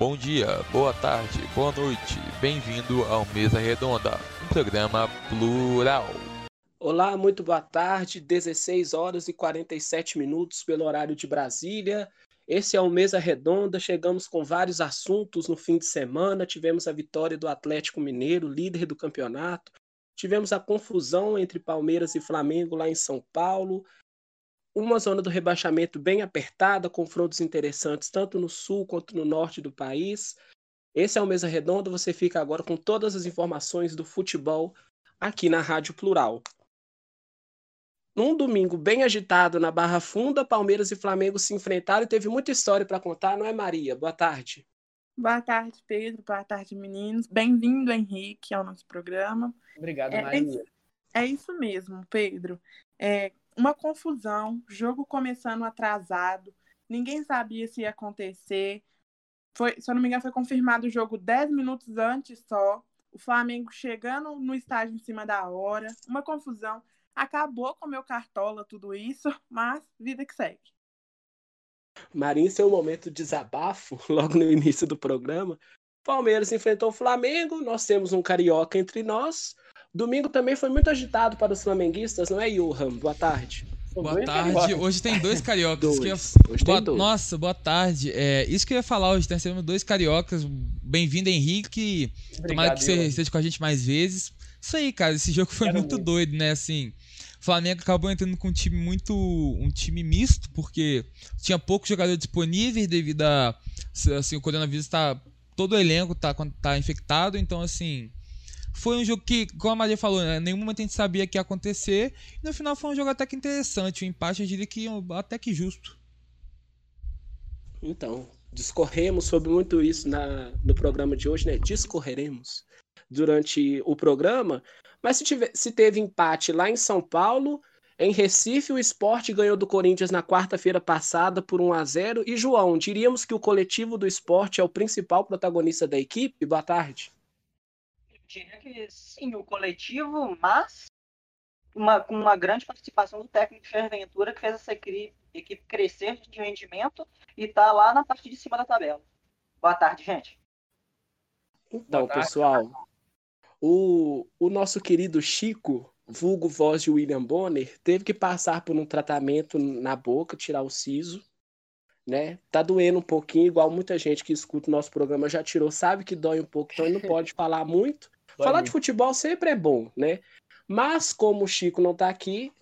Bom dia, boa tarde, boa noite, bem-vindo ao Mesa Redonda, um programa plural. Olá, muito boa tarde, 16 horas e 47 minutos pelo horário de Brasília. Esse é o Mesa Redonda, chegamos com vários assuntos no fim de semana. Tivemos a vitória do Atlético Mineiro, líder do campeonato. Tivemos a confusão entre Palmeiras e Flamengo lá em São Paulo uma zona do rebaixamento bem apertada, confrontos interessantes tanto no sul quanto no norte do país. Esse é o Mesa Redonda, você fica agora com todas as informações do futebol aqui na Rádio Plural. Num domingo bem agitado na Barra Funda, Palmeiras e Flamengo se enfrentaram e teve muita história para contar, não é, Maria? Boa tarde. Boa tarde, Pedro. Boa tarde, meninos. Bem-vindo, Henrique, ao nosso programa. Obrigado, é, Maria. É, é isso mesmo, Pedro. É, uma confusão, jogo começando atrasado, ninguém sabia se ia acontecer. Foi, se eu não me engano, foi confirmado o jogo 10 minutos antes só. O Flamengo chegando no estádio em cima da hora, uma confusão. Acabou com o meu cartola tudo isso, mas vida que segue. Marinho, seu momento de desabafo, logo no início do programa. Palmeiras enfrentou o Flamengo, nós temos um carioca entre nós. Domingo também foi muito agitado para os flamenguistas, não é, Johan? Boa tarde. Boa tarde. Hoje tem dois cariocas. dois. Ia... Hoje boa... tem dois. Nossa, boa tarde. É, isso que eu ia falar hoje. Nós temos dois cariocas. Bem-vindo, Henrique. Obrigado, Tomara que você esteja com a gente mais vezes. Isso aí, cara. Esse jogo foi muito, muito doido, né? Assim, o Flamengo acabou entrando com um time muito. um time misto, porque tinha poucos jogadores disponíveis devido a. Assim, o coronavírus tá. Todo o elenco tá, tá infectado, então assim foi um jogo que, como a Maria falou, né, nenhum momento a gente sabia que ia acontecer. E no final foi um jogo até que interessante. O empate eu diria que até que justo. Então, discorremos sobre muito isso na, no programa de hoje, né? Discorreremos durante o programa. Mas se, tiver, se teve empate lá em São Paulo, em Recife, o esporte ganhou do Corinthians na quarta-feira passada por 1 a 0 E, João, diríamos que o coletivo do esporte é o principal protagonista da equipe? Boa tarde diria que sim, o coletivo, mas uma, com uma grande participação do técnico Ferventura, que fez essa equipe crescer de rendimento e está lá na parte de cima da tabela. Boa tarde, gente. Então, tarde. pessoal, o, o nosso querido Chico, vulgo voz de William Bonner, teve que passar por um tratamento na boca, tirar o siso, né? Tá doendo um pouquinho, igual muita gente que escuta o nosso programa já tirou, sabe que dói um pouco, então ele não pode falar muito. Falar de futebol sempre é bom, né? Mas como o Chico não está aqui,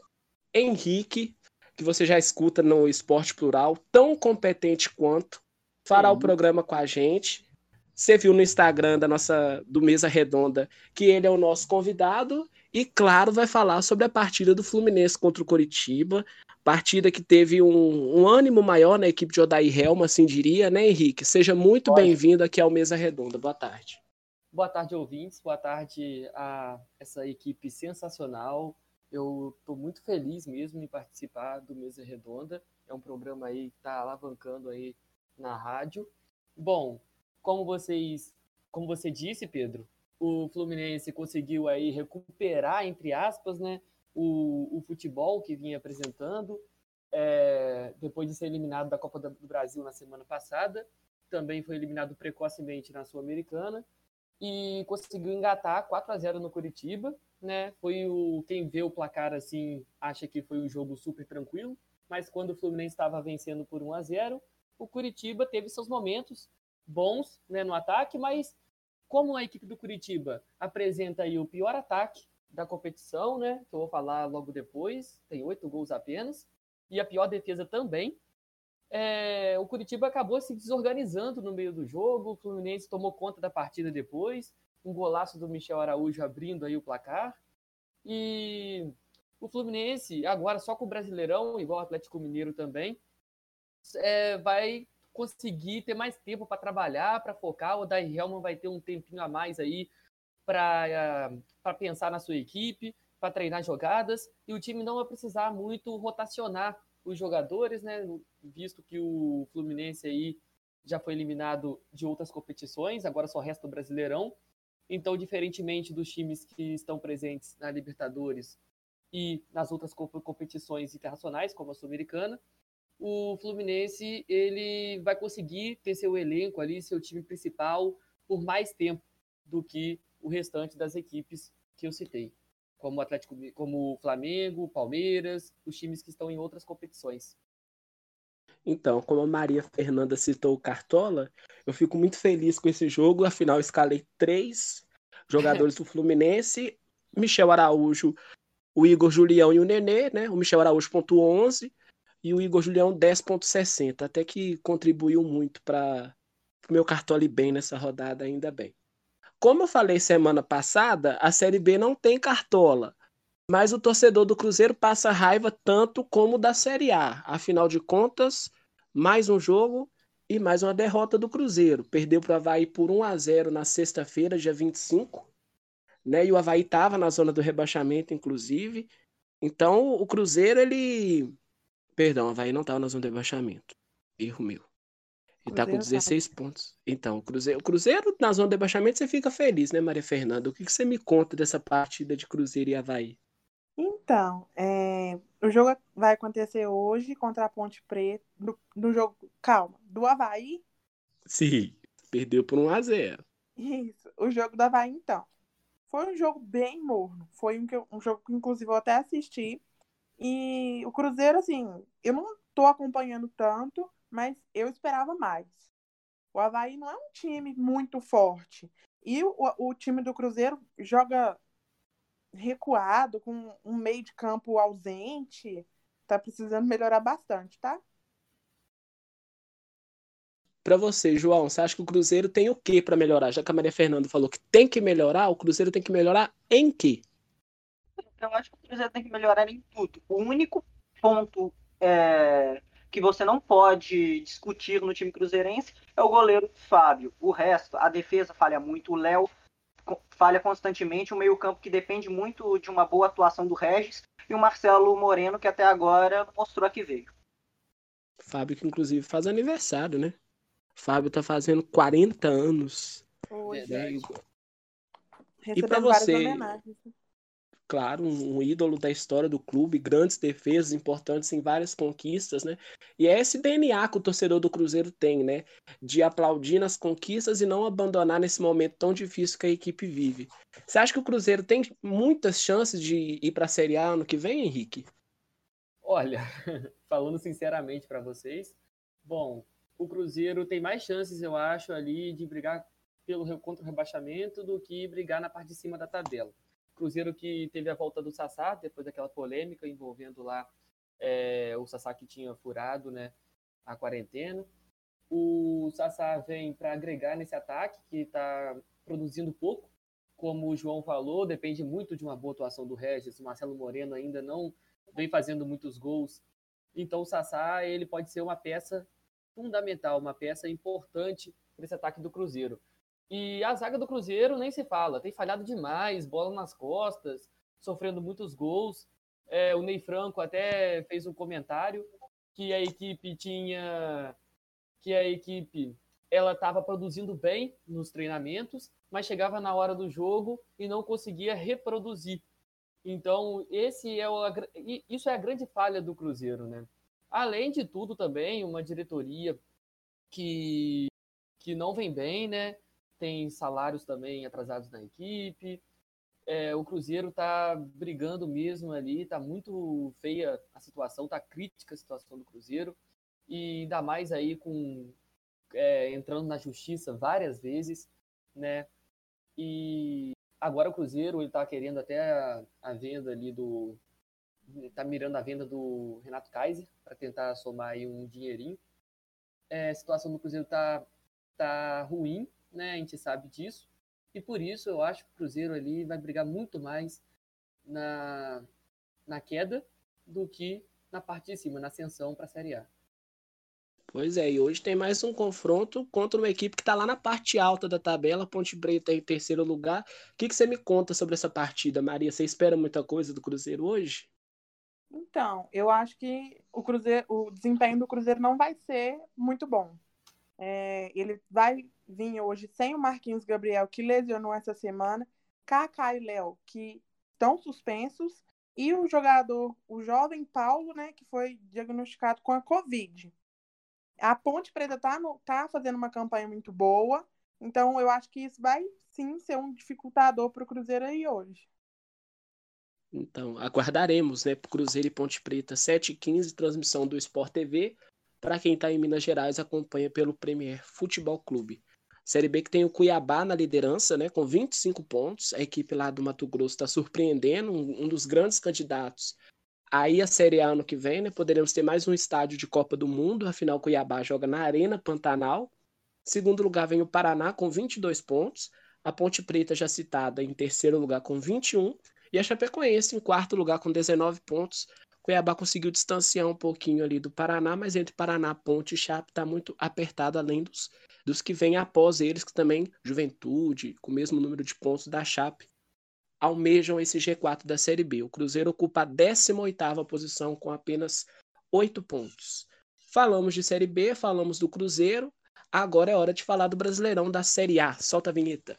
Henrique, que você já escuta no Esporte Plural, tão competente quanto, fará o programa com a gente. Você viu no Instagram da nossa do Mesa Redonda que ele é o nosso convidado e claro vai falar sobre a partida do Fluminense contra o Coritiba, partida que teve um, um ânimo maior na equipe de Odair Helma, assim diria, né, Henrique? Seja muito bem-vindo aqui ao Mesa Redonda. Boa tarde. Boa tarde, ouvintes. Boa tarde a essa equipe sensacional. Eu estou muito feliz mesmo em participar do Mesa Redonda. É um programa aí que está alavancando aí na rádio. Bom, como vocês, como você disse, Pedro, o Fluminense conseguiu aí recuperar, entre aspas, né, o, o futebol que vinha apresentando é, depois de ser eliminado da Copa do Brasil na semana passada. Também foi eliminado precocemente na Sul-Americana e conseguiu engatar 4 a 0 no Curitiba, né? Foi o quem vê o placar assim acha que foi um jogo super tranquilo, mas quando o Fluminense estava vencendo por 1 a 0, o Curitiba teve seus momentos bons, né, no ataque, mas como a equipe do Curitiba apresenta aí o pior ataque da competição, né, que eu vou falar logo depois, tem oito gols apenas, e a pior defesa também, é, o Curitiba acabou se desorganizando no meio do jogo, o Fluminense tomou conta da partida depois, um golaço do Michel Araújo abrindo aí o placar, e o Fluminense, agora só com o Brasileirão, igual o Atlético Mineiro também, é, vai conseguir ter mais tempo para trabalhar, para focar, o Daí Helman vai ter um tempinho a mais aí para pensar na sua equipe, para treinar jogadas, e o time não vai precisar muito rotacionar os jogadores, né? Visto que o Fluminense aí já foi eliminado de outras competições, agora só resta o Brasileirão. Então, diferentemente dos times que estão presentes na Libertadores e nas outras competições internacionais, como a Sul-Americana, o Fluminense ele vai conseguir ter seu elenco ali, seu time principal por mais tempo do que o restante das equipes que eu citei, como o Atlético, como o Flamengo, Palmeiras, os times que estão em outras competições. Então, como a Maria Fernanda citou o Cartola, eu fico muito feliz com esse jogo. Afinal, escalei três jogadores do Fluminense: Michel Araújo, o Igor Julião e o Nenê, né? O Michel Araújo pontuou 11 e o Igor Julião 10.60, até que contribuiu muito para o meu Cartola ir bem nessa rodada, ainda bem. Como eu falei semana passada, a Série B não tem Cartola, mas o torcedor do Cruzeiro passa raiva tanto como da Série A. Afinal de contas, mais um jogo e mais uma derrota do Cruzeiro. Perdeu para o Havaí por 1 a 0 na sexta-feira, dia 25. Né? E o Havaí estava na zona do rebaixamento, inclusive. Então, o Cruzeiro, ele. Perdão, o Havaí não estava na zona do rebaixamento. Erro meu. Ele está com 16 tá... pontos. Então, o Cruzeiro, o Cruzeiro na zona do rebaixamento, você fica feliz, né, Maria Fernanda? O que, que você me conta dessa partida de Cruzeiro e Havaí? Então, é, o jogo vai acontecer hoje contra a Ponte Preta, no, no jogo, calma, do Havaí? Sim, perdeu por 1 a 0 Isso, o jogo do Havaí, então. Foi um jogo bem morno, foi um, um jogo que, inclusive, eu até assisti, e o Cruzeiro, assim, eu não tô acompanhando tanto, mas eu esperava mais. O Havaí não é um time muito forte, e o, o time do Cruzeiro joga recuado, com um meio de campo ausente. Tá precisando melhorar bastante, tá? Para você, João, você acha que o Cruzeiro tem o que para melhorar? Já que a Maria Fernanda falou que tem que melhorar, o Cruzeiro tem que melhorar em quê? Eu acho que o Cruzeiro tem que melhorar em tudo. O único ponto é, que você não pode discutir no time cruzeirense é o goleiro Fábio. O resto, a defesa falha muito. O Léo falha constantemente, um meio-campo que depende muito de uma boa atuação do Regis e o Marcelo Moreno, que até agora mostrou a que veio. Fábio, que inclusive faz aniversário, né? Fábio tá fazendo 40 anos. Oi, né? E para você, claro, um, um, ídolo da história do clube, grandes defesas importantes em várias conquistas, né? E é esse DNA que o torcedor do Cruzeiro tem, né? De aplaudir nas conquistas e não abandonar nesse momento tão difícil que a equipe vive. Você acha que o Cruzeiro tem muitas chances de ir para a Série A ano que vem, Henrique? Olha, falando sinceramente para vocês, bom, o Cruzeiro tem mais chances, eu acho, ali de brigar pelo contra o rebaixamento do que brigar na parte de cima da tabela. Cruzeiro que teve a volta do Sassá, depois daquela polêmica envolvendo lá é, o Sassá que tinha furado né, a quarentena. O Sassá vem para agregar nesse ataque, que está produzindo pouco. Como o João falou, depende muito de uma boa atuação do Regis. O Marcelo Moreno ainda não vem fazendo muitos gols. Então o Sassá ele pode ser uma peça fundamental, uma peça importante para esse ataque do Cruzeiro. E a zaga do Cruzeiro nem se fala, tem falhado demais, bola nas costas, sofrendo muitos gols. É, o Ney Franco até fez um comentário que a equipe tinha que a equipe ela estava produzindo bem nos treinamentos, mas chegava na hora do jogo e não conseguia reproduzir. Então, esse é o, isso é a grande falha do Cruzeiro, né? Além de tudo também, uma diretoria que, que não vem bem, né? Tem salários também atrasados na equipe. É, o Cruzeiro está brigando mesmo ali, está muito feia a situação, está crítica a situação do Cruzeiro. E ainda mais aí com é, entrando na justiça várias vezes, né? E agora o Cruzeiro ele está querendo até a, a, venda ali do. está mirando a venda do Renato Kaiser para tentar somar aí um dinheirinho. É, a situação do Cruzeiro está tá ruim, né? A gente sabe disso. E por isso eu acho que o Cruzeiro ali vai brigar muito mais na, na queda do que na parte de cima, na ascensão para a Série A. Pois é, e hoje tem mais um confronto contra uma equipe que está lá na parte alta da tabela, Ponte Preta em terceiro lugar. O que, que você me conta sobre essa partida, Maria? Você espera muita coisa do Cruzeiro hoje? Então, eu acho que o Cruzeiro, o desempenho do Cruzeiro não vai ser muito bom. É, ele vai vir hoje sem o Marquinhos Gabriel, que lesionou essa semana, Kaká e Léo, que estão suspensos, e o jogador, o jovem Paulo, né, que foi diagnosticado com a Covid. A Ponte Preta tá, no, tá fazendo uma campanha muito boa, então eu acho que isso vai sim ser um dificultador para o Cruzeiro aí hoje. Então, aguardaremos, né, Cruzeiro e Ponte Preta, 7h15, transmissão do Sport TV. Para quem está em Minas Gerais, acompanha pelo Premier Futebol Clube. Série B que tem o Cuiabá na liderança, né, com 25 pontos. A equipe lá do Mato Grosso está surpreendendo, um, um, dos grandes candidatos. Aí a Série A ano que vem, né, poderemos ter mais um estádio de Copa do Mundo. Afinal, Cuiabá joga na Arena Pantanal. Segundo lugar vem o Paraná com 22 pontos. A Ponte Preta, já citada, em terceiro lugar com 21. E a Chapecoense em quarto lugar com 19 pontos. Cuiabá conseguiu distanciar um pouquinho ali do Paraná, mas entre Paraná, Ponte e Chape está muito apertado, além dos dos que vêm após eles, que também, Juventude, com o mesmo número de pontos da Chape, almejam esse G4 da Série B. O Cruzeiro ocupa a 18ª posição com apenas 8 pontos. Falamos de Série B, falamos do Cruzeiro, agora é hora de falar do Brasileirão da Série A. Solta a vinheta.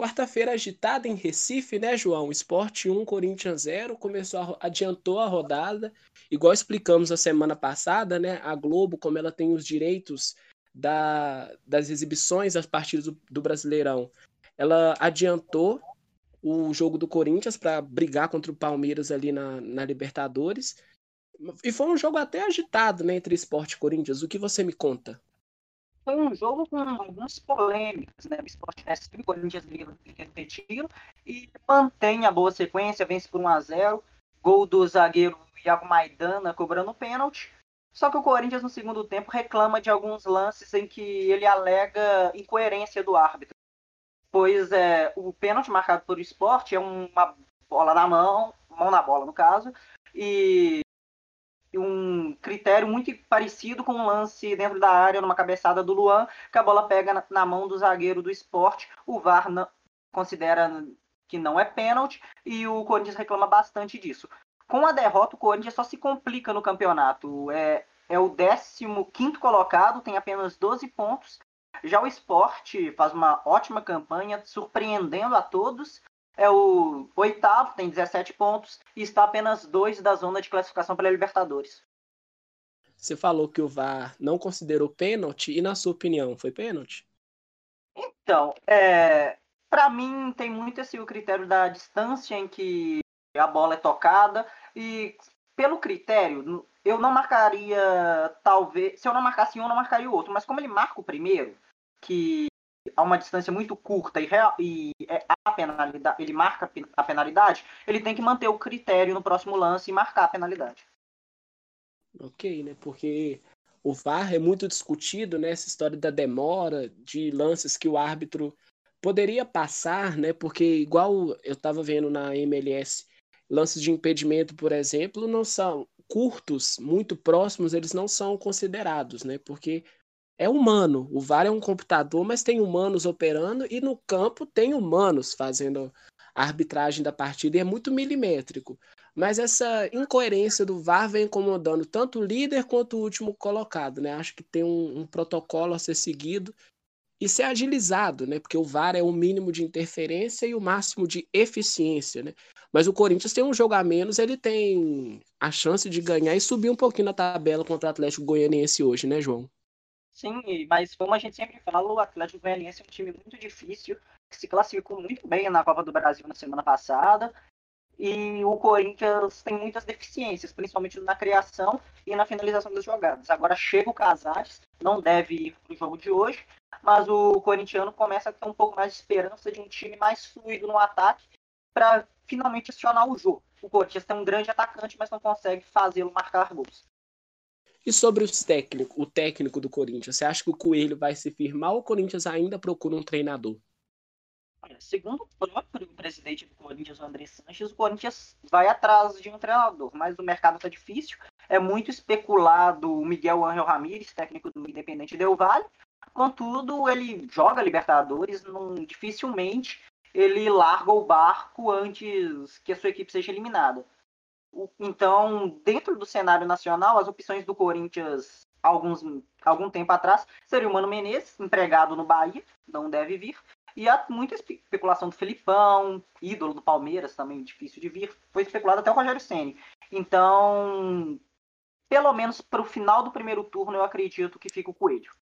Quarta-feira agitada em Recife, né, João? Esporte 1, Corinthians 0, começou a, adiantou a rodada. Igual explicamos a semana passada, né? A Globo, como ela tem os direitos da, das exibições das partidas do, do Brasileirão, ela adiantou o jogo do Corinthians para brigar contra o Palmeiras ali na, na Libertadores. E foi um jogo até agitado, né, entre Esporte e Corinthians. O que você me conta? Foi um jogo com algumas polêmicas, né? O Sport recebe, o Corinthians liga retiro e mantém a boa sequência, vence por 1 a 0 gol do zagueiro Iago Maidana cobrando pênalti. Só que o Corinthians no segundo tempo reclama de alguns lances em que ele alega incoerência do árbitro. Pois é, o pênalti marcado por esporte é uma bola na mão, mão na bola no caso, e um critério muito parecido com um lance dentro da área, numa cabeçada do Luan, que a bola pega na, mão do zagueiro do esporte. O VAR considera que não é pênalti e o Corinthians reclama bastante disso. Com a derrota, o Corinthians só se complica no campeonato. É, é o 15 colocado, tem apenas 12 pontos. Já o esporte faz uma ótima campanha, surpreendendo a todos é o oitavo, tem 17 pontos e está apenas dois da zona de classificação para a Libertadores. Você falou que o VAR não considerou pênalti e, na sua opinião, foi pênalti? Então, é, para mim tem muito esse o critério da distância em que a bola é tocada e pelo critério eu não marcaria talvez se eu não marcasse um eu não marcaria o outro mas como ele marca o primeiro que a uma distância muito curta e, real, e é a penalidade, ele marca a penalidade, ele tem que manter o critério no próximo lance e marcar a penalidade. Ok, né? Porque o VAR é muito discutido, né? Essa história da demora de lances que o árbitro poderia passar, né? Porque igual eu estava vendo na MLS, lances de impedimento, por exemplo, não são curtos, muito próximos, eles não são considerados, né? Porque é humano. O VAR é um computador, mas tem humanos operando e no campo tem humanos fazendo a arbitragem da partida e é muito milimétrico. Mas essa incoerência do VAR vem incomodando tanto o líder quanto o último colocado, né? Acho que tem um, um protocolo a ser seguido e ser agilizado, né? Porque o VAR é o mínimo de interferência e o máximo de eficiência, né? Mas o Corinthians tem um jogo a menos, ele tem a chance de ganhar e subir um pouquinho na tabela contra o Atlético Goianiense hoje, né, João? Sim, mas como a gente sempre fala, o Atlético Goianiense é um time muito difícil, que se classificou muito bem na Copa do Brasil na semana passada. E o Corinthians tem muitas deficiências, principalmente na criação e na finalização das jogadas. Agora chega o Casares, não deve ir para o jogo de hoje, mas o corintiano começa a ter um pouco mais de esperança de um time mais fluido no ataque para finalmente acionar o jogo. O Corinthians tem um grande atacante, mas não consegue fazê-lo marcar gols. E sobre os técnico, o técnico do Corinthians, você acha que o Coelho vai se firmar ou o Corinthians ainda procura um treinador? segundo o próprio presidente do Corinthians, o André Sanches, o Corinthians vai atrás de um treinador, mas o mercado está difícil. É muito especulado o Miguel Ángel Ramírez, técnico do Independente Del Valle. Contudo, ele joga Libertadores, não, dificilmente ele larga o barco antes que a sua equipe seja eliminada. Então, dentro do cenário nacional, as opções do Corinthians alguns, algum tempo atrás seria o Mano Menezes, empregado no Bahia, não deve vir. E há muita especulação do Felipão, ídolo do Palmeiras, também difícil de vir. Foi especulado até o Rogério Ceni. Então, pelo menos para o final do primeiro turno, eu acredito que fica o Coelho.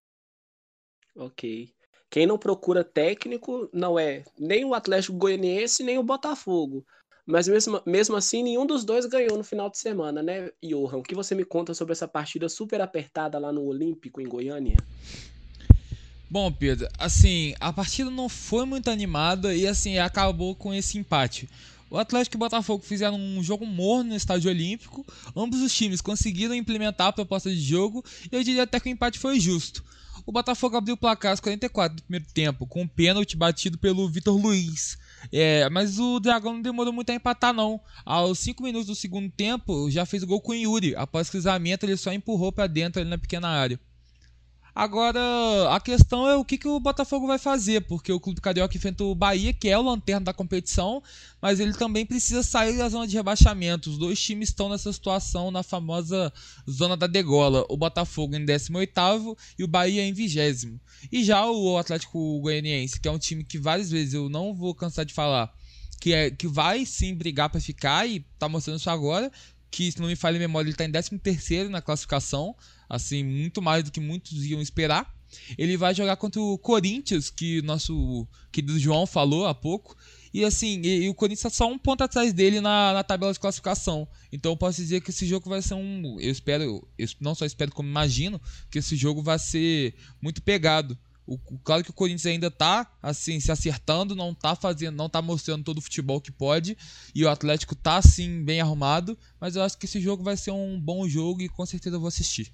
Ok. Quem não procura técnico não é nem o Atlético Goianiense, nem o Botafogo. Mas mesmo, mesmo assim, nenhum dos dois ganhou no final de semana, né, Johan? O que você me conta sobre essa partida super apertada lá no Olímpico, em Goiânia? Bom, Pedro, assim, a partida não foi muito animada e assim, acabou com esse empate. O Atlético e o Botafogo fizeram um jogo morno no Estádio Olímpico. Ambos os times conseguiram implementar a proposta de jogo e eu diria até que o empate foi justo. O Botafogo abriu o placar aos 44 do primeiro tempo, com um pênalti batido pelo Vitor Luiz. É, mas o Dragão não demorou muito a empatar, não. Aos 5 minutos do segundo tempo, já fez o gol com o Yuri. Após cruzamento, ele só empurrou para dentro ali na pequena área. Agora, a questão é o que, que o Botafogo vai fazer, porque o Clube Carioca enfrenta o Bahia, que é o lanterna da competição, mas ele também precisa sair da zona de rebaixamento. Os dois times estão nessa situação, na famosa zona da degola. O Botafogo em 18 e o Bahia em 20. E já o Atlético Goianiense, que é um time que várias vezes eu não vou cansar de falar, que, é, que vai sim brigar para ficar e tá mostrando isso agora, que se não me falha a memória, ele está em 13 terceiro na classificação, assim, muito mais do que muitos iam esperar. Ele vai jogar contra o Corinthians, que nosso querido João falou há pouco. E assim, e, e o Corinthians está só um ponto atrás dele na, na, tabela de classificação. Então eu posso dizer que esse jogo vai ser um. Eu espero, eu não só espero, como imagino, que esse jogo vai ser muito pegado. O, claro que o Corinthians ainda tá assim se acertando, não tá fazendo, não tá mostrando todo o futebol que pode, e o Atlético tá assim bem arrumado, mas eu acho que esse jogo vai ser um bom jogo e com certeza eu vou assistir.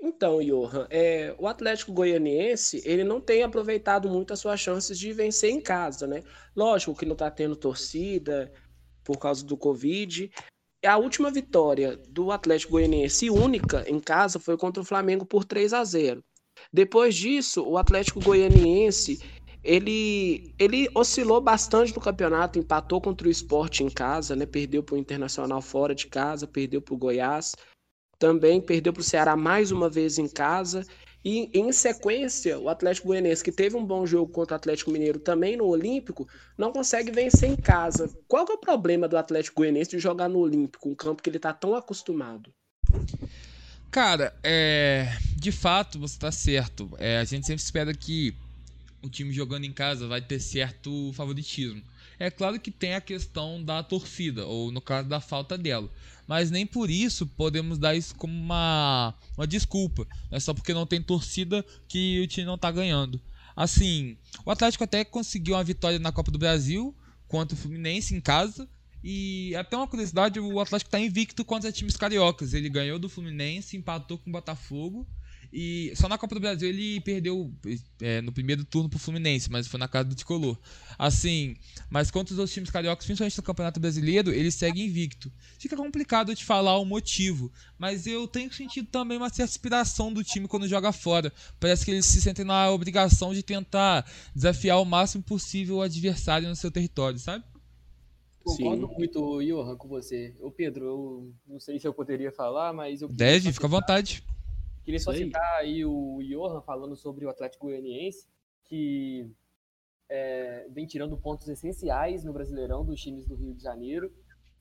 Então, Johan, é, o Atlético Goianiense ele não tem aproveitado muito as suas chances de vencer em casa, né? Lógico que não está tendo torcida por causa do Covid. A última vitória do Atlético Goianiense única em casa foi contra o Flamengo por 3 a 0. Depois disso, o Atlético Goianiense ele, ele oscilou bastante no campeonato, empatou contra o esporte em casa, né? perdeu para o Internacional fora de casa, perdeu para o Goiás, também perdeu para o Ceará mais uma vez em casa. E em sequência, o Atlético Goianiense, que teve um bom jogo contra o Atlético Mineiro também no Olímpico, não consegue vencer em casa. Qual é o problema do Atlético Goianiense de jogar no Olímpico, um campo que ele está tão acostumado? Cara, é, de fato você está certo. É, a gente sempre espera que o time jogando em casa vai ter certo favoritismo. É claro que tem a questão da torcida, ou no caso da falta dela. Mas nem por isso podemos dar isso como uma, uma desculpa. É só porque não tem torcida que o time não está ganhando. Assim, o Atlético até conseguiu uma vitória na Copa do Brasil contra o Fluminense em casa. E até uma curiosidade, o Atlético está invicto contra times cariocas. Ele ganhou do Fluminense, empatou com o Botafogo e só na Copa do Brasil ele perdeu é, no primeiro turno pro Fluminense, mas foi na casa do Tricolor. Assim, mas contra os outros times cariocas, principalmente no Campeonato Brasileiro, ele segue invicto. Fica complicado de falar o motivo, mas eu tenho sentido também uma certa inspiração do time quando joga fora. Parece que eles se sentem na obrigação de tentar desafiar o máximo possível o adversário no seu território, sabe? Concordo Sim. muito, Johan, com você. Ô Pedro, eu não sei se eu poderia falar, mas eu. Deve, fica à vontade. Queria só citar aí o Johan falando sobre o Atlético Goianiense, que é, vem tirando pontos essenciais no Brasileirão dos times do Rio de Janeiro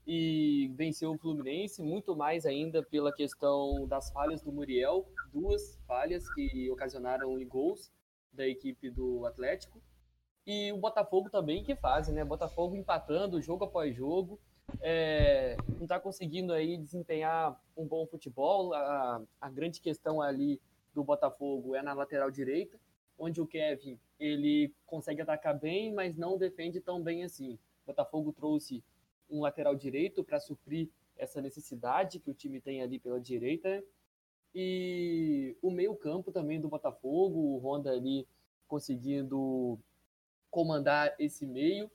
e venceu o Fluminense, muito mais ainda pela questão das falhas do Muriel, duas falhas que ocasionaram gols da equipe do Atlético. E o Botafogo também que faz, né? Botafogo empatando jogo após jogo, é, não está conseguindo aí desempenhar um bom futebol. A, a, grande questão ali do Botafogo é na lateral direita, onde o Kevin ele consegue atacar bem, mas não defende tão bem assim. O Botafogo trouxe um lateral direito para suprir essa necessidade que o time tem ali pela direita. E o meio-campo também do Botafogo, o Honda ali conseguindo comandar esse meio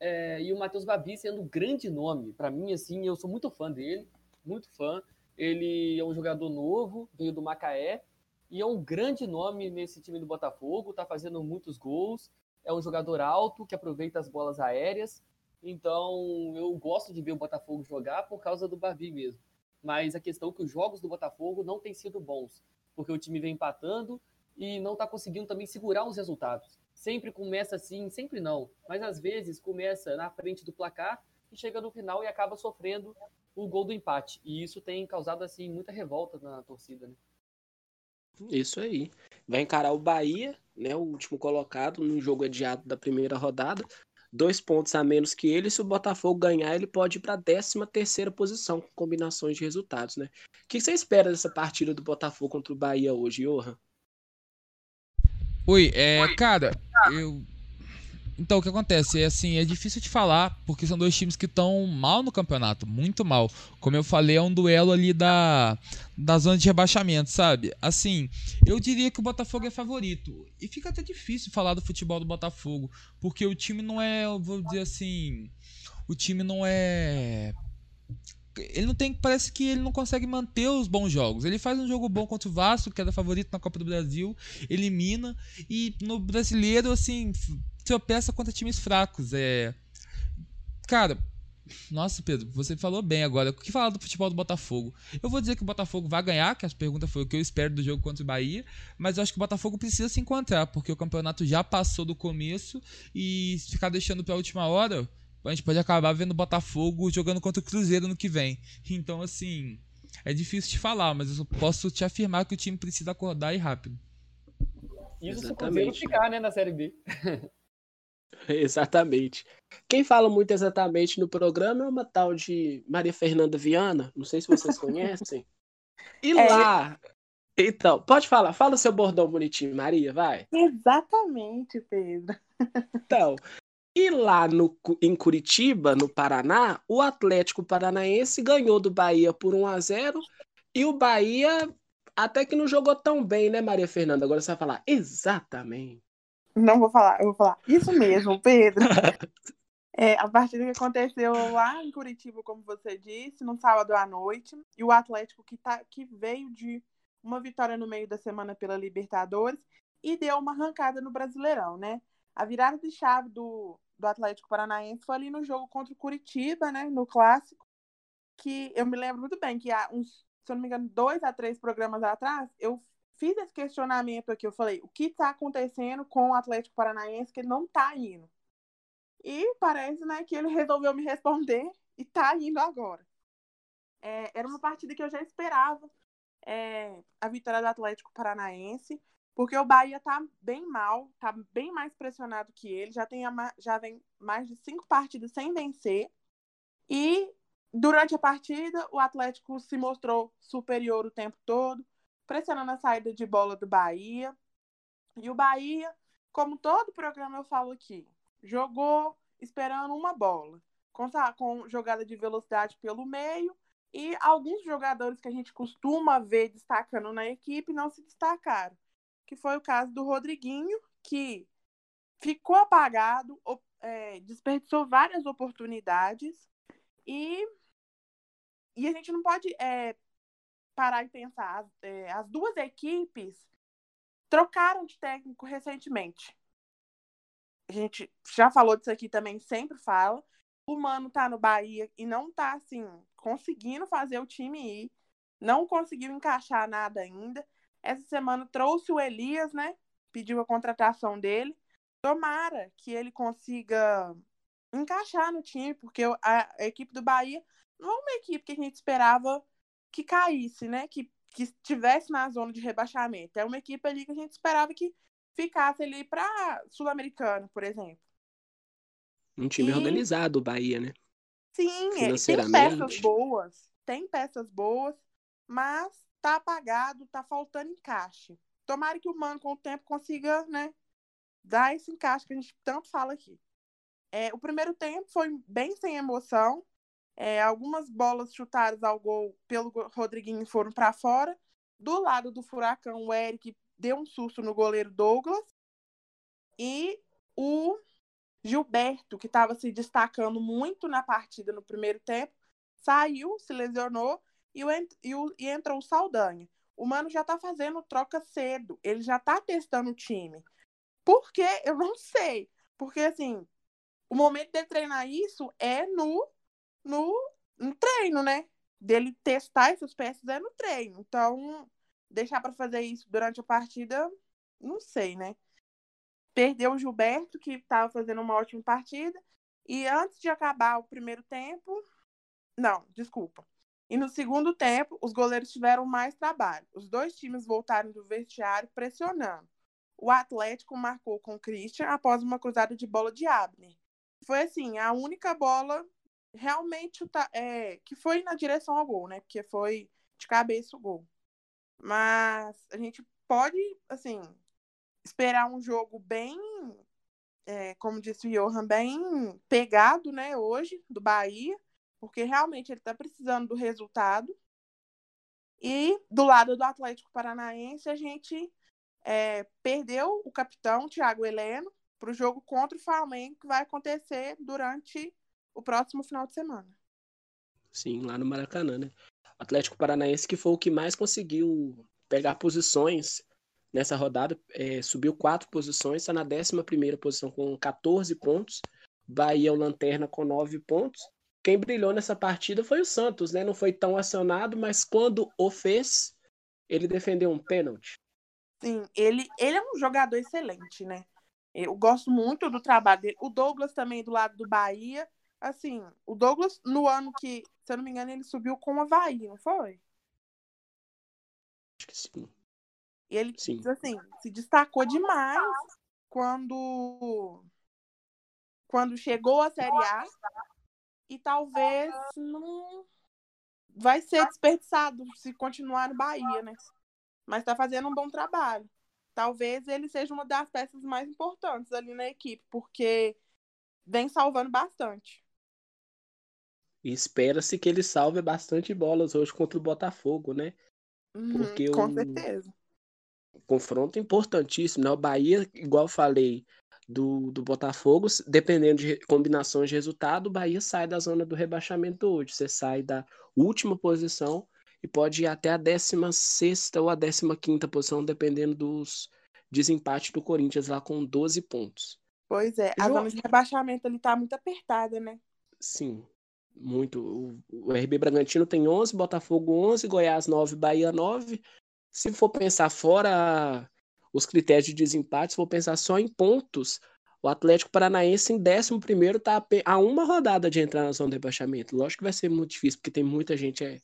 é, e o Matheus Babi sendo um grande nome. Para mim, assim, eu sou muito fã dele, muito fã. Ele é um jogador novo, veio do Macaé, e é um grande nome nesse time do Botafogo, tá fazendo muitos gols. é um jogador alto que aproveita as bolas aéreas. Então, eu gosto de ver o Botafogo jogar por causa do Babi mesmo. Mas a questão é que os jogos do Botafogo não têm sido bons, porque o time vem empatando e não está conseguindo também segurar os resultados. Sempre começa assim, sempre não, mas às vezes começa na frente do placar e chega no final e acaba sofrendo o gol do empate. E isso tem causado assim muita revolta na torcida, né? Isso aí. Vai encarar o Bahia, né, o último colocado, num jogo adiado da primeira rodada. Dois pontos a menos que ele. Se o Botafogo ganhar, ele pode ir para a 13 terceira posição, com combinações de resultados, né? O que você espera dessa partida do Botafogo contra o Bahia hoje, Johan? Oi, é, Oi. cara, eu então, o que acontece? É assim, é difícil de falar, porque são dois times que estão mal no campeonato, muito mal. Como eu falei, é um duelo ali da, da zona de rebaixamento, sabe? Assim, eu diria que o Botafogo é favorito. E fica até difícil falar do futebol do Botafogo, porque o time não é, eu vou dizer assim, o time não é ele não tem. Parece que ele não consegue manter os bons jogos. Ele faz um jogo bom contra o Vasco, que era favorito na Copa do Brasil, elimina. E no brasileiro, assim, tropeça contra times fracos. É. Cara, nossa, Pedro, você falou bem agora. O que falar do futebol do Botafogo? Eu vou dizer que o Botafogo vai ganhar, que a pergunta foi o que eu espero do jogo contra o Bahia, mas eu acho que o Botafogo precisa se encontrar, porque o campeonato já passou do começo e ficar deixando para a última hora, a gente pode acabar vendo o Botafogo jogando contra o Cruzeiro no que vem. Então, assim, é difícil de falar, mas eu posso te afirmar que o time precisa acordar e rápido. Isso se o Cruzeiro ficar, né, na Série B. Exatamente. Quem fala muito exatamente no programa é uma tal de Maria Fernanda Viana. Não sei se vocês conhecem. E é. lá. Então, pode falar. Fala o seu bordão bonitinho, Maria, vai. Exatamente, Pedro. Então, e lá no, em Curitiba, no Paraná, o Atlético Paranaense ganhou do Bahia por 1 a 0 e o Bahia até que não jogou tão bem, né, Maria Fernanda? Agora você vai falar exatamente. Não vou falar, eu vou falar isso mesmo, Pedro. É, a partida que aconteceu lá em Curitiba, como você disse, no sábado à noite, e o Atlético que, tá, que veio de uma vitória no meio da semana pela Libertadores e deu uma arrancada no Brasileirão, né? A virada de chave do, do Atlético Paranaense foi ali no jogo contra o Curitiba, né? No clássico. Que eu me lembro muito bem que há uns, se eu não me engano, dois a três programas atrás, eu fiz esse questionamento aqui. Eu falei, o que está acontecendo com o Atlético Paranaense que ele não está indo? E parece né, que ele resolveu me responder e está indo agora. É, era uma partida que eu já esperava é, a vitória do Atlético Paranaense. Porque o Bahia tá bem mal, tá bem mais pressionado que ele, já, tem a, já vem mais de cinco partidas sem vencer. E durante a partida, o Atlético se mostrou superior o tempo todo, pressionando a saída de bola do Bahia. E o Bahia, como todo programa eu falo aqui, jogou esperando uma bola, com, com jogada de velocidade pelo meio. E alguns jogadores que a gente costuma ver destacando na equipe não se destacaram que foi o caso do Rodriguinho, que ficou apagado, é, desperdiçou várias oportunidades e, e a gente não pode é, parar e pensar. As, é, as duas equipes trocaram de técnico recentemente. A gente já falou disso aqui também, sempre fala. O Mano tá no Bahia e não tá, assim, conseguindo fazer o time ir. Não conseguiu encaixar nada ainda. Essa semana trouxe o Elias, né? Pediu a contratação dele. Tomara que ele consiga encaixar no time, porque a, a equipe do Bahia não é uma equipe que a gente esperava que caísse, né? Que, que estivesse na zona de rebaixamento. É uma equipe ali que a gente esperava que ficasse ali para Sul-Americano, por exemplo. Um time e... organizado, o Bahia, né? Sim, é, tem peças boas, tem peças boas, mas tá apagado, tá faltando encaixe. Tomara que o Mano, com o tempo, consiga, né, dar esse encaixe que a gente tanto fala aqui. É, o primeiro tempo foi bem sem emoção. É, algumas bolas chutadas ao gol pelo Rodriguinho foram para fora. Do lado do Furacão, o Eric deu um susto no goleiro Douglas. E o Gilberto, que estava se destacando muito na partida no primeiro tempo, saiu, se lesionou e, o, e, o, e entrou o Saldanha. O Mano já tá fazendo troca cedo, ele já tá testando o time. Por quê? Eu não sei. Porque, assim, o momento de treinar isso é no, no, no treino, né? Dele testar essas peças é no treino. Então, deixar para fazer isso durante a partida, não sei, né? Perdeu o Gilberto, que estava fazendo uma ótima partida. E antes de acabar o primeiro tempo. Não, desculpa. E no segundo tempo, os goleiros tiveram mais trabalho. Os dois times voltaram do vestiário pressionando. O Atlético marcou com Christian após uma cruzada de bola de Abner. Foi assim, a única bola realmente é, que foi na direção ao gol, né? Porque foi de cabeça o gol. Mas a gente pode, assim, esperar um jogo bem, é, como disse o Johan, bem pegado, né, hoje, do Bahia, porque realmente ele está precisando do resultado. E do lado do Atlético Paranaense, a gente é, perdeu o capitão, Thiago Heleno, para o jogo contra o Flamengo, que vai acontecer durante o próximo final de semana. Sim, lá no Maracanã, né? Atlético Paranaense que foi o que mais conseguiu pegar posições nessa rodada, é, subiu quatro posições, está na 11 posição com 14 pontos. Bahia é o Lanterna com 9 pontos. Quem brilhou nessa partida foi o Santos, né? Não foi tão acionado, mas quando o fez, ele defendeu um pênalti. Sim, ele, ele é um jogador excelente, né? Eu gosto muito do trabalho dele. O Douglas também do lado do Bahia. Assim, o Douglas, no ano que, se eu não me engano, ele subiu com o Havaí, não foi? Acho que sim. E ele, sim. assim, se destacou demais quando quando chegou a Série A e talvez não vai ser desperdiçado se continuar no Bahia, né? Mas está fazendo um bom trabalho. Talvez ele seja uma das peças mais importantes ali na equipe, porque vem salvando bastante. Espera-se que ele salve bastante bolas hoje contra o Botafogo, né? Uhum, Porque com o... certeza. Confronto importantíssimo, né? O Bahia, igual eu falei, do, do Botafogo, dependendo de combinações de resultado, o Bahia sai da zona do rebaixamento hoje. Você sai da última posição e pode ir até a 16 ou a 15 posição, dependendo dos desempates do Corinthians lá com 12 pontos. Pois é, a zona de rebaixamento ali tá muito apertada, né? Sim muito. O, RB Bragantino tem 11, Botafogo 11, Goiás 9, Bahia 9. Se for pensar fora os critérios de desempate, se for pensar só em pontos, o Atlético Paranaense em 11 está a uma rodada de entrar na zona de rebaixamento. Lógico que vai ser muito difícil, porque tem muita gente é,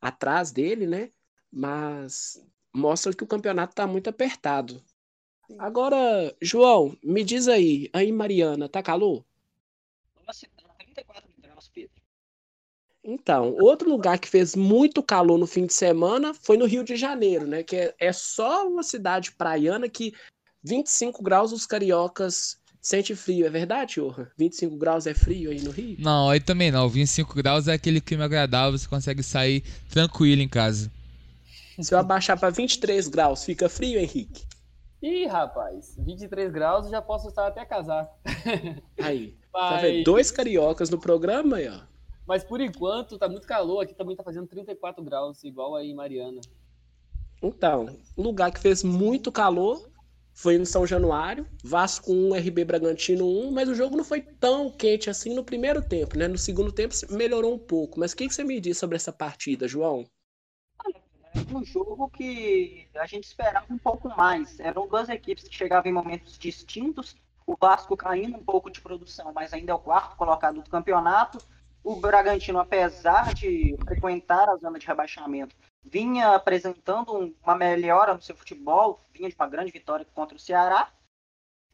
atrás dele, né? Mas mostra que o campeonato está muito apertado. Agora, João, me diz aí, aí Mariana, tá calor? Vamos 34 graus, Pedro. Então, outro lugar que fez muito calor no fim de semana foi no Rio de Janeiro, né? Que é, é só uma cidade praiana que 25 graus os cariocas sente frio, é verdade, Johan? 25 graus é frio aí no Rio? Não, aí também não. 25 graus é aquele clima agradável, você consegue sair tranquilo em casa. Se eu abaixar para 23 graus, fica frio, Henrique? Ih, rapaz, 23 graus eu já posso estar até casaco. Aí, Mas... tá vendo? Dois cariocas no programa aí, ó. Mas por enquanto tá muito calor, aqui também tá fazendo 34 graus, igual aí em Mariana. Então, lugar que fez muito calor foi no São Januário, Vasco 1, RB Bragantino 1, mas o jogo não foi tão quente assim no primeiro tempo, né? No segundo tempo melhorou um pouco. Mas o que, que você me diz sobre essa partida, João? Um jogo que a gente esperava um pouco mais. Eram duas equipes que chegavam em momentos distintos. O Vasco caindo um pouco de produção, mas ainda é o quarto colocado do campeonato o Bragantino, apesar de frequentar a zona de rebaixamento, vinha apresentando uma melhora no seu futebol, vinha de uma grande vitória contra o Ceará.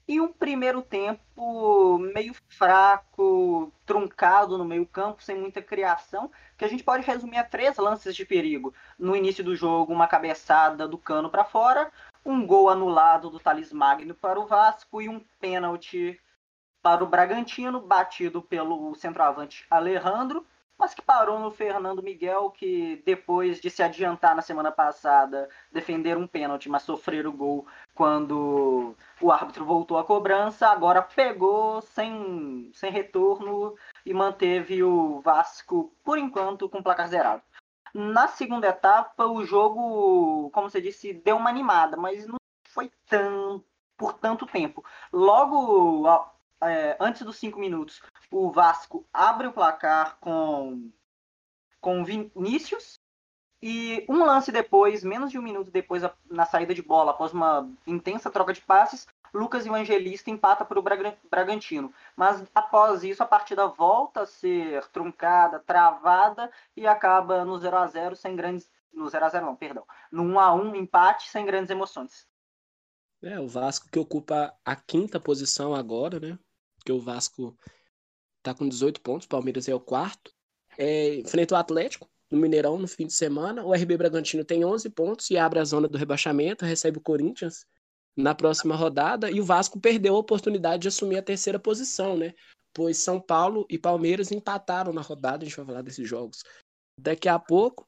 E um primeiro tempo meio fraco, truncado no meio-campo, sem muita criação, que a gente pode resumir a três lances de perigo. No início do jogo, uma cabeçada do cano para fora, um gol anulado do Thales Magno para o Vasco e um pênalti para o Bragantino, batido pelo centroavante Alejandro, mas que parou no Fernando Miguel, que depois de se adiantar na semana passada, defender um pênalti, mas sofrer o gol quando o árbitro voltou à cobrança, agora pegou sem, sem retorno e manteve o Vasco, por enquanto, com placar zerado. Na segunda etapa, o jogo, como você disse, deu uma animada, mas não foi tão por tanto tempo. Logo é, antes dos cinco minutos, o Vasco abre o placar com com Vinícius e um lance depois, menos de um minuto depois, na saída de bola, após uma intensa troca de passes, Lucas Evangelista empata para o Bragantino. Mas após isso, a partida volta a ser truncada, travada e acaba no 0 a 0 sem grandes. No 0 a 0 não, perdão. No 1 a 1 empate sem grandes emoções. É, o Vasco que ocupa a quinta posição agora, né? Porque o Vasco tá com 18 pontos, o Palmeiras é o quarto. É, enfrenta o Atlético no Mineirão no fim de semana. O RB Bragantino tem 11 pontos e abre a zona do rebaixamento, recebe o Corinthians na próxima rodada. E o Vasco perdeu a oportunidade de assumir a terceira posição, né? Pois São Paulo e Palmeiras empataram na rodada. A gente vai falar desses jogos daqui a pouco.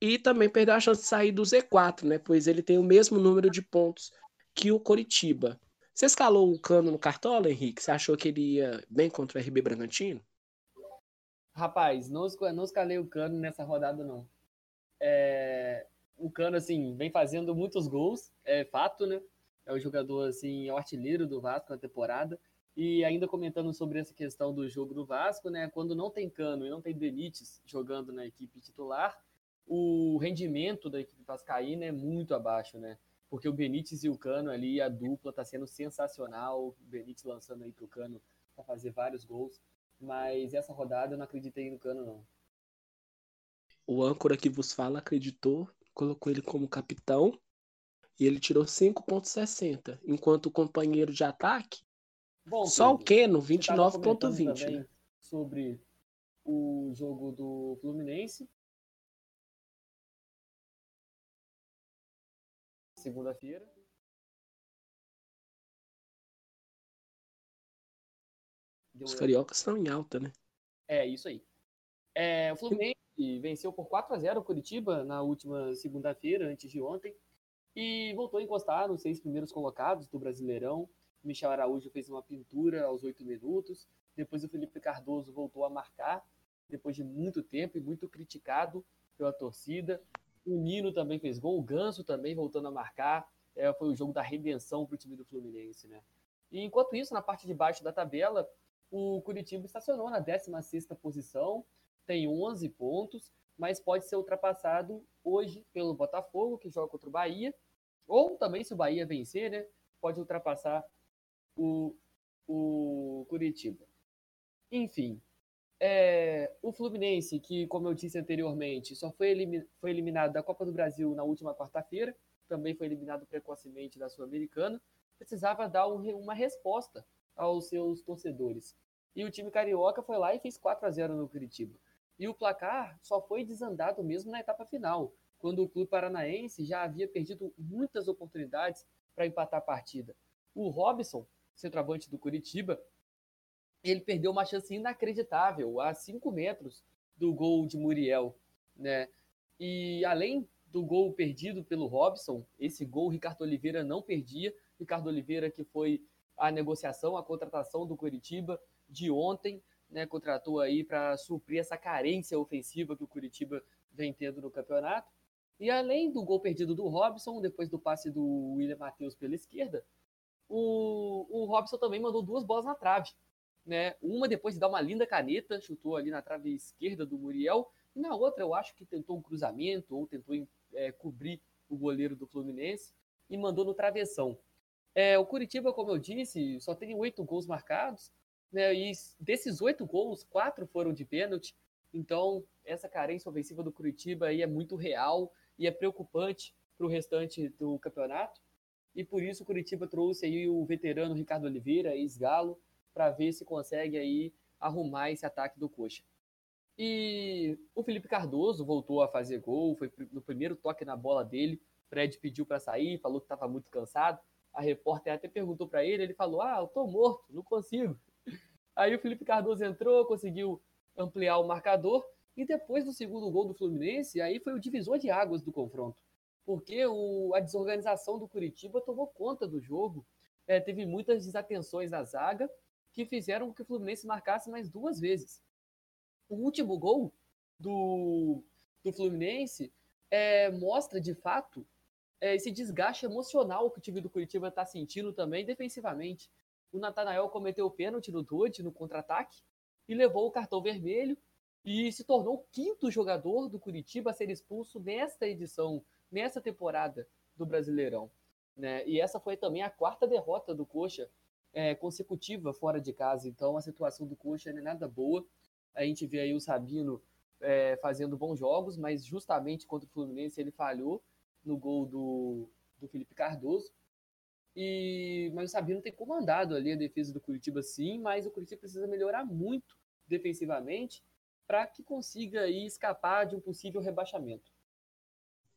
E também perdeu a chance de sair do Z4, né? Pois ele tem o mesmo número de pontos que o Coritiba. Você escalou o cano no Cartola, Henrique? Você achou que ele ia bem contra o RB Bragantino? Rapaz, não, não escalei o Cano nessa rodada, não. É, o Cano, assim, vem fazendo muitos gols, é fato, né? É o jogador, assim, é artilheiro do Vasco na temporada. E ainda comentando sobre essa questão do jogo do Vasco, né? Quando não tem Cano e não tem Benítez jogando na equipe titular, o rendimento da equipe vascaína é muito abaixo, né? Porque o Benítez e o Cano ali, a dupla tá sendo sensacional. O Benítez lançando aí pro Cano para fazer vários gols. Mas essa rodada eu não acreditei no Cano, não. O âncora que vos fala acreditou, colocou ele como capitão e ele tirou 5,60. Enquanto o companheiro de ataque, Bom, só o Keno, 29,20. Né? Sobre o jogo do Fluminense. Segunda-feira. Os cariocas estão em alta, né? É, isso aí. É, o Fluminense venceu por 4 a 0 o Curitiba na última segunda-feira, antes de ontem, e voltou a encostar nos seis primeiros colocados do Brasileirão. Michel Araújo fez uma pintura aos oito minutos. Depois o Felipe Cardoso voltou a marcar, depois de muito tempo e muito criticado pela torcida. O Nino também fez gol, o Ganso também voltando a marcar. É, foi o jogo da redenção para o time do Fluminense, né? E enquanto isso, na parte de baixo da tabela, o Curitiba estacionou na 16ª posição, tem 11 pontos, mas pode ser ultrapassado hoje pelo Botafogo, que joga contra o Bahia, ou também se o Bahia vencer, né, pode ultrapassar o, o Curitiba. Enfim, é, o Fluminense, que, como eu disse anteriormente, só foi, foi eliminado da Copa do Brasil na última quarta-feira, também foi eliminado precocemente da Sul-Americana, precisava dar um, uma resposta aos seus torcedores. E o time carioca foi lá e fez 4 a 0 no Curitiba. E o placar só foi desandado mesmo na etapa final, quando o clube paranaense já havia perdido muitas oportunidades para empatar a partida. O Robson, centroavante do Curitiba, ele perdeu uma chance inacreditável a 5 metros do gol de Muriel, né? E além do gol perdido pelo Robson, esse gol Ricardo Oliveira não perdia. Ricardo Oliveira que foi a negociação, a contratação do Curitiba de ontem, né, contratou aí para suprir essa carência ofensiva que o Curitiba vem tendo no campeonato. E além do gol perdido do Robson, depois do passe do William Matheus pela esquerda, o, o Robson também mandou duas bolas na trave. Né? Uma depois de dar uma linda caneta, chutou ali na trave esquerda do Muriel, e na outra eu acho que tentou um cruzamento ou tentou é, cobrir o goleiro do Fluminense e mandou no travessão. É, o Curitiba, como eu disse, só tem oito gols marcados, né? E desses oito gols, quatro foram de pênalti. Então, essa carência ofensiva do Curitiba aí é muito real e é preocupante para o restante do campeonato. E por isso o Curitiba trouxe aí o veterano Ricardo Oliveira, ex-galo, para ver se consegue aí arrumar esse ataque do Coxa. E o Felipe Cardoso voltou a fazer gol, foi no primeiro toque na bola dele. Fred pediu para sair, falou que estava muito cansado a repórter até perguntou para ele, ele falou: Ah, eu tô morto, não consigo. Aí o Felipe Cardoso entrou, conseguiu ampliar o marcador, e depois do segundo gol do Fluminense, aí foi o divisor de águas do confronto. Porque o, a desorganização do Curitiba tomou conta do jogo, é, teve muitas desatenções na zaga, que fizeram com que o Fluminense marcasse mais duas vezes. O último gol do, do Fluminense é, mostra de fato é, esse desgaste emocional que o time do Curitiba está sentindo também defensivamente. O Natanael cometeu o pênalti no Dodge, no contra-ataque, e levou o cartão vermelho e se tornou o quinto jogador do Curitiba a ser expulso nesta edição, nessa temporada do Brasileirão. Né? E essa foi também a quarta derrota do Coxa é, consecutiva fora de casa. Então a situação do Coxa não é nada boa. A gente vê aí o Sabino é, fazendo bons jogos, mas justamente contra o Fluminense ele falhou no gol do, do Felipe Cardoso. E, mas o Sabino tem comandado ali a defesa do Curitiba sim, mas o Curitiba precisa melhorar muito defensivamente para que consiga aí escapar de um possível rebaixamento.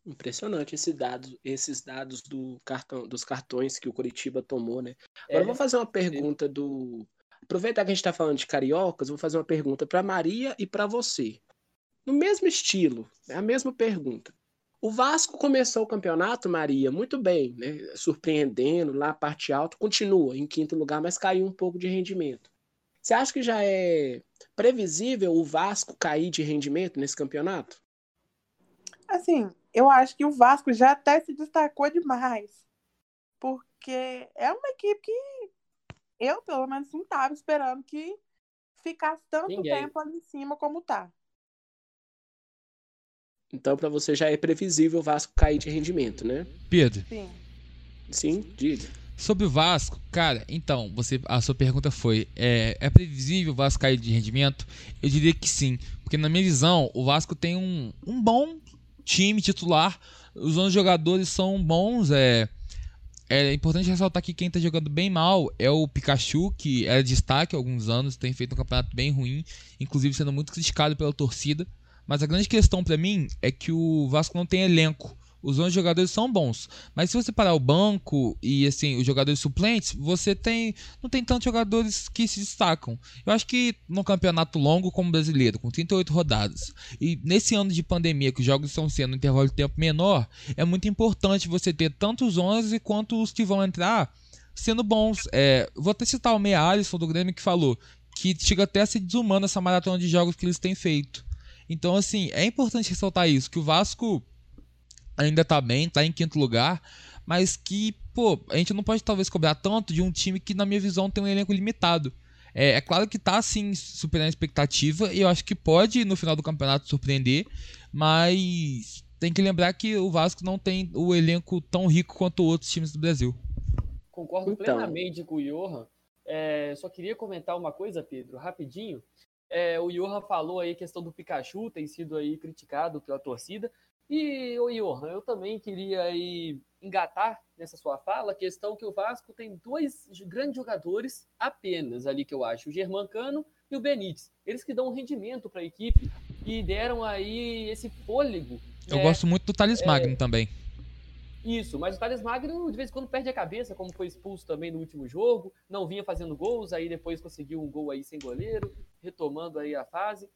Impressionante esse dado, esses dados do cartão, dos cartões que o Curitiba tomou, né? Agora é, eu vou fazer uma pergunta do. Aproveitar que a gente está falando de cariocas, vou fazer uma pergunta para Maria e para você. No mesmo estilo, é a mesma pergunta. O Vasco começou o campeonato, Maria, muito bem, né? Surpreendendo lá a parte alta, continua em quinto lugar, mas caiu um pouco de rendimento. Você acha que já é previsível o Vasco cair de rendimento nesse campeonato? Assim, eu acho que o Vasco já até se destacou demais. Porque é uma equipe que eu, pelo menos, não estava esperando que ficasse tanto Ninguém. tempo ali em cima como tá. Então, para você já é previsível o Vasco cair de rendimento, né? Pedro. Sim. Sim, diga. Sobre o Vasco, cara, então, você, a sua pergunta foi: é, é previsível o Vasco cair de rendimento? Eu diria que sim, porque na minha visão, o Vasco tem um, um bom time titular. Os 11 jogadores são bons. É, é importante ressaltar que quem está jogando bem mal é o Pikachu, que era destaque há alguns anos, tem feito um campeonato bem ruim, inclusive sendo muito criticado pela torcida. Mas a grande questão para mim é que o Vasco não tem elenco os 11 jogadores são bons. Mas se você parar o banco e assim, os jogadores suplentes, você tem não tem tantos jogadores que se destacam. Eu acho que no campeonato longo como brasileiro, com 38 rodadas, e nesse ano de pandemia que os jogos estão sendo um intervalo de tempo menor, é muito importante você ter tanto os 11 quanto os que vão entrar sendo bons. É, vou até citar o Meia Alisson do Grêmio que falou que chega até a ser desumano essa maratona de jogos que eles têm feito. Então, assim, é importante ressaltar isso, que o Vasco ainda tá bem, tá em quinto lugar, mas que, pô, a gente não pode talvez cobrar tanto de um time que, na minha visão, tem um elenco limitado. É, é claro que tá, sim, superando a expectativa, e eu acho que pode, no final do campeonato, surpreender, mas tem que lembrar que o Vasco não tem o elenco tão rico quanto outros times do Brasil. Concordo então... plenamente com o Johan. É, só queria comentar uma coisa, Pedro, rapidinho. É, o Johan falou aí a questão do Pikachu, tem sido aí criticado pela torcida, e, o Johan, eu também queria aí engatar nessa sua fala a questão que o Vasco tem dois grandes jogadores apenas ali que eu acho, o Germancano e o Benítez. Eles que dão um rendimento para a equipe e deram aí esse fôlego. Eu né? gosto muito do Thales é... Magno também. Isso, mas o Thales Magno de vez em quando perde a cabeça, como foi expulso também no último jogo, não vinha fazendo gols, aí depois conseguiu um gol aí sem goleiro, retomando aí a fase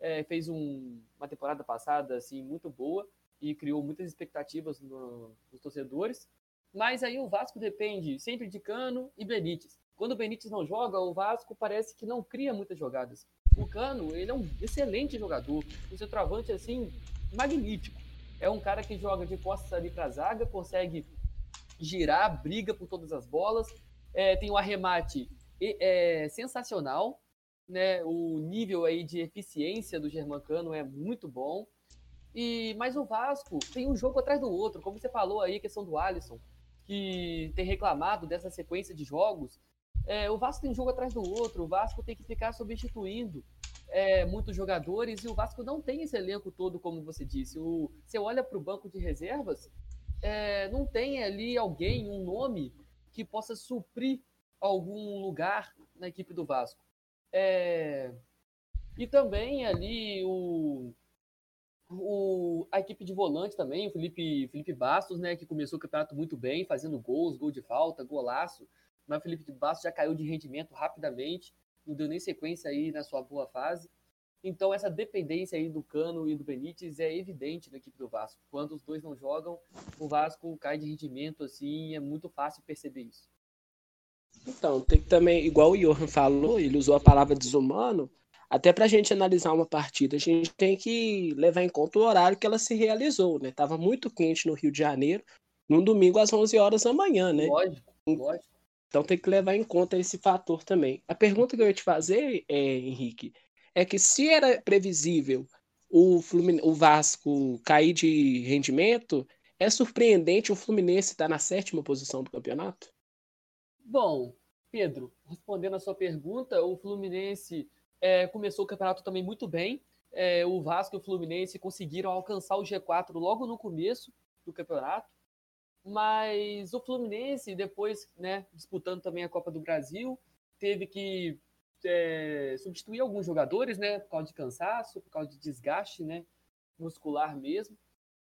é, fez um, uma temporada passada assim muito boa e criou muitas expectativas no, nos torcedores. Mas aí o Vasco depende sempre de Cano e Benítez. Quando o Benítez não joga, o Vasco parece que não cria muitas jogadas. O Cano, ele é um excelente jogador, um centroavante assim magnífico. É um cara que joga de costas ali para a zaga, consegue girar, briga por todas as bolas, é, tem um arremate é, sensacional, né? O nível aí de eficiência do Germancano é muito bom. E mas o Vasco tem um jogo atrás do outro, como você falou aí, a questão do Alisson, que tem reclamado dessa sequência de jogos. É, o Vasco tem um jogo atrás do outro, o Vasco tem que ficar substituindo é, muitos jogadores e o Vasco não tem esse elenco todo, como você disse. O, você olha para o banco de reservas, é, não tem ali alguém, um nome que possa suprir algum lugar na equipe do Vasco. É... E também ali o, o, a equipe de volante também, o Felipe, Felipe Bastos, né, que começou o campeonato muito bem, fazendo gols, gol de falta, golaço. Mas o Felipe Bastos já caiu de rendimento rapidamente, não deu nem sequência aí na sua boa fase. Então essa dependência aí do Cano e do Benítez é evidente na equipe do Vasco. Quando os dois não jogam, o Vasco cai de rendimento assim, é muito fácil perceber isso. Então, tem que também, igual o Johan falou, ele usou a palavra desumano, até para a gente analisar uma partida, a gente tem que levar em conta o horário que ela se realizou, né? Tava muito quente no Rio de Janeiro, num domingo às 11 horas da manhã, né? Lógico, lógico. Então tem que levar em conta esse fator também. A pergunta que eu ia te fazer, é, Henrique, é que se era previsível o, Flumin... o Vasco cair de rendimento, é surpreendente o Fluminense estar na sétima posição do campeonato? Bom, Pedro, respondendo a sua pergunta, o Fluminense é, começou o campeonato também muito bem. É, o Vasco e o Fluminense conseguiram alcançar o G4 logo no começo do campeonato mas o Fluminense, depois, né, disputando também a Copa do Brasil, teve que é, substituir alguns jogadores, né, por causa de cansaço, por causa de desgaste, né, muscular mesmo.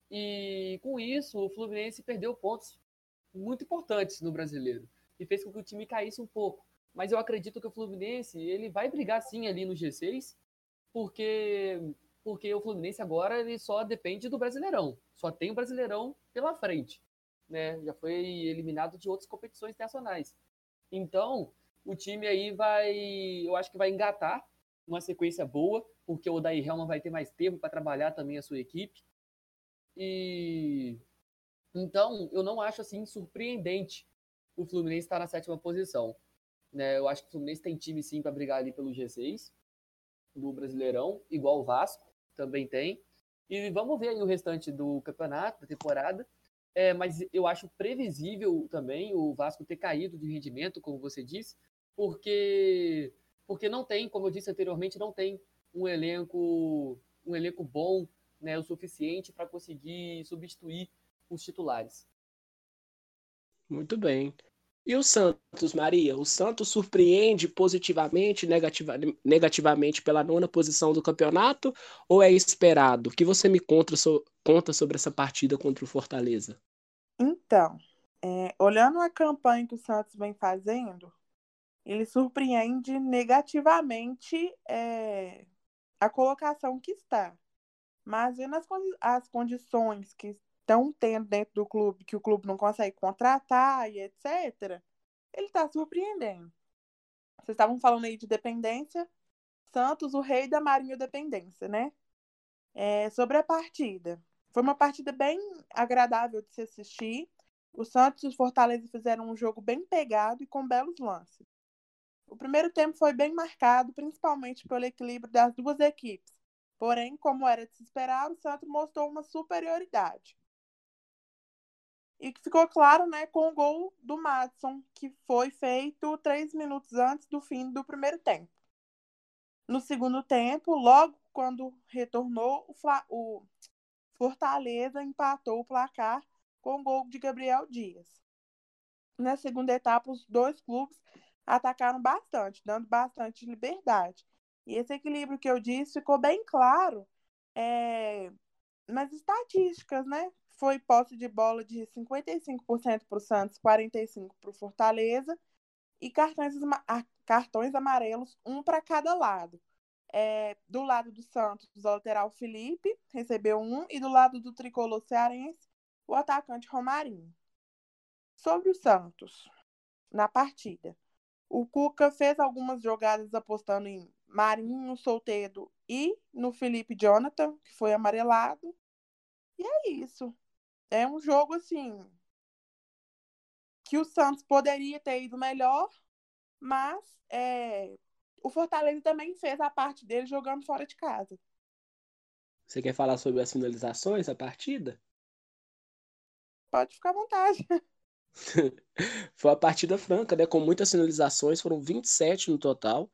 E com isso, o Fluminense perdeu pontos muito importantes no Brasileiro e fez com que o time caísse um pouco. Mas eu acredito que o Fluminense ele vai brigar sim ali no G6, porque porque o Fluminense agora ele só depende do Brasileirão, só tem o Brasileirão pela frente né? Já foi eliminado de outras competições nacionais. Então, o time aí vai, eu acho que vai engatar uma sequência boa, porque o Odair Helman vai ter mais tempo para trabalhar também a sua equipe. E então, eu não acho assim surpreendente o Fluminense estar na sétima posição. Né? Eu acho que o Fluminense tem time sim para brigar ali pelo G6 do Brasileirão, igual o Vasco também tem. E vamos ver aí o restante do campeonato, da temporada. É, mas eu acho previsível também o Vasco ter caído de rendimento, como você disse, porque porque não tem, como eu disse anteriormente, não tem um elenco um elenco bom, né, o suficiente para conseguir substituir os titulares. Muito bem. E o Santos, Maria? O Santos surpreende positivamente, negativa, negativamente pela nona posição do campeonato ou é esperado? O que você me conta, so, conta sobre essa partida contra o Fortaleza? Então, é, olhando a campanha que o Santos vem fazendo, ele surpreende negativamente é, a colocação que está. Mas vendo as, as condições que estão tendo dentro do clube, que o clube não consegue contratar e etc., ele está surpreendendo. Vocês estavam falando aí de dependência. Santos, o rei da Marinho Dependência, né? É, sobre a partida. Foi uma partida bem agradável de se assistir. O Santos e o Fortaleza fizeram um jogo bem pegado e com belos lances. O primeiro tempo foi bem marcado, principalmente pelo equilíbrio das duas equipes. Porém, como era de se esperar, o Santos mostrou uma superioridade. E que ficou claro né, com o gol do Madison, que foi feito três minutos antes do fim do primeiro tempo. No segundo tempo, logo quando retornou, o, Fla o Fortaleza empatou o placar com o gol de Gabriel Dias. Na segunda etapa, os dois clubes atacaram bastante, dando bastante liberdade. E esse equilíbrio que eu disse ficou bem claro é, nas estatísticas, né? Foi posse de bola de 55% para o Santos, 45% para o Fortaleza, e cartões, cartões amarelos, um para cada lado. É, do lado do Santos, o lateral Felipe recebeu um, e do lado do tricolor cearense, o atacante Romarinho. Sobre o Santos, na partida, o Cuca fez algumas jogadas apostando em Marinho, Solteiro e no Felipe Jonathan, que foi amarelado. E é isso é um jogo assim que o Santos poderia ter ido melhor, mas é, o Fortaleza também fez a parte dele jogando fora de casa. Você quer falar sobre as finalizações da partida? Pode ficar à vontade. Foi uma partida franca, né? Com muitas finalizações, foram 27 no total.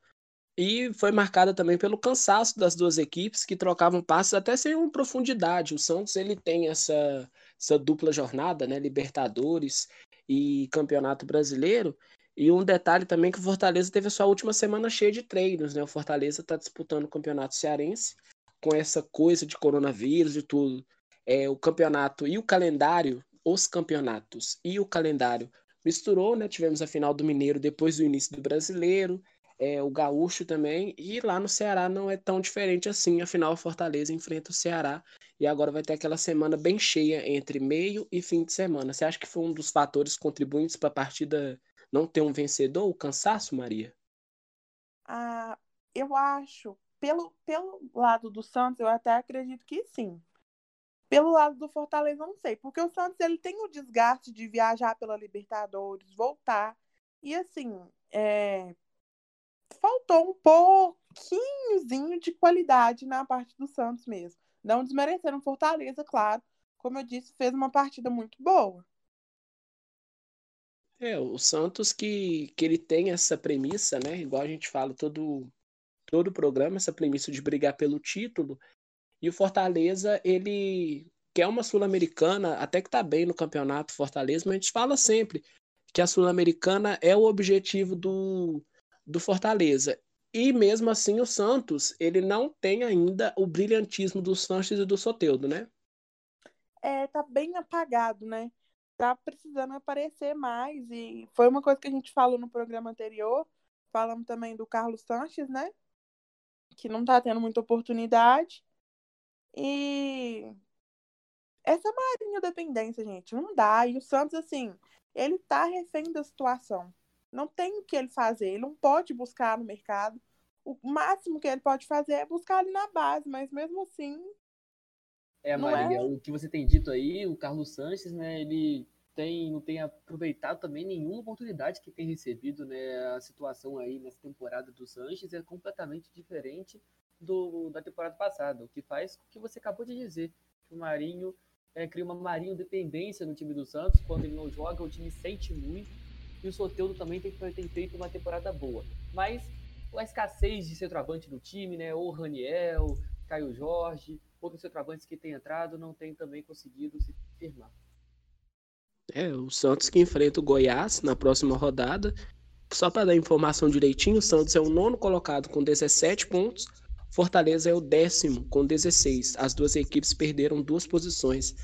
E foi marcada também pelo cansaço das duas equipes que trocavam passes até sem uma profundidade. O Santos ele tem essa, essa dupla jornada, né? Libertadores e Campeonato Brasileiro. E um detalhe também que o Fortaleza teve a sua última semana cheia de treinos, né? O Fortaleza está disputando o Campeonato Cearense com essa coisa de coronavírus e tudo. É, o campeonato e o calendário, os campeonatos e o calendário misturou, né? Tivemos a final do Mineiro depois do início do Brasileiro é, o Gaúcho também, e lá no Ceará não é tão diferente assim, afinal Fortaleza enfrenta o Ceará e agora vai ter aquela semana bem cheia entre meio e fim de semana. Você acha que foi um dos fatores contribuintes para a partida não ter um vencedor, o cansaço, Maria? Ah, eu acho, pelo, pelo lado do Santos, eu até acredito que sim. Pelo lado do Fortaleza, não sei, porque o Santos ele tem o desgaste de viajar pela Libertadores, voltar. E assim, é... faltou um pouquinhozinho de qualidade na parte do Santos mesmo. Não desmerecendo o Fortaleza, claro. Como eu disse, fez uma partida muito boa. É, o Santos que, que ele tem essa premissa, né? Igual a gente fala todo todo programa, essa premissa de brigar pelo título. E o Fortaleza, ele quer uma Sul-Americana, até que tá bem no campeonato Fortaleza, mas a gente fala sempre que a Sul-Americana é o objetivo do, do Fortaleza. E mesmo assim o Santos, ele não tem ainda o brilhantismo do Sanches e do Soteudo, né? É, tá bem apagado, né? Tá precisando aparecer mais e foi uma coisa que a gente falou no programa anterior, falamos também do Carlos Sanches, né? Que não tá tendo muita oportunidade. E essa marinha dependência, gente, não dá. E o Santos, assim, ele tá refém da situação. Não tem o que ele fazer. Ele não pode buscar no mercado. O máximo que ele pode fazer é buscar ali na base, mas mesmo assim. É, Maria, é... o que você tem dito aí, o Carlos Sanches, né, ele tem, não tem aproveitado também nenhuma oportunidade que tem recebido, né? A situação aí nessa temporada do Sanches é completamente diferente do, da temporada passada, o que faz o que você acabou de dizer, que o Marinho é, cria uma Marinho dependência no time do Santos, quando ele não joga, o time sente muito, e o Soteudo também tem, tem feito uma temporada boa. Mas a escassez de centroavante do time, né, o Raniel, Caio Jorge, outros centroavantes que têm entrado, não tem também conseguido se firmar. É, o Santos que enfrenta o Goiás na próxima rodada. Só para dar informação direitinho, o Santos é o nono colocado com 17 pontos, Fortaleza é o décimo com 16. As duas equipes perderam duas posições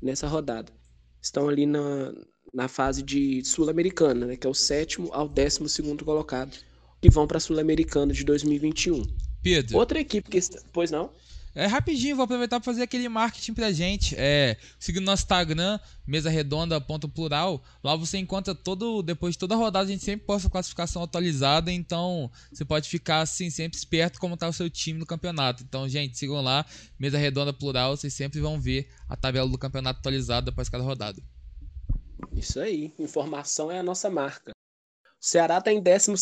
nessa rodada. Estão ali na, na fase de Sul-Americana, né, que é o sétimo ao décimo segundo colocado, que vão para a Sul-Americana de 2021. Pedro. Outra equipe que. Pois não? É rapidinho, vou aproveitar para fazer aquele marketing pra gente. É, seguindo nosso Instagram, mesa redonda ponto plural. Lá você encontra todo depois de toda a rodada a gente sempre posta a classificação atualizada, então você pode ficar assim sempre esperto como tá o seu time no campeonato. Então, gente, sigam lá, mesa redonda plural, vocês sempre vão ver a tabela do campeonato atualizada após cada rodada. Isso aí, informação é a nossa marca. O Ceará está em 12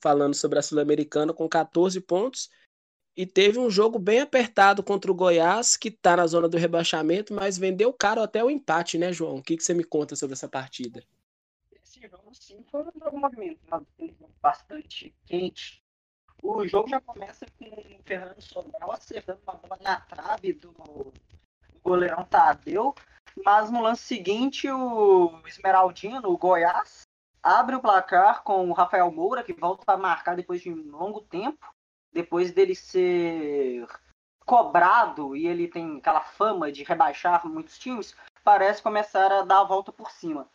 falando sobre a Sul-Americana com 14 pontos e teve um jogo bem apertado contra o Goiás, que está na zona do rebaixamento, mas vendeu caro até o empate, né, João? O que, que você me conta sobre essa partida? Esse jogo, sim, foi um jogo movimentado, bastante quente. O jogo já começa com o Fernando Sobral acertando uma bola na trave do goleirão Tadeu, mas no lance seguinte, o Esmeraldino, o Goiás, abre o placar com o Rafael Moura, que volta a marcar depois de um longo tempo depois dele ser cobrado e ele tem aquela fama de rebaixar muitos times, parece começar a dar a volta por cima.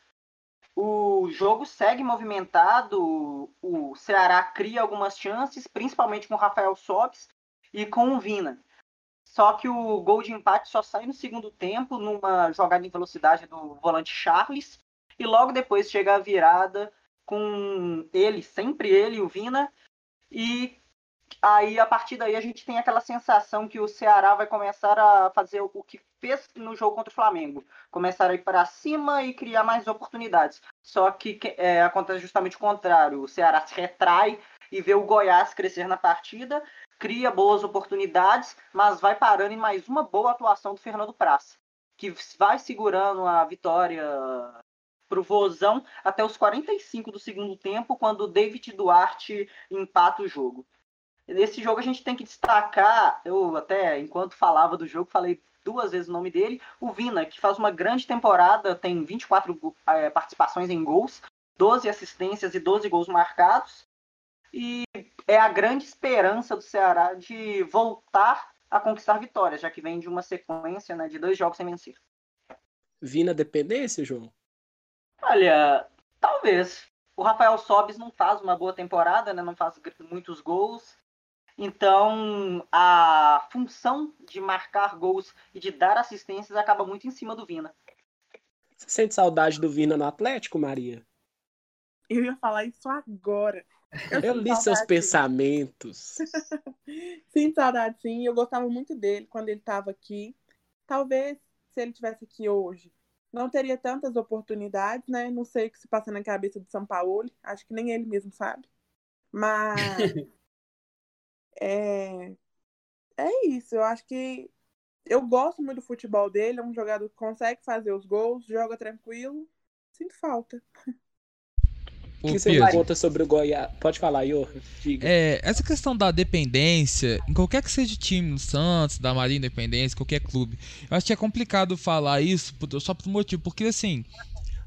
O jogo segue movimentado, o Ceará cria algumas chances, principalmente com o Rafael Sobis e com o Vina. Só que o gol de empate só sai no segundo tempo, numa jogada em velocidade do volante Charles, e logo depois chega a virada com ele, sempre ele, o Vina, e aí a partir daí a gente tem aquela sensação que o Ceará vai começar a fazer o que fez no jogo contra o Flamengo, começar a ir para cima e criar mais oportunidades. Só que é, acontece justamente o contrário, o Ceará se retrai e vê o Goiás crescer na partida, cria boas oportunidades, mas vai parando em mais uma boa atuação do Fernando Praça, que vai segurando a vitória para o Vozão até os 45 do segundo tempo, quando o David Duarte empata o jogo. Nesse jogo a gente tem que destacar, eu até enquanto falava do jogo, falei duas vezes o nome dele, o Vina, que faz uma grande temporada, tem 24 é, participações em gols, 12 assistências e 12 gols marcados. E é a grande esperança do Ceará de voltar a conquistar vitórias, já que vem de uma sequência né, de dois jogos sem vencer. Vina dependência, João? Olha, talvez. O Rafael Sobis não faz uma boa temporada, né? não faz muitos gols. Então, a função de marcar gols e de dar assistências acaba muito em cima do Vina. Você sente saudade do Vina no Atlético, Maria? Eu ia falar isso agora. Eu, eu li saudade. seus pensamentos. sim, saudade, sim. Eu gostava muito dele quando ele estava aqui. talvez se ele tivesse aqui hoje, não teria tantas oportunidades, né? Não sei o que se passa na cabeça do São Paulo, acho que nem ele mesmo sabe. Mas é, é isso, eu acho que eu gosto muito do futebol dele, é um jogador que consegue fazer os gols, joga tranquilo, sinto falta. O que você conta sobre o Goiás? Pode falar, Ior. É, essa questão da dependência, em qualquer que seja o time, no Santos, da Marinha Independência, qualquer clube, eu acho que é complicado falar isso só por motivo, porque assim,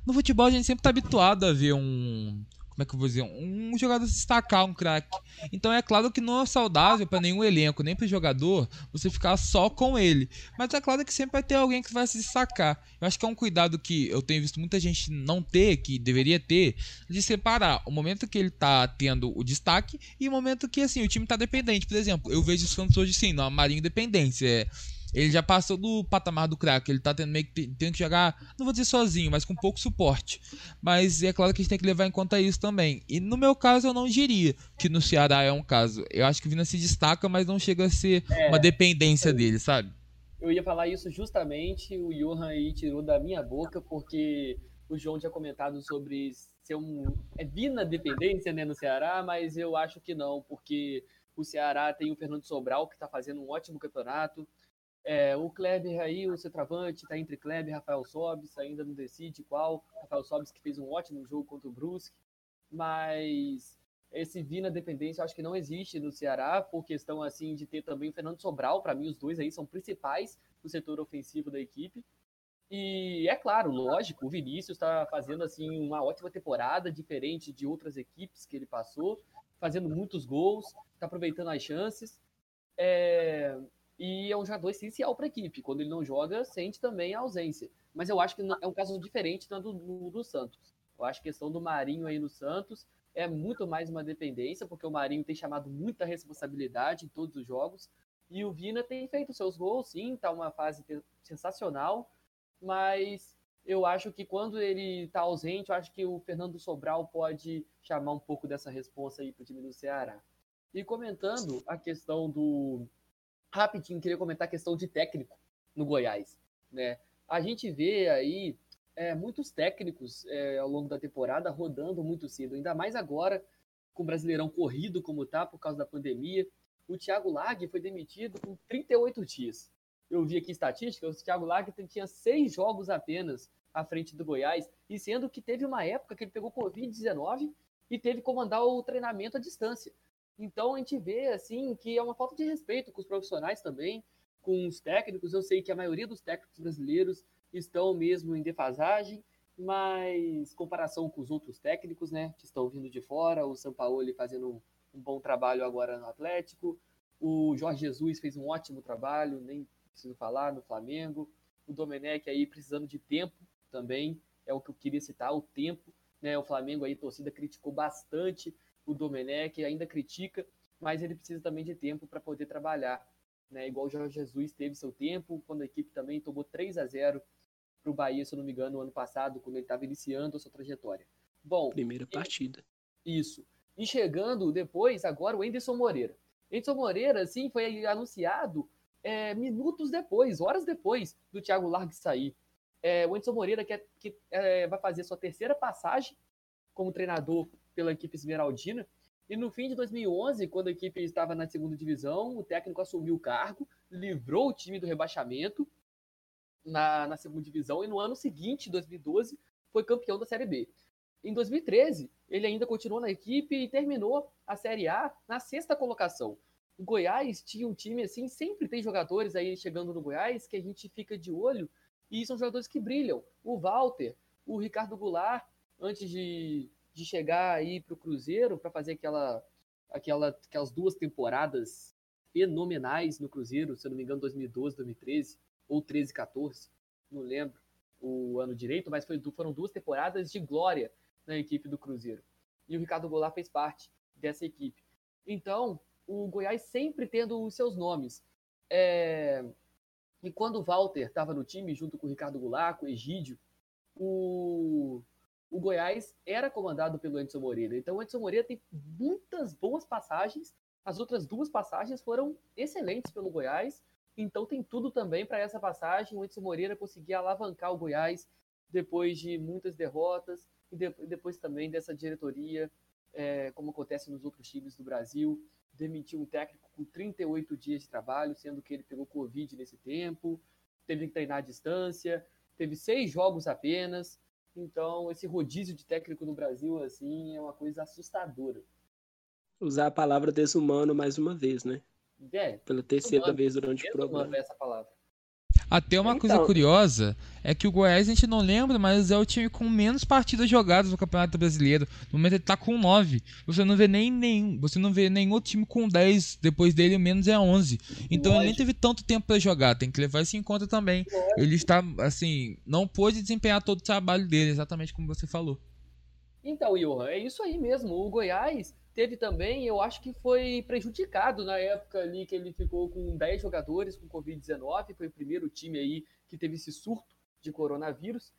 no futebol a gente sempre tá habituado a ver um, como é que eu vou dizer, um jogador se destacar, um craque. Então é claro que não é saudável para nenhum elenco, nem para jogador, você ficar só com ele. Mas é claro que sempre vai ter alguém que vai se destacar. Eu acho que é um cuidado que eu tenho visto muita gente não ter, que deveria ter, de separar o momento que ele tá tendo o destaque e o momento que assim, o time tá dependente. Por exemplo, eu vejo os Santos hoje sim, na Marinha Independência. É, ele já passou do patamar do craque. Ele tá tendo meio que tendo que jogar, não vou dizer sozinho, mas com pouco suporte. Mas é claro que a gente tem que levar em conta isso também. E no meu caso, eu não diria que no Ceará é um caso. Eu acho que o Vina se destaca, mas não chega a ser é, uma dependência eu, dele, sabe? Eu ia falar isso justamente, o Johan aí tirou da minha boca, porque o João tinha comentado sobre ser um. É Vina dependência né, no Ceará, mas eu acho que não, porque o Ceará tem o Fernando Sobral, que está fazendo um ótimo campeonato. É, o Kleber aí, o centroavante, está entre Kleber e Rafael Sobis, ainda não decide qual. Rafael Sobis que fez um ótimo jogo contra o Brusque, mas esse Vina dependência eu acho que não existe no Ceará, por questão assim de ter também o Fernando Sobral, para mim os dois aí são principais no setor ofensivo da equipe. E é claro, lógico, o Vinícius está fazendo assim uma ótima temporada, diferente de outras equipes que ele passou, fazendo muitos gols, está aproveitando as chances. É, e é um jogador essencial para a equipe. Quando ele não joga, sente também a ausência. Mas eu acho que é um caso diferente do, do, do Santos. Eu acho que a questão do Marinho aí no Santos é muito mais uma dependência, porque o Marinho tem chamado muita responsabilidade em todos os jogos. E o Vina tem feito seus gols, sim, tá uma fase sensacional, mas eu acho que quando ele tá ausente, eu acho que o Fernando Sobral pode chamar um pouco dessa responsa aí pro time do Ceará. E comentando a questão do, rapidinho, queria comentar a questão de técnico no Goiás. Né? A gente vê aí é, muitos técnicos é, ao longo da temporada rodando muito cedo, ainda mais agora com o Brasileirão corrido como tá por causa da pandemia. O Thiago Lag foi demitido com 38 dias. Eu vi aqui estatística, o Thiago Lag tinha seis jogos apenas à frente do Goiás, e sendo que teve uma época que ele pegou Covid-19 e teve que comandar o treinamento à distância. Então a gente vê assim que é uma falta de respeito com os profissionais também, com os técnicos. Eu sei que a maioria dos técnicos brasileiros estão mesmo em defasagem, mas comparação com os outros técnicos, né, que estão vindo de fora, o Sampaoli fazendo um bom trabalho agora no Atlético, o Jorge Jesus fez um ótimo trabalho, nem preciso falar, no Flamengo, o Domenech aí precisando de tempo também, é o que eu queria citar, o tempo, né, o Flamengo aí, torcida criticou bastante o Domenech ainda critica, mas ele precisa também de tempo para poder trabalhar. Né? Igual o Jorge Jesus teve seu tempo, quando a equipe também tomou 3 a 0 para o Bahia, se eu não me engano, no ano passado, quando ele estava iniciando a sua trajetória. Bom. Primeira partida. Isso. E chegando depois, agora, o Enderson Moreira. Enderson Moreira, assim, foi anunciado é, minutos depois, horas depois do Thiago Largue sair. É, o Enderson Moreira que, é, que é, vai fazer sua terceira passagem como treinador pela equipe esmeraldina. E no fim de 2011, quando a equipe estava na segunda divisão, o técnico assumiu o cargo, livrou o time do rebaixamento na, na segunda divisão e no ano seguinte, 2012, foi campeão da Série B. Em 2013, ele ainda continuou na equipe e terminou a Série A na sexta colocação. O Goiás tinha um time assim, sempre tem jogadores aí chegando no Goiás que a gente fica de olho e são jogadores que brilham. O Walter, o Ricardo Goulart, antes de, de chegar aí para o Cruzeiro para fazer aquela, aquela, aquelas duas temporadas fenomenais no Cruzeiro, se eu não me engano, 2012, 2013, ou 13, 14, não lembro o ano direito, mas foi, foram duas temporadas de glória na equipe do Cruzeiro. E o Ricardo Goulart fez parte dessa equipe. Então, o Goiás sempre tendo os seus nomes. É... E quando o Walter estava no time, junto com o Ricardo Goulart, com o Egídio, o o Goiás era comandado pelo Edson Moreira. Então o Edson Moreira tem muitas boas passagens. As outras duas passagens foram excelentes pelo Goiás. Então tem tudo também para essa passagem. O Edson Moreira conseguir alavancar o Goiás depois de muitas derrotas e de, depois também dessa diretoria, é, como acontece nos outros times do Brasil, demitiu um técnico com 38 dias de trabalho, sendo que ele pegou Covid nesse tempo, teve que treinar à distância, teve seis jogos apenas. Então, esse rodízio de técnico no Brasil, assim, é uma coisa assustadora. Usar a palavra desumano mais uma vez, né? É, Pela terceira humano, vez durante o programa. essa palavra. Até uma então, coisa curiosa é que o Goiás a gente não lembra, mas é o time com menos partidas jogadas no Campeonato Brasileiro. No momento ele tá com 9. Você não vê nem nenhum, você não vê nenhum outro time com 10, depois dele o menos é 11. Então Lógico. ele nem teve tanto tempo para jogar, tem que levar isso em conta também. Lógico. Ele está assim, não pôde desempenhar todo o trabalho dele, exatamente como você falou. Então, Johan, é isso aí mesmo. O Goiás teve também, eu acho que foi prejudicado na época ali que ele ficou com 10 jogadores com Covid-19, foi o primeiro time aí que teve esse surto de coronavírus.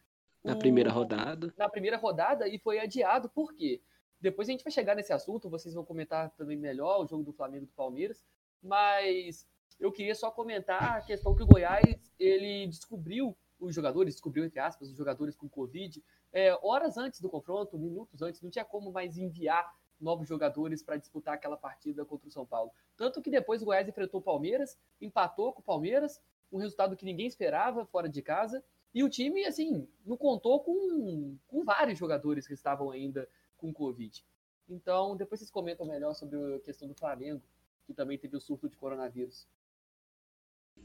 Na o... primeira rodada. Na primeira rodada e foi adiado, por quê? Depois a gente vai chegar nesse assunto, vocês vão comentar também melhor o jogo do Flamengo e do Palmeiras, mas eu queria só comentar a questão que o Goiás, ele descobriu os jogadores, descobriu, entre aspas, os jogadores com Covid, é, horas antes do confronto, minutos antes, não tinha como mais enviar novos jogadores para disputar aquela partida contra o São Paulo. Tanto que depois o Goiás enfrentou o Palmeiras, empatou com o Palmeiras, um resultado que ninguém esperava fora de casa. E o time, assim, não contou com, com vários jogadores que estavam ainda com Covid. Então, depois vocês comentam melhor sobre a questão do Flamengo, que também teve o surto de coronavírus.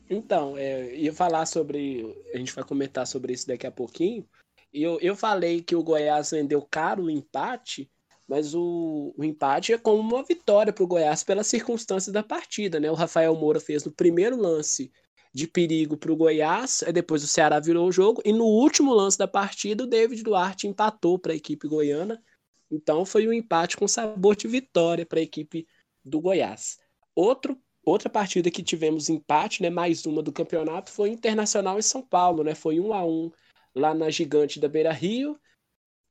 Então, é, ia falar sobre. A gente vai comentar sobre isso daqui a pouquinho. Eu, eu falei que o Goiás vendeu caro o empate mas o, o empate é como uma vitória para o Goiás pelas circunstâncias da partida, né? O Rafael Moura fez no primeiro lance de perigo para o Goiás, depois o Ceará virou o jogo, e no último lance da partida o David Duarte empatou para a equipe goiana, então foi um empate com sabor de vitória para a equipe do Goiás. Outro, outra partida que tivemos empate, né, mais uma do campeonato, foi Internacional em São Paulo, né, foi um a um lá na Gigante da Beira Rio,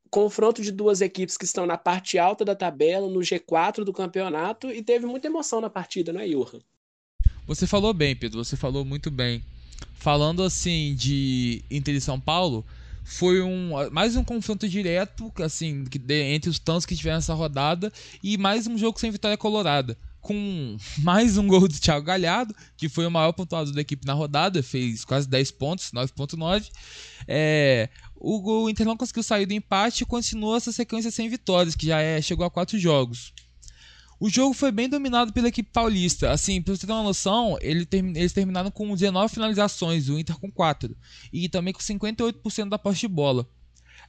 confronto de duas equipes que estão na parte alta da tabela, no G4 do campeonato, e teve muita emoção na partida, não é, Johan? Você falou bem, Pedro, você falou muito bem. Falando assim de Inter e São Paulo, foi um mais um confronto direto, assim, entre os tantos que tiveram essa rodada, e mais um jogo sem vitória colorada com mais um gol do Thiago Galhardo, que foi o maior pontuador da equipe na rodada, fez quase 10 pontos, 9.9. É, o, o Inter não conseguiu sair do empate e continuou essa sequência sem vitórias, que já é, chegou a quatro jogos. O jogo foi bem dominado pela equipe paulista. Assim, pra você ter uma noção, ele term eles terminaram com 19 finalizações, o Inter com 4. E também com 58% da posse de bola.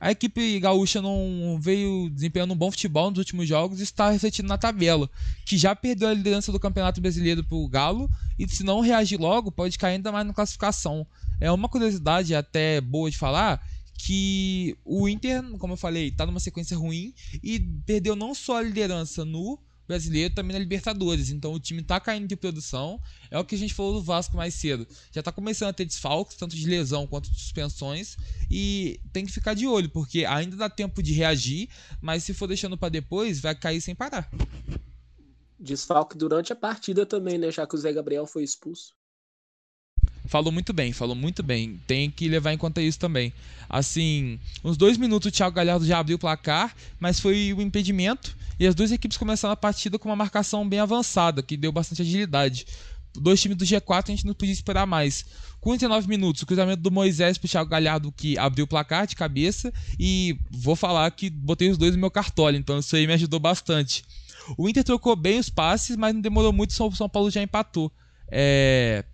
A equipe gaúcha não veio desempenhando um bom futebol nos últimos jogos e está refletindo na tabela, que já perdeu a liderança do Campeonato Brasileiro para o Galo e se não reagir logo pode cair ainda mais na classificação. É uma curiosidade até boa de falar que o Inter, como eu falei, está numa sequência ruim e perdeu não só a liderança no brasileiro também na Libertadores. Então o time tá caindo de produção. É o que a gente falou do Vasco mais cedo. Já tá começando a ter desfalques, tanto de lesão quanto de suspensões. E tem que ficar de olho, porque ainda dá tempo de reagir, mas se for deixando para depois, vai cair sem parar. Desfalque durante a partida também, né? Já que o Zé Gabriel foi expulso. Falou muito bem, falou muito bem. Tem que levar em conta isso também. Assim, uns dois minutos o Thiago Galhardo já abriu o placar, mas foi o impedimento. E as duas equipes começaram a partida com uma marcação bem avançada, que deu bastante agilidade. Dois times do G4 a gente não podia esperar mais. Com 39 minutos, o cruzamento do Moisés pro Thiago Galhardo, que abriu o placar de cabeça. E vou falar que botei os dois no meu cartola, então isso aí me ajudou bastante. O Inter trocou bem os passes, mas não demorou muito, o São Paulo já empatou. É,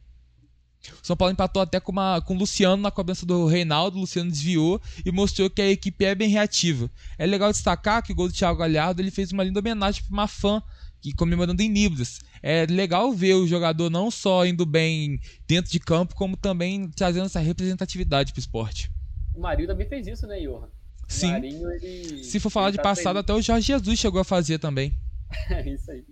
o São Paulo empatou até com, uma, com o Luciano na cobrança do Reinaldo. O Luciano desviou e mostrou que a equipe é bem reativa. É legal destacar que o gol do Thiago Galhardo ele fez uma linda homenagem para uma fã que comemorando em Libras. É legal ver o jogador não só indo bem dentro de campo, como também trazendo essa representatividade para o esporte. O Marinho também fez isso, né, Johan? Sim. Marinho, ele... Se for falar de tá passado, feliz. até o Jorge Jesus chegou a fazer também. É isso aí.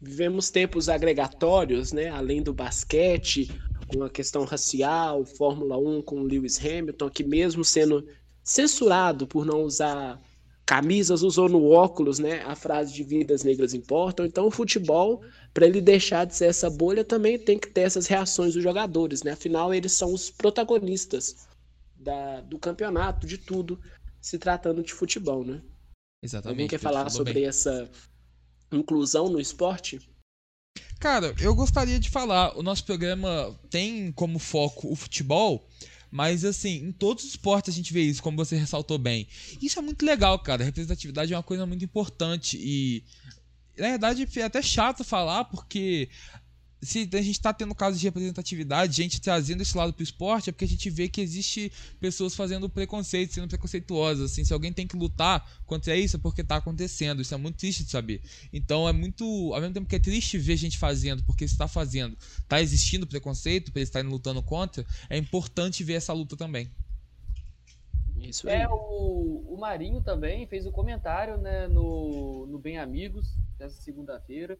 Vivemos tempos agregatórios, né? Além do basquete, com a questão racial, Fórmula 1 com Lewis Hamilton, que mesmo sendo censurado por não usar camisas, usou no óculos, né? A frase de vidas negras importam. Então, o futebol, para ele deixar de ser essa bolha, também tem que ter essas reações dos jogadores, né? Afinal, eles são os protagonistas da, do campeonato, de tudo, se tratando de futebol, né? Exatamente. Alguém quer falar sobre bem. essa inclusão no esporte? Cara, eu gostaria de falar. O nosso programa tem como foco o futebol, mas assim, em todos os esportes a gente vê isso, como você ressaltou bem. Isso é muito legal, cara. A representatividade é uma coisa muito importante e na verdade é até chato falar porque se a gente está tendo casos de representatividade, gente trazendo esse lado para o esporte, é porque a gente vê que existe pessoas fazendo preconceito, sendo preconceituosas. Assim, se alguém tem que lutar contra isso, é porque está acontecendo. Isso é muito triste de saber. Então é muito. Ao mesmo tempo que é triste ver gente fazendo, porque está fazendo, está existindo preconceito, para eles estarem lutando contra, é importante ver essa luta também. Isso aí. É, o, o Marinho também fez um comentário né, no, no Bem Amigos, dessa segunda-feira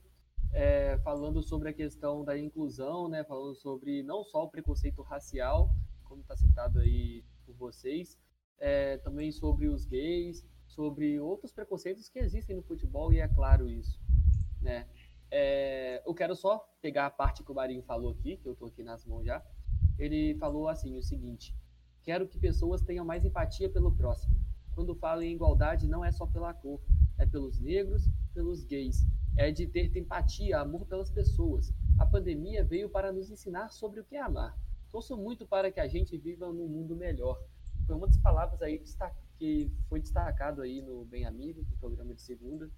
é, falando sobre a questão da inclusão, né, falando sobre não só o preconceito racial, como está citado aí por vocês, é, também sobre os gays, sobre outros preconceitos que existem no futebol, e é claro isso. Né? É, eu quero só pegar a parte que o Marinho falou aqui, que eu estou aqui nas mãos já. Ele falou assim o seguinte: quero que pessoas tenham mais empatia pelo próximo. Quando falo em igualdade, não é só pela cor, é pelos negros, pelos gays, é de ter empatia, amor pelas pessoas. A pandemia veio para nos ensinar sobre o que é amar. Torço muito para que a gente viva num mundo melhor. Foi uma das palavras aí que foi destacado aí no Bem Amigo, no programa de segunda,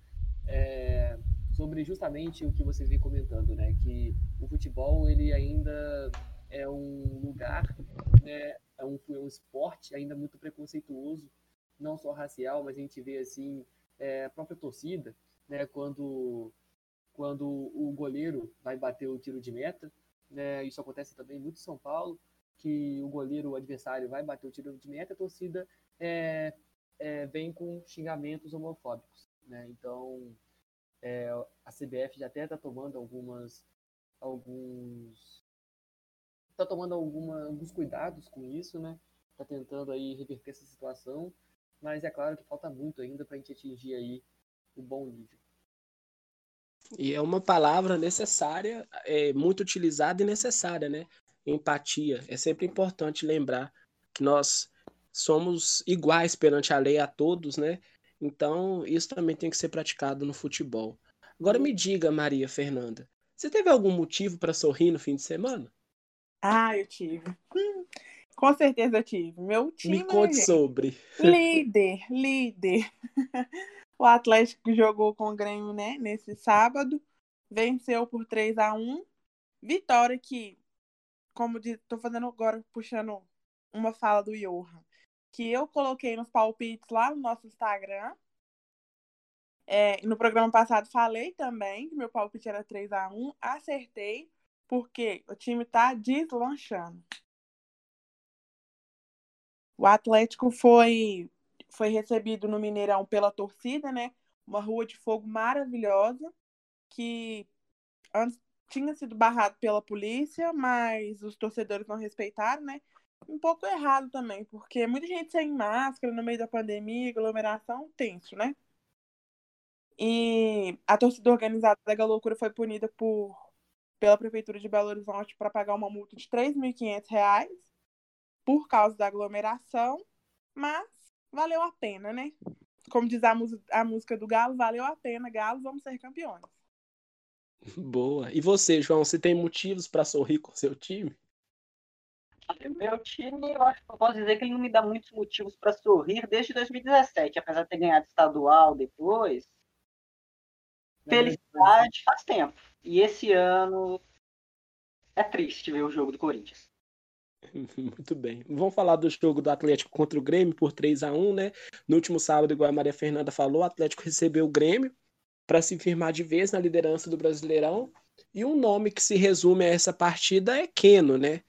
é, sobre justamente o que vocês vêm comentando, né? Que o futebol ele ainda é um lugar, né? É um, é um esporte ainda muito preconceituoso, não só racial, mas a gente vê assim é, a própria torcida né, quando, quando o goleiro vai bater o tiro de meta. Né, isso acontece também muito em São Paulo, que o goleiro, o adversário, vai bater o tiro de meta, a torcida é, é, vem com xingamentos homofóbicos. Né? Então, é, a CBF já até está tomando algumas alguns está tomando alguma, alguns cuidados com isso, né? Está tentando aí reverter essa situação, mas é claro que falta muito ainda para a gente atingir aí o bom nível. E é uma palavra necessária, é muito utilizada e necessária, né? Empatia. É sempre importante lembrar que nós somos iguais perante a lei a todos, né? Então, isso também tem que ser praticado no futebol. Agora me diga, Maria Fernanda, você teve algum motivo para sorrir no fim de semana? Ah, eu tive. Hum, com certeza eu tive. Meu time. Me conte sobre. Líder, líder. O Atlético jogou com o Grêmio, né, nesse sábado, venceu por 3 a 1 Vitória que, como estou fazendo agora, puxando uma fala do Johan, que eu coloquei nos palpites lá no nosso Instagram. É, no programa passado falei também que meu palpite era 3 a 1 acertei, porque o time está deslanchando. O Atlético foi foi recebido no Mineirão pela torcida, né? Uma rua de fogo maravilhosa, que antes tinha sido barrado pela polícia, mas os torcedores não respeitaram, né? Um pouco errado também, porque muita gente sem máscara no meio da pandemia, aglomeração, tenso, né? E a torcida organizada da Galocura foi punida por, pela Prefeitura de Belo Horizonte para pagar uma multa de R$ 3.500 por causa da aglomeração, mas valeu a pena, né? Como diz a, a música do Galo, valeu a pena, Galo, vamos ser campeões. Boa. E você, João, você tem motivos para sorrir com seu time? Meu time, eu acho que eu posso dizer que ele não me dá muitos motivos para sorrir desde 2017, apesar de ter ganhado estadual depois. Felicidade faz tempo. E esse ano é triste ver o jogo do Corinthians. Muito bem. Vamos falar do jogo do Atlético contra o Grêmio por 3 a 1 né? No último sábado, igual a Maria Fernanda falou, o Atlético recebeu o Grêmio para se firmar de vez na liderança do Brasileirão. E um nome que se resume a essa partida é Keno, né?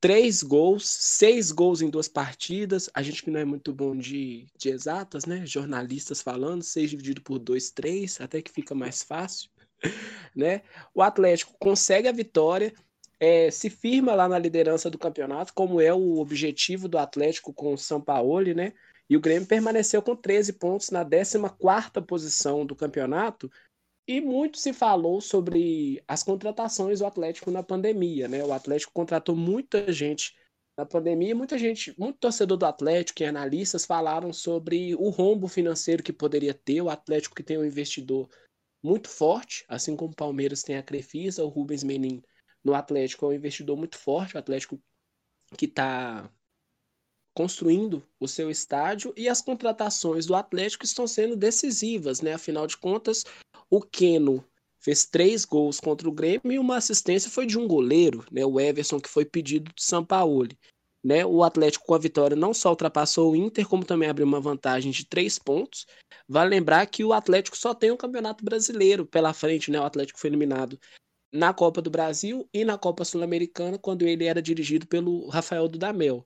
Três gols, seis gols em duas partidas. A gente que não é muito bom de, de exatas, né? Jornalistas falando, seis dividido por dois, três, até que fica mais fácil, né? O Atlético consegue a vitória é, se firma lá na liderança do campeonato, como é o objetivo do Atlético com o São Paulo, né? E o Grêmio permaneceu com 13 pontos na 14 posição do campeonato. E muito se falou sobre as contratações do Atlético na pandemia, né? O Atlético contratou muita gente na pandemia, muita gente, muito torcedor do Atlético e analistas falaram sobre o rombo financeiro que poderia ter o Atlético que tem um investidor muito forte, assim como o Palmeiras tem a Crefisa, o Rubens Menin no Atlético é um investidor muito forte, o Atlético que está construindo o seu estádio e as contratações do Atlético estão sendo decisivas, né? Afinal de contas, o Keno fez três gols contra o Grêmio e uma assistência foi de um goleiro, né? O Everson que foi pedido de São Paulo. Né, o Atlético com a vitória não só ultrapassou o Inter, como também abriu uma vantagem de três pontos. Vale lembrar que o Atlético só tem o Campeonato Brasileiro pela frente, né? O Atlético foi eliminado na Copa do Brasil e na Copa Sul-Americana, quando ele era dirigido pelo Rafael Dudamel.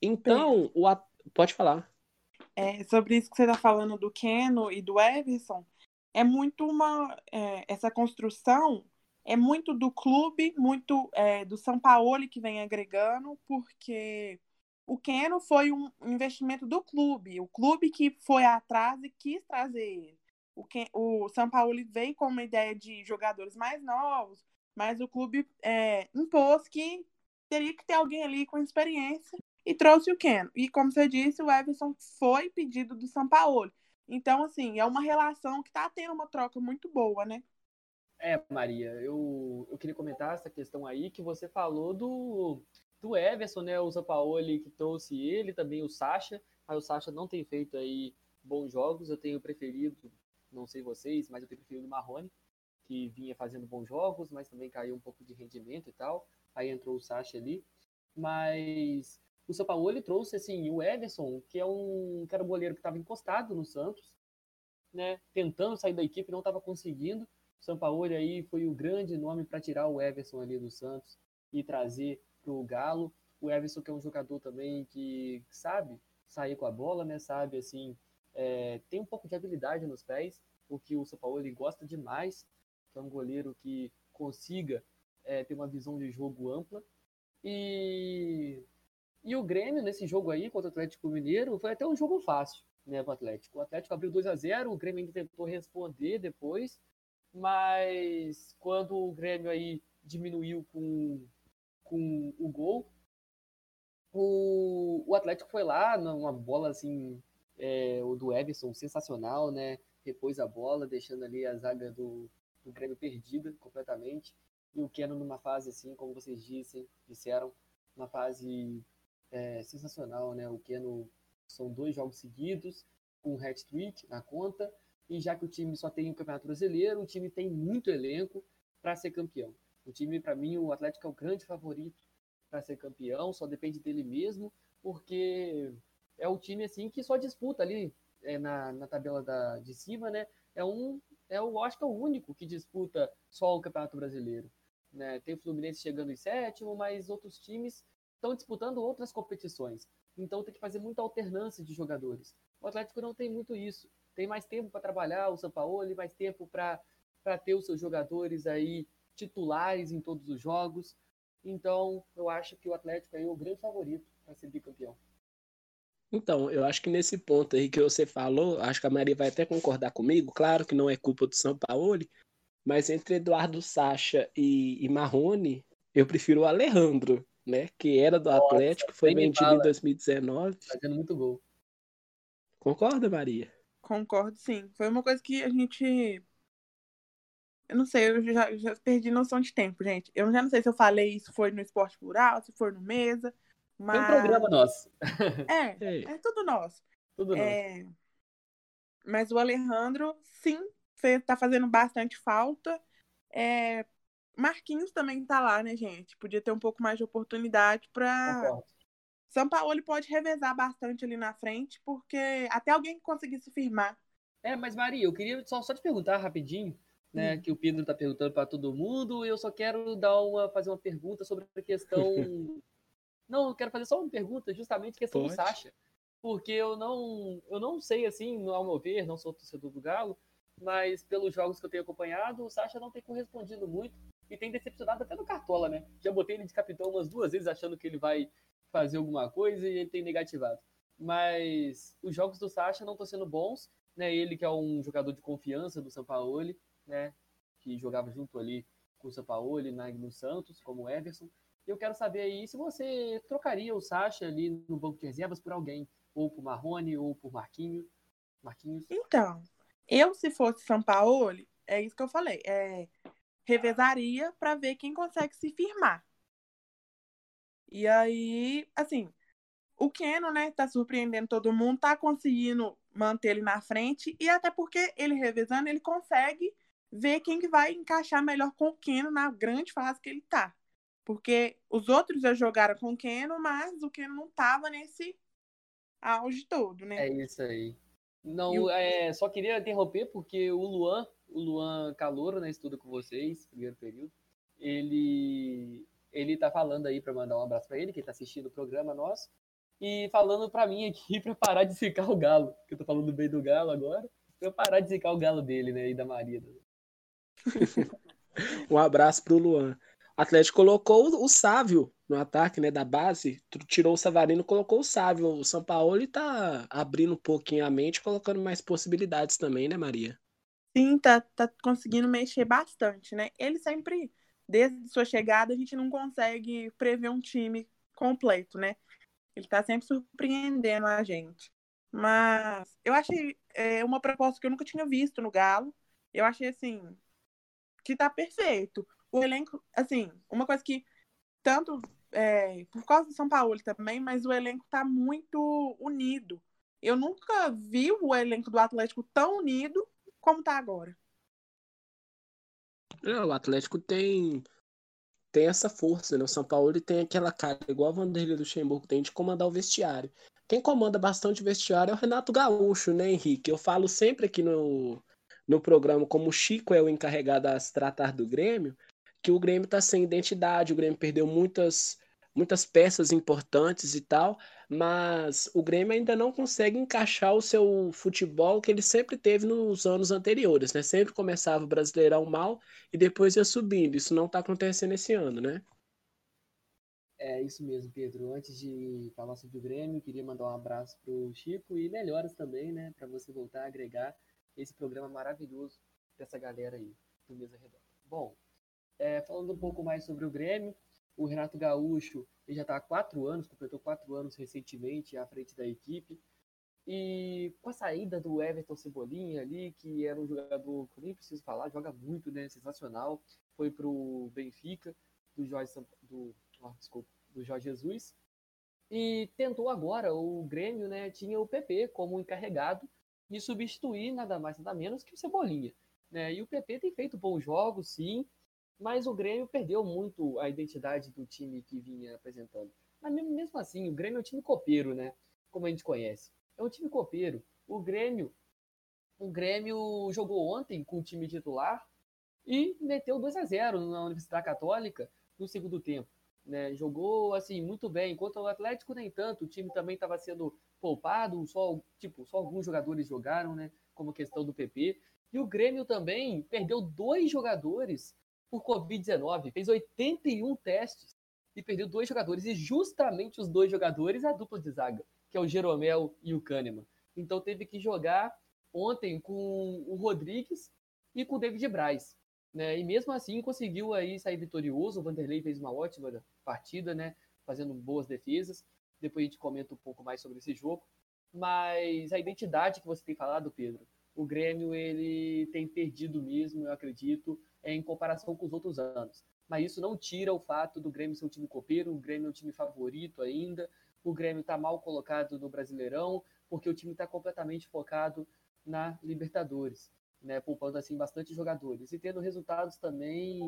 Então, o at... pode falar. É, sobre isso que você está falando do Keno e do Everson, é muito uma. É, essa construção é muito do clube, muito é, do São Paulo que vem agregando, porque o Keno foi um investimento do clube, o clube que foi atrás e quis trazer ele o, o São Paulo veio com uma ideia de jogadores mais novos, mas o clube é, impôs que teria que ter alguém ali com experiência e trouxe o Ken. E como você disse, o Everson foi pedido do São Paulo. Então, assim, é uma relação que está tendo uma troca muito boa, né? É, Maria, eu, eu queria comentar essa questão aí que você falou do, do Everson, né? O São Paulo que trouxe ele, também o Sacha, mas o Sacha não tem feito aí bons jogos. Eu tenho preferido não sei vocês, mas eu tenho preferido o Marrone, que vinha fazendo bons jogos, mas também caiu um pouco de rendimento e tal. Aí entrou o Sacha ali. Mas o São Paulo ele trouxe assim, o Everson, que é um, um goleiro que estava encostado no Santos, né, tentando sair da equipe, não estava conseguindo. O São Paulo aí foi o grande nome para tirar o Everson ali do Santos e trazer para o Galo. O Everson que é um jogador também que sabe sair com a bola, né, sabe assim é, tem um pouco de habilidade nos pés, o que o São Paulo ele gosta demais, que é um goleiro que consiga é, ter uma visão de jogo ampla. E, e o Grêmio, nesse jogo aí contra o Atlético Mineiro, foi até um jogo fácil né, para o Atlético. O Atlético abriu 2 a 0 o Grêmio ainda tentou responder depois, mas quando o Grêmio aí diminuiu com, com o gol, o, o Atlético foi lá numa bola assim é, o do Everson, sensacional, né? Repôs a bola, deixando ali a zaga do, do Grêmio perdida completamente. E o Keno numa fase assim, como vocês dissem, disseram, uma fase é, sensacional, né? O Keno são dois jogos seguidos, com um hat-trick na conta, e já que o time só tem o Campeonato Brasileiro, o time tem muito elenco para ser campeão. O time, para mim, o Atlético é o grande favorito para ser campeão, só depende dele mesmo, porque é o time assim que só disputa ali é, na, na tabela da, de cima, né? É um, é o, acho que é o único que disputa só o Campeonato Brasileiro. Né? Tem o Fluminense chegando em sétimo, mas outros times estão disputando outras competições. Então tem que fazer muita alternância de jogadores. O Atlético não tem muito isso. Tem mais tempo para trabalhar, o São Paulo, mais tempo para ter os seus jogadores aí titulares em todos os jogos. Então, eu acho que o Atlético é o grande favorito para ser bicampeão. Então, eu acho que nesse ponto aí que você falou, acho que a Maria vai até concordar comigo, claro que não é culpa do São Paulo, mas entre Eduardo Sacha e, e Marrone, eu prefiro o Alejandro, né? Que era do Nossa, Atlético, foi vendido fala. em 2019. Fazendo muito gol. Concorda, Maria? Concordo, sim. Foi uma coisa que a gente. Eu não sei, eu já, já perdi noção de tempo, gente. Eu já não sei se eu falei isso foi no esporte plural, se foi no mesa. Mas... É um programa nosso. É, é tudo nosso. Tudo é... nosso. Mas o Alejandro, sim, tá fazendo bastante falta. É... Marquinhos também tá lá, né, gente? Podia ter um pouco mais de oportunidade para São Paulo ele pode revezar bastante ali na frente, porque até alguém conseguir se firmar. É, mas Maria, eu queria só, só te perguntar rapidinho, né, hum. que o Pedro tá perguntando para todo mundo, eu só quero dar uma fazer uma pergunta sobre a questão Não, eu quero fazer só uma pergunta, justamente questão Pode. do Sacha. Porque eu não, eu não sei, assim, ao meu ver, não sou torcedor do Galo, mas pelos jogos que eu tenho acompanhado, o Sacha não tem correspondido muito e tem decepcionado até no Cartola, né? Já botei ele de capitão umas duas vezes achando que ele vai fazer alguma coisa e ele tem negativado. Mas os jogos do Sacha não estão sendo bons, né? Ele que é um jogador de confiança do São Paulo, né? Que jogava junto ali com o São Paulo, né? no Santos, como o Everson. Eu quero saber aí se você trocaria o Sacha ali no banco de reservas por alguém, ou por Marrone, ou por Marquinhos. Marquinhos. Então, eu se fosse São Paulo, é isso que eu falei, é, revezaria para ver quem consegue se firmar. E aí, assim, o Keno, né, tá surpreendendo todo mundo, tá conseguindo manter ele na frente, e até porque ele revezando, ele consegue ver quem que vai encaixar melhor com o Keno na grande fase que ele tá. Porque os outros já jogaram com o Keno, mas o Keno não tava nesse auge todo, né? É isso aí. Não, o... é, só queria interromper porque o Luan, o Luan Calouro, né, estuda com vocês, primeiro período, ele ele tá falando aí para mandar um abraço para ele, que tá assistindo o programa nosso, e falando para mim aqui para parar de zicar o galo, que eu tô falando bem do galo agora, pra eu parar de zicar o galo dele, né, e da Maria. um abraço pro Luan. Atlético colocou o Sávio no ataque, né, da base, tirou o Savarino, colocou o Sávio. O São Paulo está abrindo um pouquinho a mente, colocando mais possibilidades também, né, Maria? Sim, tá, tá conseguindo mexer bastante, né? Ele sempre, desde sua chegada, a gente não consegue prever um time completo, né? Ele tá sempre surpreendendo a gente. Mas eu achei é, uma proposta que eu nunca tinha visto no Galo. Eu achei assim que tá perfeito. O elenco, assim, uma coisa que tanto é, por causa do São Paulo também, mas o elenco está muito unido. Eu nunca vi o elenco do Atlético tão unido como está agora. É, o Atlético tem tem essa força, né? O São Paulo tem aquela cara, igual a Vanderlei Luxemburgo tem, de comandar o vestiário. Quem comanda bastante vestiário é o Renato Gaúcho, né, Henrique? Eu falo sempre aqui no, no programa, como o Chico é o encarregado a se tratar do Grêmio, que o Grêmio está sem identidade, o Grêmio perdeu muitas muitas peças importantes e tal, mas o Grêmio ainda não consegue encaixar o seu futebol que ele sempre teve nos anos anteriores, né? Sempre começava o Brasileirão mal e depois ia subindo. Isso não está acontecendo esse ano, né? É isso mesmo, Pedro. Antes de falar sobre o Grêmio, queria mandar um abraço pro Chico e melhoras também, né, para você voltar a agregar esse programa maravilhoso dessa galera aí do Mesa Redonda. Bom, é, falando um pouco mais sobre o Grêmio, o Renato Gaúcho ele já está há quatro anos, completou quatro anos recentemente à frente da equipe. E com a saída do Everton Cebolinha ali, que era um jogador que nem preciso falar, joga muito, né? Sensacional. Foi para o Benfica, do Jorge, do, oh, desculpa, do Jorge Jesus. E tentou agora, o Grêmio né, tinha o PP como encarregado de substituir nada mais nada menos que o Cebolinha. Né? E o PP tem feito bons jogos, sim, mas o Grêmio perdeu muito a identidade do time que vinha apresentando. Mas mesmo assim, o Grêmio é um time copeiro, né? Como a gente conhece. É um time copeiro. O Grêmio, o Grêmio jogou ontem com o time titular e meteu 2 a 0 na Universidade Católica no segundo tempo. Né? Jogou assim muito bem, enquanto o Atlético nem tanto. O time também estava sendo poupado, só tipo só alguns jogadores jogaram, né? Como questão do PP. E o Grêmio também perdeu dois jogadores por Covid-19, fez 81 testes e perdeu dois jogadores, e justamente os dois jogadores a dupla de zaga, que é o Jeromel e o Kahneman. Então teve que jogar ontem com o Rodrigues e com o David Braz. Né? E mesmo assim conseguiu aí sair vitorioso. O Vanderlei fez uma ótima partida, né? fazendo boas defesas. Depois a gente comenta um pouco mais sobre esse jogo. Mas a identidade que você tem falado, Pedro, o Grêmio ele tem perdido mesmo, eu acredito, em comparação com os outros anos. Mas isso não tira o fato do Grêmio ser um time copeiro, o Grêmio é um time favorito ainda, o Grêmio está mal colocado no Brasileirão, porque o time está completamente focado na Libertadores, né, poupando assim bastante jogadores e tendo resultados também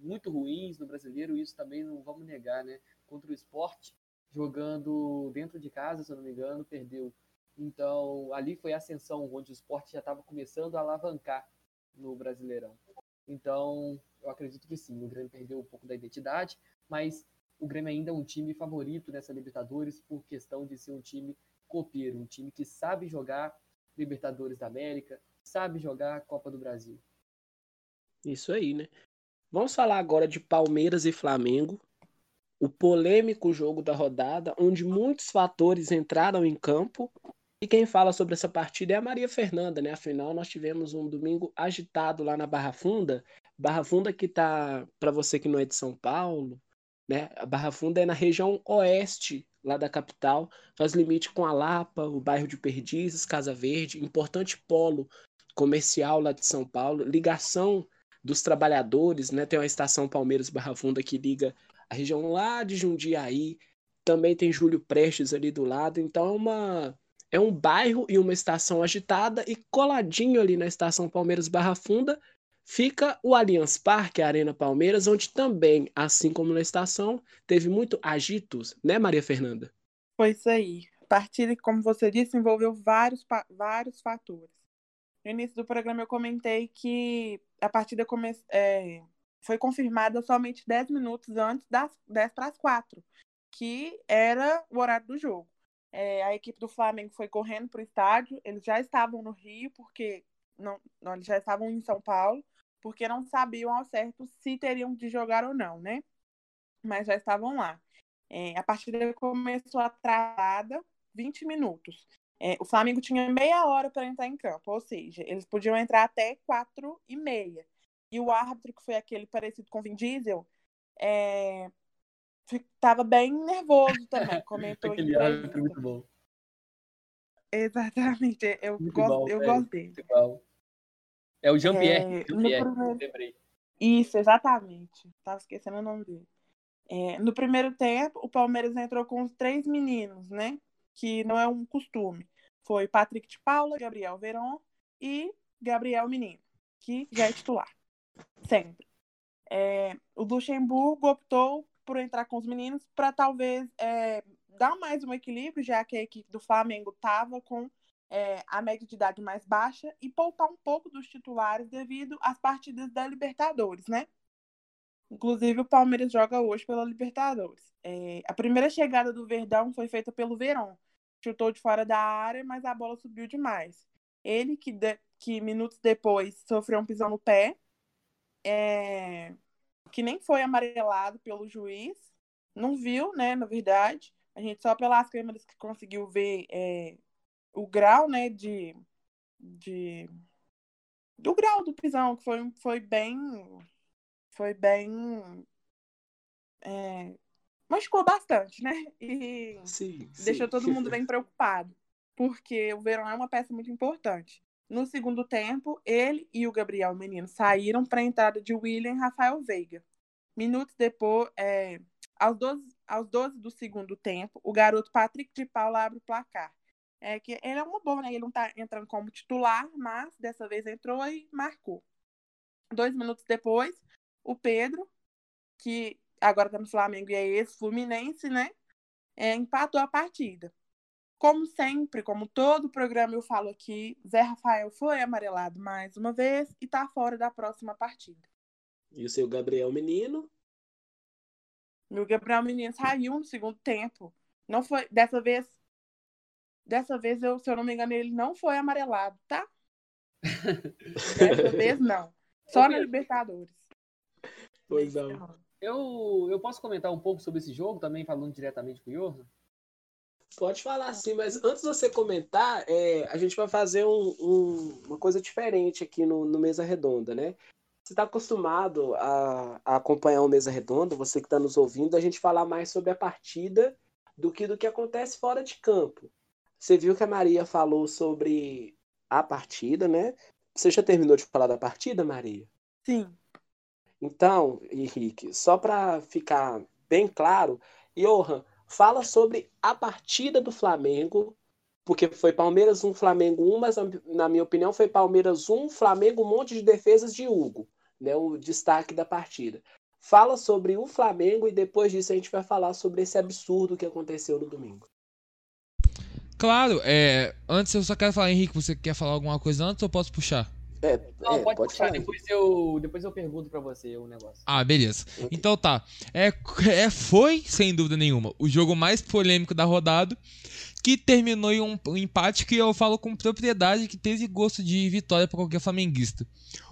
muito ruins no Brasileiro, isso também não vamos negar, né? Contra o Esporte, jogando dentro de casa, se eu não me engano, perdeu então, ali foi a ascensão, onde o esporte já estava começando a alavancar no Brasileirão. Então, eu acredito que sim, o Grêmio perdeu um pouco da identidade, mas o Grêmio ainda é um time favorito nessa Libertadores por questão de ser um time copeiro, um time que sabe jogar Libertadores da América, sabe jogar Copa do Brasil. Isso aí, né? Vamos falar agora de Palmeiras e Flamengo. o polêmico jogo da rodada, onde muitos fatores entraram em campo. E quem fala sobre essa partida é a Maria Fernanda, né? Afinal, nós tivemos um domingo agitado lá na Barra Funda. Barra Funda que tá, para você que não é de São Paulo, né? A Barra Funda é na região oeste lá da capital, faz limite com a Lapa, o bairro de Perdizes, Casa Verde, importante polo comercial lá de São Paulo, ligação dos trabalhadores, né? Tem uma estação Palmeiras Barra Funda que liga a região lá de Jundiaí, também tem Júlio Prestes ali do lado, então é uma é um bairro e uma estação agitada e coladinho ali na estação Palmeiras Barra Funda fica o Allianz Parque, a Arena Palmeiras, onde também, assim como na estação, teve muito agitos, né, Maria Fernanda? Foi isso aí. A partida, como você disse, envolveu vários, vários fatores. No início do programa eu comentei que a partida come... É, foi confirmada somente 10 minutos antes das 10 para as 4, que era o horário do jogo. É, a equipe do Flamengo foi correndo para o estádio, eles já estavam no Rio, porque não, não, eles já estavam em São Paulo, porque não sabiam ao certo se teriam de jogar ou não, né? Mas já estavam lá. É, a partida começou atrasada 20 minutos. É, o Flamengo tinha meia hora para entrar em campo, ou seja, eles podiam entrar até 4 e meia. E o árbitro, que foi aquele parecido com Vin Diesel, estava é, bem nervoso também. Comentou aquele árbitro muito bom. Exatamente, eu, gosto, bom, eu gosto dele. É o Jean-Pierre. É, Jean primeiro... Isso, exatamente. Tava esquecendo o nome dele. É, no primeiro tempo, o Palmeiras entrou com os três meninos, né? Que não é um costume. Foi Patrick de Paula, Gabriel Veron e Gabriel Menino, que já é titular. Sempre. É, o Luxemburgo optou por entrar com os meninos para talvez é, dar mais um equilíbrio, já que a equipe do Flamengo estava com é, a média de idade mais baixa e poupar um pouco dos titulares devido às partidas da Libertadores, né? Inclusive, o Palmeiras joga hoje pela Libertadores. É, a primeira chegada do Verdão foi feita pelo Verón. Chutou de fora da área, mas a bola subiu demais. Ele, que, de, que minutos depois sofreu um pisão no pé, é, que nem foi amarelado pelo juiz, não viu, né, na verdade. A gente só pelas câmeras que conseguiu ver é, o grau, né, de, de do grau do pisão, que foi, foi bem foi bem é, machucou bastante, né? E sim, deixou sim. todo mundo bem preocupado, porque o Verão é uma peça muito importante. No segundo tempo, ele e o Gabriel Menino saíram para a entrada de William Rafael Veiga. Minutos depois, é, aos, 12, aos 12 do segundo tempo, o garoto Patrick de Paula abre o placar é que ele é uma boa, né? Ele não tá entrando como titular, mas dessa vez entrou e marcou. Dois minutos depois, o Pedro, que agora tá no Flamengo e é ex-Fluminense, né? É, empatou a partida. Como sempre, como todo programa eu falo aqui, Zé Rafael foi amarelado mais uma vez e tá fora da próxima partida. E o seu Gabriel Menino? Meu Gabriel Menino saiu no segundo tempo. Não foi, dessa vez Dessa vez, eu, se eu não me engano, ele não foi amarelado, tá? Dessa vez, não. Só na Libertadores. Pois não. Eu, eu posso comentar um pouco sobre esse jogo, também falando diretamente com o Johan? Pode falar sim, mas antes de você comentar, é, a gente vai fazer um, um, uma coisa diferente aqui no, no Mesa Redonda, né? Você está acostumado a, a, acompanhar o Mesa Redonda, você que está nos ouvindo, a gente falar mais sobre a partida do que do que acontece fora de campo. Você viu que a Maria falou sobre a partida, né? Você já terminou de falar da partida, Maria? Sim. Então, Henrique, só para ficar bem claro, Johan, fala sobre a partida do Flamengo, porque foi Palmeiras 1, Flamengo 1, mas na minha opinião foi Palmeiras 1, Flamengo um monte de defesas de Hugo, né, o destaque da partida. Fala sobre o Flamengo e depois disso a gente vai falar sobre esse absurdo que aconteceu no domingo. Claro, é, antes eu só quero falar, Henrique, você quer falar alguma coisa antes ou posso puxar? É, Não, é, pode, pode puxar, depois eu, depois eu pergunto para você o negócio. Ah, beleza. Okay. Então tá. É, é, foi, sem dúvida nenhuma, o jogo mais polêmico da rodada, que terminou em um, empate que eu falo com propriedade que teve gosto de vitória para qualquer flamenguista.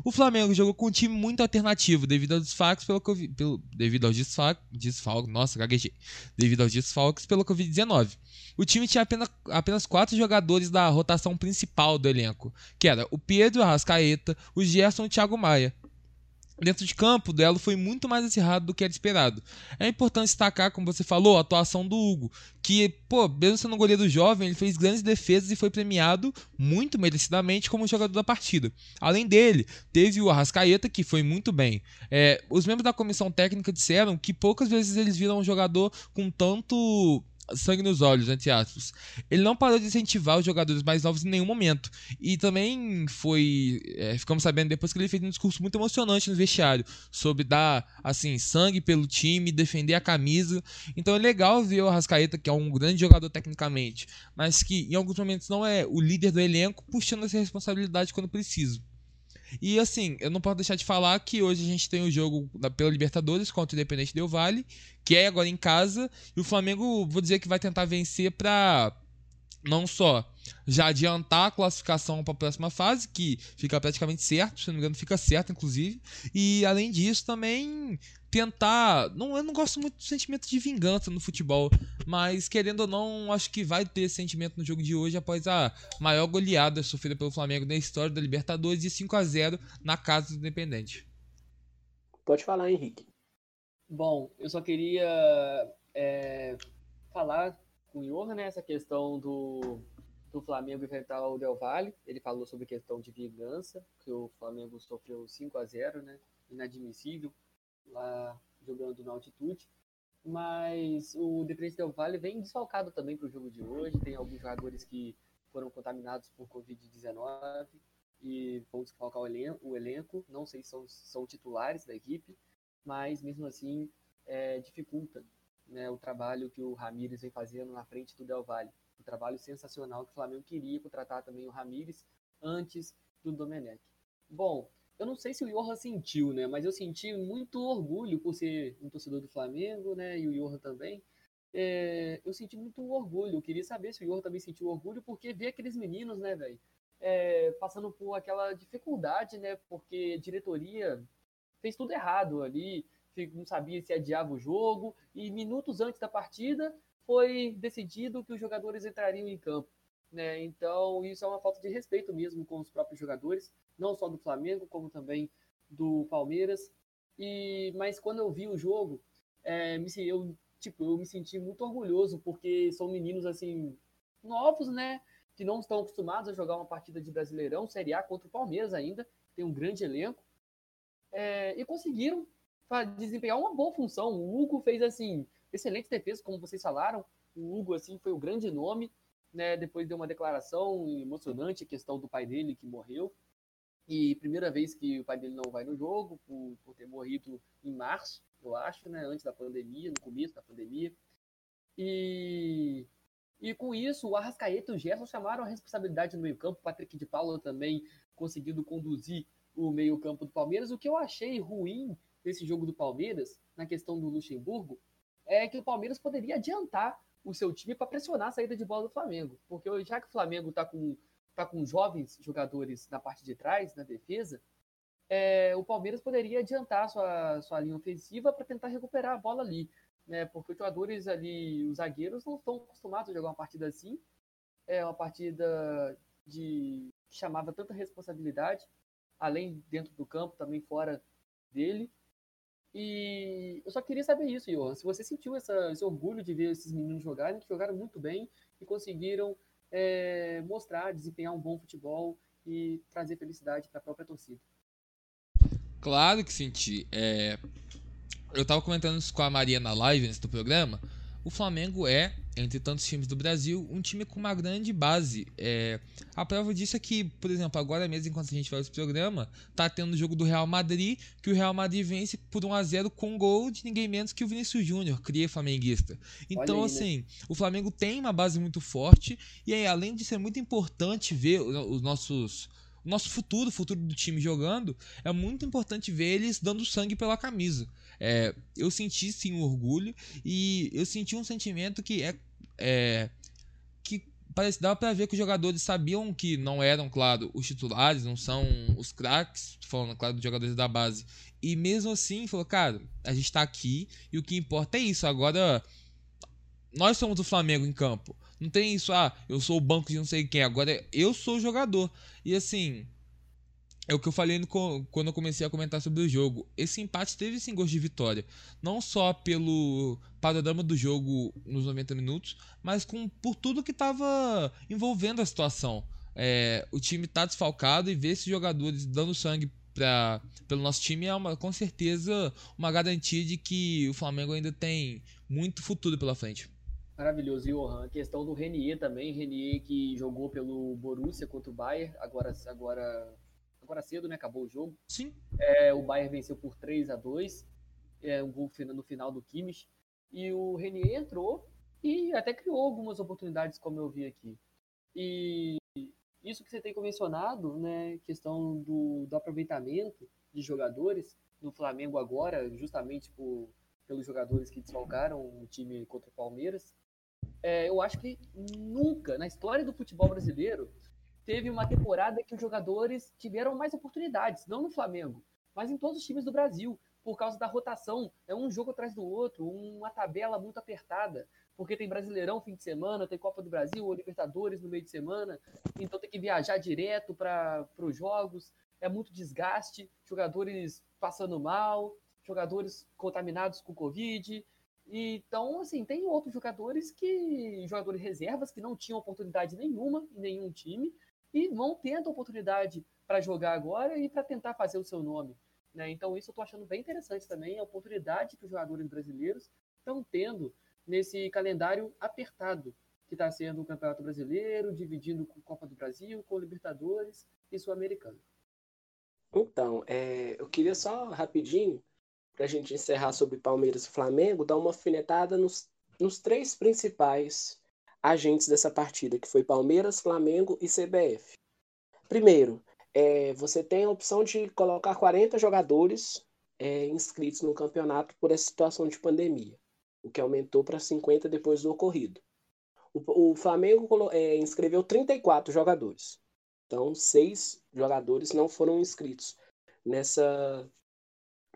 O Flamengo jogou com um time muito alternativo devido aos desfalques pelo, pelo devido aos desfalques, desfalques nossa, gaguejei, devido aos desfalques pelo Covid-19. O time tinha apenas, apenas quatro jogadores da rotação principal do elenco, que era o Pedro Arrascaeta, o Gerson e o Thiago Maia. Dentro de campo, o duelo foi muito mais acirrado do que era esperado. É importante destacar, como você falou, a atuação do Hugo, que, pô, mesmo sendo um goleiro jovem, ele fez grandes defesas e foi premiado muito merecidamente como jogador da partida. Além dele, teve o Arrascaeta, que foi muito bem. É, os membros da comissão técnica disseram que poucas vezes eles viram um jogador com tanto sangue nos olhos, entre aspas. Ele não parou de incentivar os jogadores mais novos em nenhum momento. E também foi. É, ficamos sabendo depois que ele fez um discurso muito emocionante no vestiário sobre dar, assim, sangue pelo time, defender a camisa. Então é legal ver o Arrascaeta, que é um grande jogador tecnicamente, mas que em alguns momentos não é o líder do elenco, puxando essa responsabilidade quando preciso. E assim, eu não posso deixar de falar que hoje a gente tem o jogo pela Libertadores contra o Independente Del Vale, que é agora em casa, e o Flamengo, vou dizer que vai tentar vencer para não só já adiantar a classificação para a próxima fase, que fica praticamente certo, se não me engano, fica certo, inclusive. E além disso, também tentar. Não, eu não gosto muito do sentimento de vingança no futebol, mas querendo ou não, acho que vai ter esse sentimento no jogo de hoje após a maior goleada sofrida pelo Flamengo na história da Libertadores de 5 a 0 na casa do Independente. Pode falar, Henrique. Bom, eu só queria é, falar Johan, né, essa questão do, do Flamengo enfrentar o Del Valle. Ele falou sobre questão de vingança, que o Flamengo sofreu 5 a 0 né, inadmissível, lá jogando na altitude. Mas o Independente Del Valle vem desfalcado também para o jogo de hoje. Tem alguns jogadores que foram contaminados por Covid-19 e vão desfalcar o elenco, o elenco. Não sei se são, são titulares da equipe, mas mesmo assim é, dificulta né, o trabalho que o Ramires vem fazendo na frente do Del Valle. Um trabalho sensacional que o Flamengo queria contratar também o Ramires antes do Domenech. Bom, eu não sei se o Johan sentiu, né? Mas eu senti muito orgulho por ser um torcedor do Flamengo, né? E o Johan também. É, eu senti muito orgulho. Eu queria saber se o Johan também sentiu orgulho, porque ver aqueles meninos, né, velho? É, passando por aquela dificuldade, né? Porque diretoria fez tudo errado ali não sabia se adiava o jogo, e minutos antes da partida foi decidido que os jogadores entrariam em campo. Né? Então, isso é uma falta de respeito mesmo com os próprios jogadores, não só do Flamengo, como também do Palmeiras. E Mas quando eu vi o jogo, é, eu, tipo, eu me senti muito orgulhoso, porque são meninos assim novos, né? Que não estão acostumados a jogar uma partida de Brasileirão, Série A contra o Palmeiras ainda, tem um grande elenco. É, e conseguiram para desempenhar uma boa função. O Hugo fez assim excelente defesa, como vocês falaram. O Hugo assim foi o grande nome, né? Depois deu uma declaração emocionante a questão do pai dele que morreu. E primeira vez que o pai dele não vai no jogo por, por ter morrido em março, eu acho, né, antes da pandemia, no começo da pandemia. E e com isso, o Arrascaeta e o Gerson chamaram a responsabilidade no meio-campo. O Patrick de Paula também conseguindo conduzir o meio-campo do Palmeiras. O que eu achei ruim desse jogo do Palmeiras, na questão do Luxemburgo, é que o Palmeiras poderia adiantar o seu time para pressionar a saída de bola do Flamengo. Porque já que o Flamengo está com, tá com jovens jogadores na parte de trás, na defesa, é, o Palmeiras poderia adiantar sua, sua linha ofensiva para tentar recuperar a bola ali. Né? Porque os jogadores ali, os zagueiros, não estão acostumados a jogar uma partida assim. É uma partida de chamava tanta responsabilidade, além dentro do campo, também fora dele. E eu só queria saber isso, Johan. Se você sentiu essa, esse orgulho de ver esses meninos jogarem, que jogaram muito bem e conseguiram é, mostrar, desempenhar um bom futebol e trazer felicidade para a própria torcida. Claro que senti. É... Eu estava comentando isso com a Maria na live antes do programa o Flamengo é, entre tantos times do Brasil, um time com uma grande base. É, a prova disso é que, por exemplo, agora mesmo, enquanto a gente faz esse programa, tá tendo o jogo do Real Madrid, que o Real Madrid vence por 1 a 0 com gol de ninguém menos que o Vinícius Júnior, cria flamenguista. Então, aí, né? assim, né? o Flamengo tem uma base muito forte, e aí, além de ser muito importante ver os nossos o nosso futuro, o futuro do time jogando, é muito importante ver eles dando sangue pela camisa. É, eu senti sim um orgulho e eu senti um sentimento que é, é que parece dava para ver que os jogadores sabiam que não eram, claro, os titulares, não são os craques, falando, claro, dos jogadores da base. E mesmo assim, falou, cara, a gente tá aqui e o que importa é isso. Agora, nós somos o Flamengo em campo. Não tem isso, ah, eu sou o banco de não sei quem. Agora, eu sou o jogador. E assim, é o que eu falei no, quando eu comecei a comentar sobre o jogo. Esse empate teve sim gosto de vitória. Não só pelo panorama do jogo nos 90 minutos, mas com, por tudo que estava envolvendo a situação. É, o time está desfalcado e ver esses jogadores dando sangue pra, pelo nosso time é uma, com certeza uma garantia de que o Flamengo ainda tem muito futuro pela frente. Maravilhoso, Johan. A questão do Renier também, Renier que jogou pelo Borussia contra o Bayern, agora, agora agora cedo, né? Acabou o jogo. Sim. É, o Bayern venceu por 3 a 2 é, um gol no final do Kimmich. E o Renier entrou e até criou algumas oportunidades, como eu vi aqui. E isso que você tem mencionado, né? Questão do, do aproveitamento de jogadores no Flamengo agora, justamente por, pelos jogadores que desfalcaram o time contra o Palmeiras. É, eu acho que nunca, na história do futebol brasileiro, teve uma temporada que os jogadores tiveram mais oportunidades, não no Flamengo, mas em todos os times do Brasil, por causa da rotação. É um jogo atrás do outro, uma tabela muito apertada, porque tem Brasileirão fim de semana, tem Copa do Brasil ou Libertadores no meio de semana, então tem que viajar direto para os jogos, é muito desgaste, jogadores passando mal, jogadores contaminados com Covid. Então, assim, tem outros jogadores que. jogadores reservas que não tinham oportunidade nenhuma em nenhum time e vão tendo oportunidade para jogar agora e para tentar fazer o seu nome. Né? Então, isso eu estou achando bem interessante também, a oportunidade que os jogadores brasileiros estão tendo nesse calendário apertado que está sendo o Campeonato Brasileiro, dividindo com Copa do Brasil, com Libertadores e Sul-Americano. Então, é, eu queria só rapidinho, para a gente encerrar sobre Palmeiras e Flamengo, dar uma alfinetada nos, nos três principais agentes dessa partida, que foi Palmeiras, Flamengo e CBF. Primeiro, é, você tem a opção de colocar 40 jogadores é, inscritos no campeonato por essa situação de pandemia, o que aumentou para 50 depois do ocorrido. O, o Flamengo é, inscreveu 34 jogadores. Então, seis jogadores não foram inscritos nessa,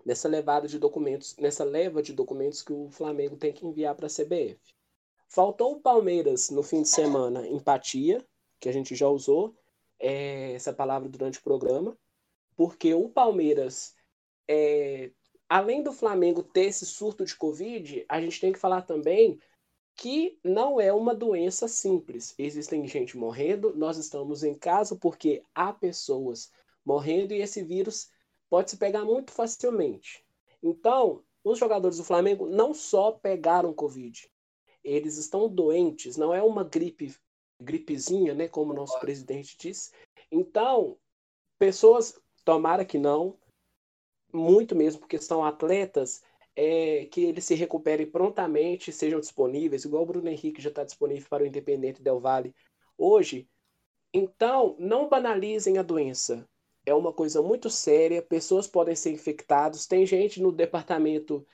nessa levada de documentos, nessa leva de documentos que o Flamengo tem que enviar para a CBF. Faltou o Palmeiras no fim de semana, empatia, que a gente já usou é, essa palavra durante o programa, porque o Palmeiras, é, além do Flamengo ter esse surto de Covid, a gente tem que falar também que não é uma doença simples. Existem gente morrendo, nós estamos em casa porque há pessoas morrendo e esse vírus pode se pegar muito facilmente. Então, os jogadores do Flamengo não só pegaram Covid, eles estão doentes, não é uma gripe, gripezinha, né, como o nosso presidente disse. Então, pessoas, tomara que não, muito mesmo, porque são atletas, é, que eles se recuperem prontamente, sejam disponíveis, igual o Bruno Henrique já está disponível para o Independente Del Vale hoje. Então, não banalizem a doença. É uma coisa muito séria, pessoas podem ser infectadas. Tem gente no departamento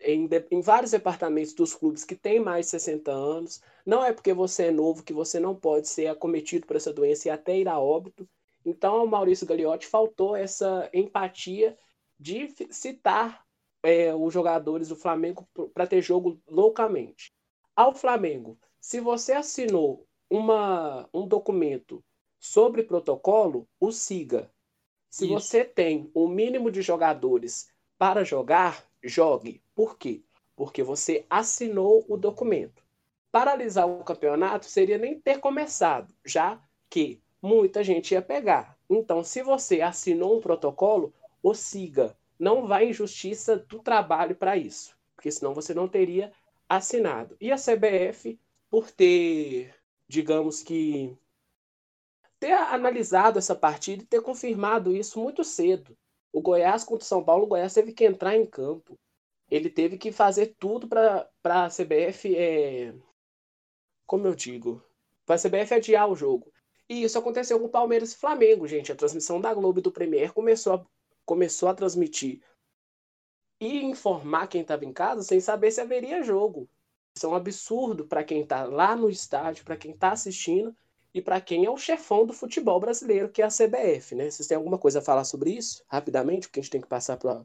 em, em, vários departamentos dos clubes que têm mais de 60 anos. Não é porque você é novo que você não pode ser acometido por essa doença e até ir a óbito. Então, ao Maurício Gagliotti faltou essa empatia de citar é, os jogadores do Flamengo para ter jogo loucamente. Ao Flamengo, se você assinou uma, um documento sobre protocolo, o siga. Se Isso. você tem o um mínimo de jogadores para jogar, jogue. Por quê? Porque você assinou o documento. Paralisar o campeonato seria nem ter começado, já que muita gente ia pegar. Então, se você assinou um protocolo, o siga. Não vá em justiça do trabalho para isso, porque senão você não teria assinado. E a CBF, por ter, digamos que, ter analisado essa partida e ter confirmado isso muito cedo. O Goiás contra o São Paulo, o Goiás teve que entrar em campo. Ele teve que fazer tudo para a CBF, é... como eu digo, para a CBF adiar o jogo. E isso aconteceu com o Palmeiras e Flamengo, gente. A transmissão da Globo e do Premier começou a, começou a transmitir e informar quem estava em casa sem saber se haveria jogo. Isso é um absurdo para quem está lá no estádio, para quem está assistindo e para quem é o chefão do futebol brasileiro, que é a CBF, né? Vocês têm alguma coisa a falar sobre isso? Rapidamente, porque a gente tem que passar para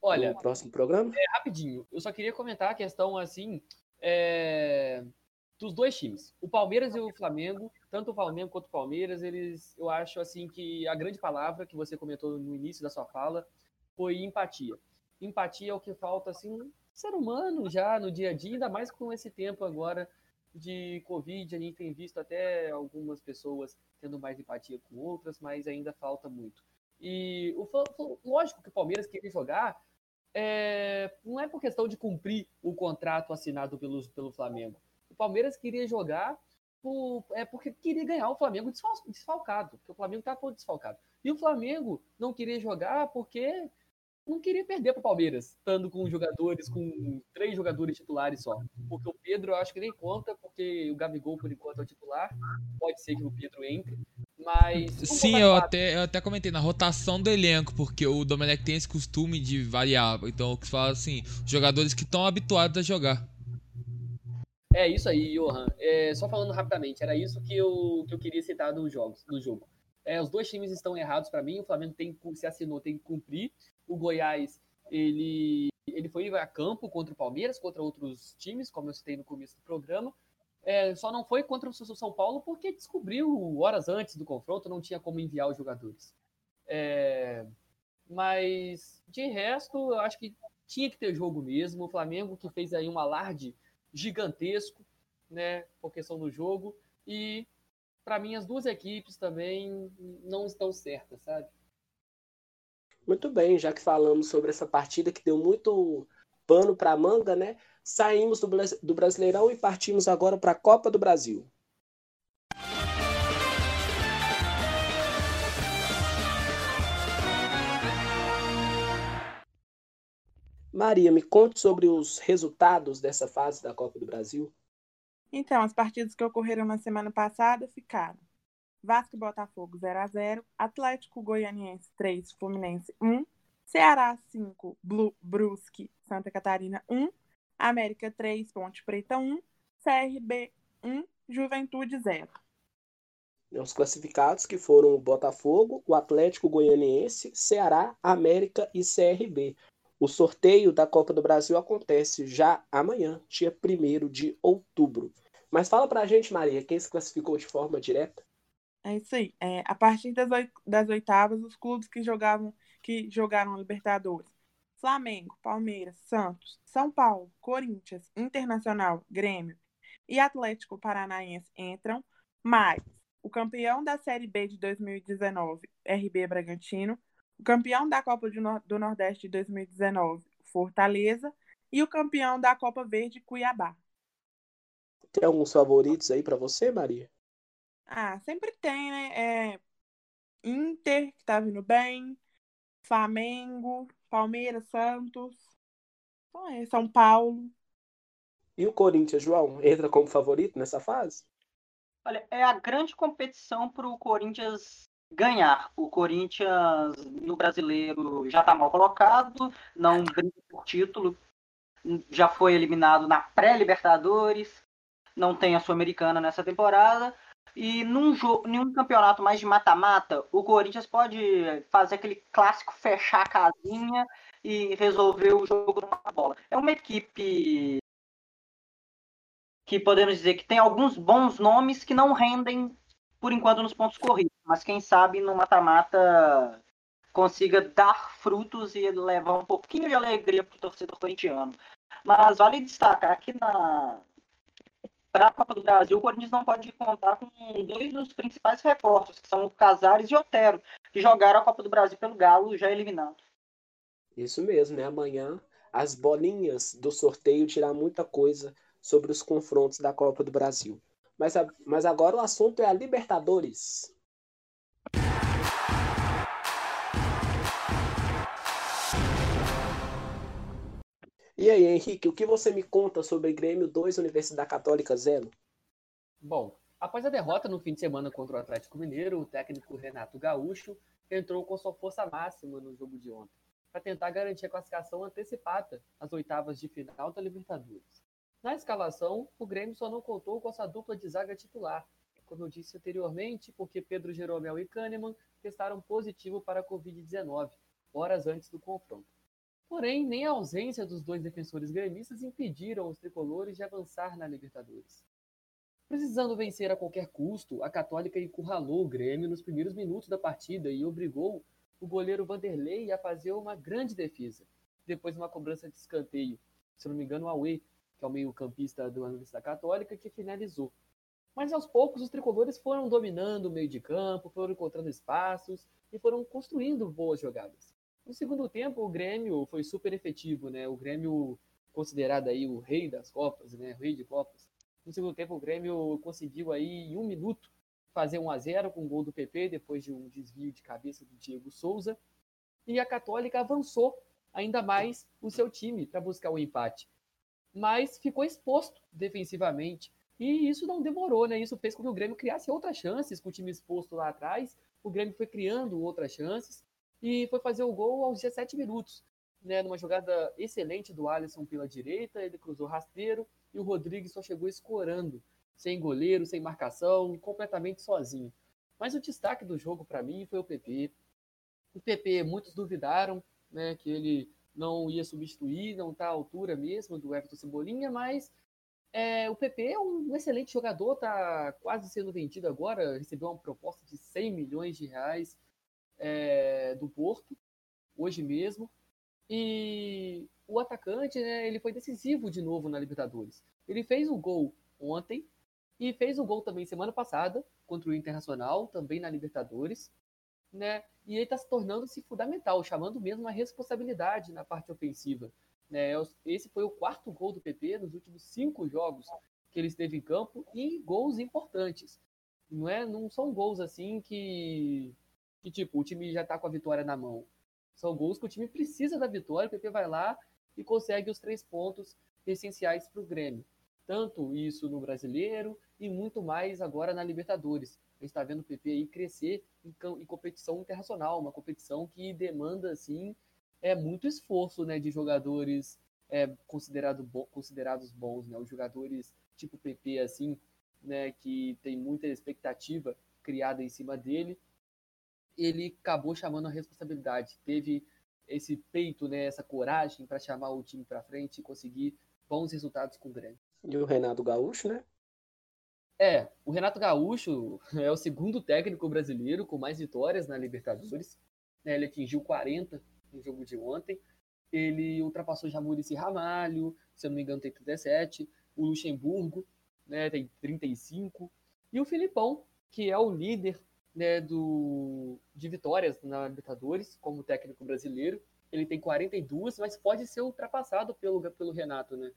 o próximo programa? É, rapidinho. Eu só queria comentar a questão, assim, é... dos dois times. O Palmeiras e o Flamengo, tanto o Flamengo quanto o Palmeiras, eles, eu acho, assim, que a grande palavra que você comentou no início da sua fala foi empatia. Empatia é o que falta, assim, ser humano já no dia a dia, ainda mais com esse tempo agora de Covid, a gente tem visto até algumas pessoas tendo mais empatia com outras, mas ainda falta muito. E o, lógico que o Palmeiras queria jogar, é, não é por questão de cumprir o contrato assinado pelo, pelo Flamengo. O Palmeiras queria jogar por, é porque queria ganhar o Flamengo desfalcado, porque o Flamengo está todo desfalcado. E o Flamengo não queria jogar porque não queria perder para o Palmeiras, estando com jogadores, com três jogadores titulares só. Porque o Pedro eu acho que nem conta, porque o Gabigol, por enquanto, é o titular. Pode ser que o Pedro entre. Mas. Sim, eu até, eu até comentei na rotação do elenco, porque o Domenech tem esse costume de variar. Então, o que fala assim, jogadores que estão habituados a jogar. É isso aí, Johan. É, só falando rapidamente, era isso que eu, que eu queria citar dos jogos, do jogo. É, os dois times estão errados para mim. O Flamengo tem se assinou, tem que cumprir o Goiás ele, ele foi a campo contra o Palmeiras, contra outros times, como eu citei no começo do programa. É, só não foi contra o São Paulo porque descobriu horas antes do confronto, não tinha como enviar os jogadores. É, mas de resto, eu acho que tinha que ter jogo mesmo. O Flamengo que fez aí um alarde gigantesco, né, por questão do jogo. E para mim as duas equipes também não estão certas, sabe? Muito bem, já que falamos sobre essa partida que deu muito pano para manga, né? Saímos do, do Brasileirão e partimos agora para a Copa do Brasil. Maria, me conte sobre os resultados dessa fase da Copa do Brasil. Então, as partidas que ocorreram na semana passada ficaram Vasco e Botafogo 0 a 0 Atlético Goianiense 3, Fluminense 1, Ceará 5, Blue, Brusque, Santa Catarina 1, América 3, Ponte Preta 1, CRB 1, Juventude 0. Os classificados que foram o Botafogo, o Atlético Goianiense, Ceará, América e CRB. O sorteio da Copa do Brasil acontece já amanhã, dia 1 de outubro. Mas fala pra gente, Maria, quem se classificou de forma direta? É isso aí. É, a partir das, das oitavas, os clubes que jogavam, que jogaram Libertadores. Flamengo, Palmeiras, Santos, São Paulo, Corinthians, Internacional, Grêmio e Atlético Paranaense entram, mas o campeão da Série B de 2019, RB Bragantino, o campeão da Copa do Nordeste de 2019, Fortaleza, e o campeão da Copa Verde, Cuiabá. Tem alguns favoritos aí para você, Maria? Ah, sempre tem, né? É Inter, que tá vindo bem, Flamengo, Palmeiras, Santos, é, São Paulo. E o Corinthians, João, entra como favorito nessa fase? Olha, é a grande competição para o Corinthians ganhar. O Corinthians no brasileiro já está mal colocado, não brinca por título, já foi eliminado na pré-Libertadores, não tem a Sul-Americana nessa temporada. E num, jogo, num campeonato mais de mata-mata, o Corinthians pode fazer aquele clássico fechar a casinha e resolver o jogo numa bola. É uma equipe que podemos dizer que tem alguns bons nomes que não rendem por enquanto nos pontos corridos, mas quem sabe no mata-mata consiga dar frutos e levar um pouquinho de alegria para o torcedor corintiano. Mas vale destacar que na, para a Copa do Brasil, o Corinthians não pode contar com dois dos principais reforços, que são o Casares e o Otero, que jogaram a Copa do Brasil pelo Galo, já eliminado. Isso mesmo, né? Amanhã as bolinhas do sorteio tirar muita coisa sobre os confrontos da Copa do Brasil. Mas, mas agora o assunto é a Libertadores. E aí, Henrique, o que você me conta sobre Grêmio 2 Universidade Católica 0? Bom, após a derrota no fim de semana contra o Atlético Mineiro, o técnico Renato Gaúcho entrou com sua força máxima no jogo de ontem, para tentar garantir a classificação antecipada às oitavas de final da Libertadores. Na escalação, o Grêmio só não contou com essa dupla de zaga titular, como eu disse anteriormente, porque Pedro Jeromel e Kahneman testaram positivo para a Covid-19, horas antes do confronto. Porém, nem a ausência dos dois defensores gremistas impediram os tricolores de avançar na Libertadores. Precisando vencer a qualquer custo, a Católica encurralou o Grêmio nos primeiros minutos da partida e obrigou o goleiro Vanderlei a fazer uma grande defesa. Depois, uma cobrança de escanteio, se não me engano, o Aue, que é o meio-campista do Universidade Católica, que finalizou. Mas aos poucos, os tricolores foram dominando o meio de campo, foram encontrando espaços e foram construindo boas jogadas. No segundo tempo, o Grêmio foi super efetivo, né? O Grêmio considerado aí o rei das Copas, né? O rei de Copas no segundo tempo, o Grêmio conseguiu aí, em um minuto, fazer 1 a 0 com o gol do PP, depois de um desvio de cabeça do Diego Souza. E a Católica avançou ainda mais o seu time para buscar o empate. Mas ficou exposto defensivamente. E isso não demorou, né? Isso fez com que o Grêmio criasse outras chances com o time exposto lá atrás. O Grêmio foi criando outras chances e foi fazer o gol aos 17 minutos. Né? Numa jogada excelente do Alisson pela direita, ele cruzou rasteiro e o Rodrigues só chegou escorando, sem goleiro, sem marcação, completamente sozinho. Mas o destaque do jogo para mim foi o PP. O PP, muitos duvidaram né, que ele não ia substituir, não está à altura mesmo do Everton Cebolinha, mas é, o PP é um excelente jogador, está quase sendo vendido agora, recebeu uma proposta de 100 milhões de reais é, do Porto, hoje mesmo. E o atacante, né, ele foi decisivo de novo na Libertadores. Ele fez o gol ontem e fez o gol também semana passada contra o Internacional, também na Libertadores, né? E ele está se tornando-se fundamental, chamando mesmo a responsabilidade na parte ofensiva. Né? Esse foi o quarto gol do PP nos últimos cinco jogos que ele esteve em campo e gols importantes. Não é, não são gols assim que, que tipo o time já está com a vitória na mão. São gols que o time precisa da vitória, o PP vai lá e consegue os três pontos essenciais para o Grêmio. Tanto isso no brasileiro e muito mais agora na Libertadores. A gente está vendo o PP aí crescer em, em, competição internacional, uma competição que demanda assim é muito esforço né, de jogadores é, considerado bo considerados bons, né, os jogadores tipo PP assim, né, que tem muita expectativa criada em cima dele, ele acabou chamando a responsabilidade, teve esse peito, né, essa coragem para chamar o time para frente e conseguir bons resultados com o Grêmio. E o Renato Gaúcho, né? É, o Renato Gaúcho é o segundo técnico brasileiro com mais vitórias na Libertadores. Né, ele atingiu 40 no jogo de ontem. Ele ultrapassou já Murici Ramalho, se eu não me engano, tem 37. O Luxemburgo né, tem 35. E o Filipão, que é o líder né, do, de vitórias na Libertadores como técnico brasileiro. Ele tem 42, mas pode ser ultrapassado pelo, pelo Renato, né?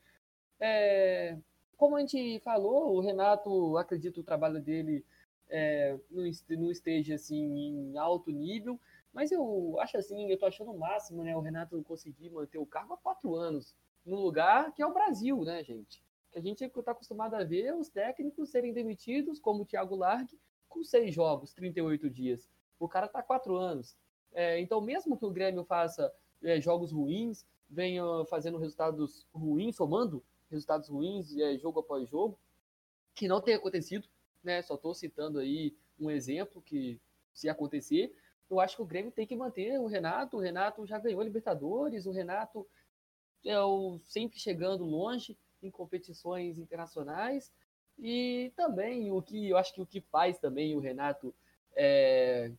É, como a gente falou, o Renato, acredito o trabalho dele é, não, esteja assim em alto nível, mas eu acho assim, eu tô achando o máximo, né, o Renato conseguir manter o cargo há quatro anos, no lugar que é o Brasil, né, gente? Que a gente está acostumado a ver os técnicos serem demitidos, como o Thiago Largue, com seis jogos, 38 dias. O cara tá quatro anos. É, então, mesmo que o Grêmio faça é, jogos ruins, venha fazendo resultados ruins, somando resultados ruins é, jogo após jogo, que não tem acontecido, né? Só estou citando aí um exemplo que, se acontecer, eu acho que o Grêmio tem que manter o Renato. O Renato já ganhou Libertadores, o Renato é o sempre chegando longe em competições internacionais. E também o que eu acho que o que faz também o Renato é,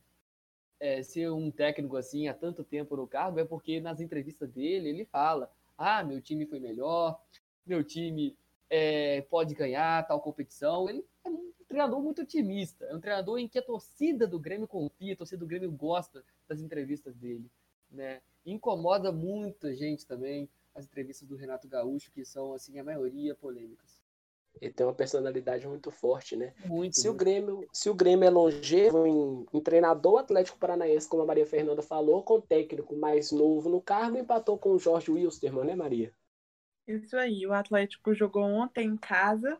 é, ser um técnico assim há tanto tempo no cargo é porque nas entrevistas dele ele fala: ah, meu time foi melhor, meu time é, pode ganhar tal competição. Ele é um treinador muito otimista, é um treinador em que a torcida do Grêmio confia, a torcida do Grêmio gosta das entrevistas dele. Né? Incomoda muita gente também as entrevistas do Renato Gaúcho, que são, assim, a maioria polêmicas. Ele tem uma personalidade muito forte, né? Muito. Se, muito. O, Grêmio, se o Grêmio é longevo em, em treinador Atlético Paranaense, como a Maria Fernanda falou, com técnico mais novo no cargo, empatou com o Jorge Wilstermann, né, Maria? Isso aí. O Atlético jogou ontem em casa,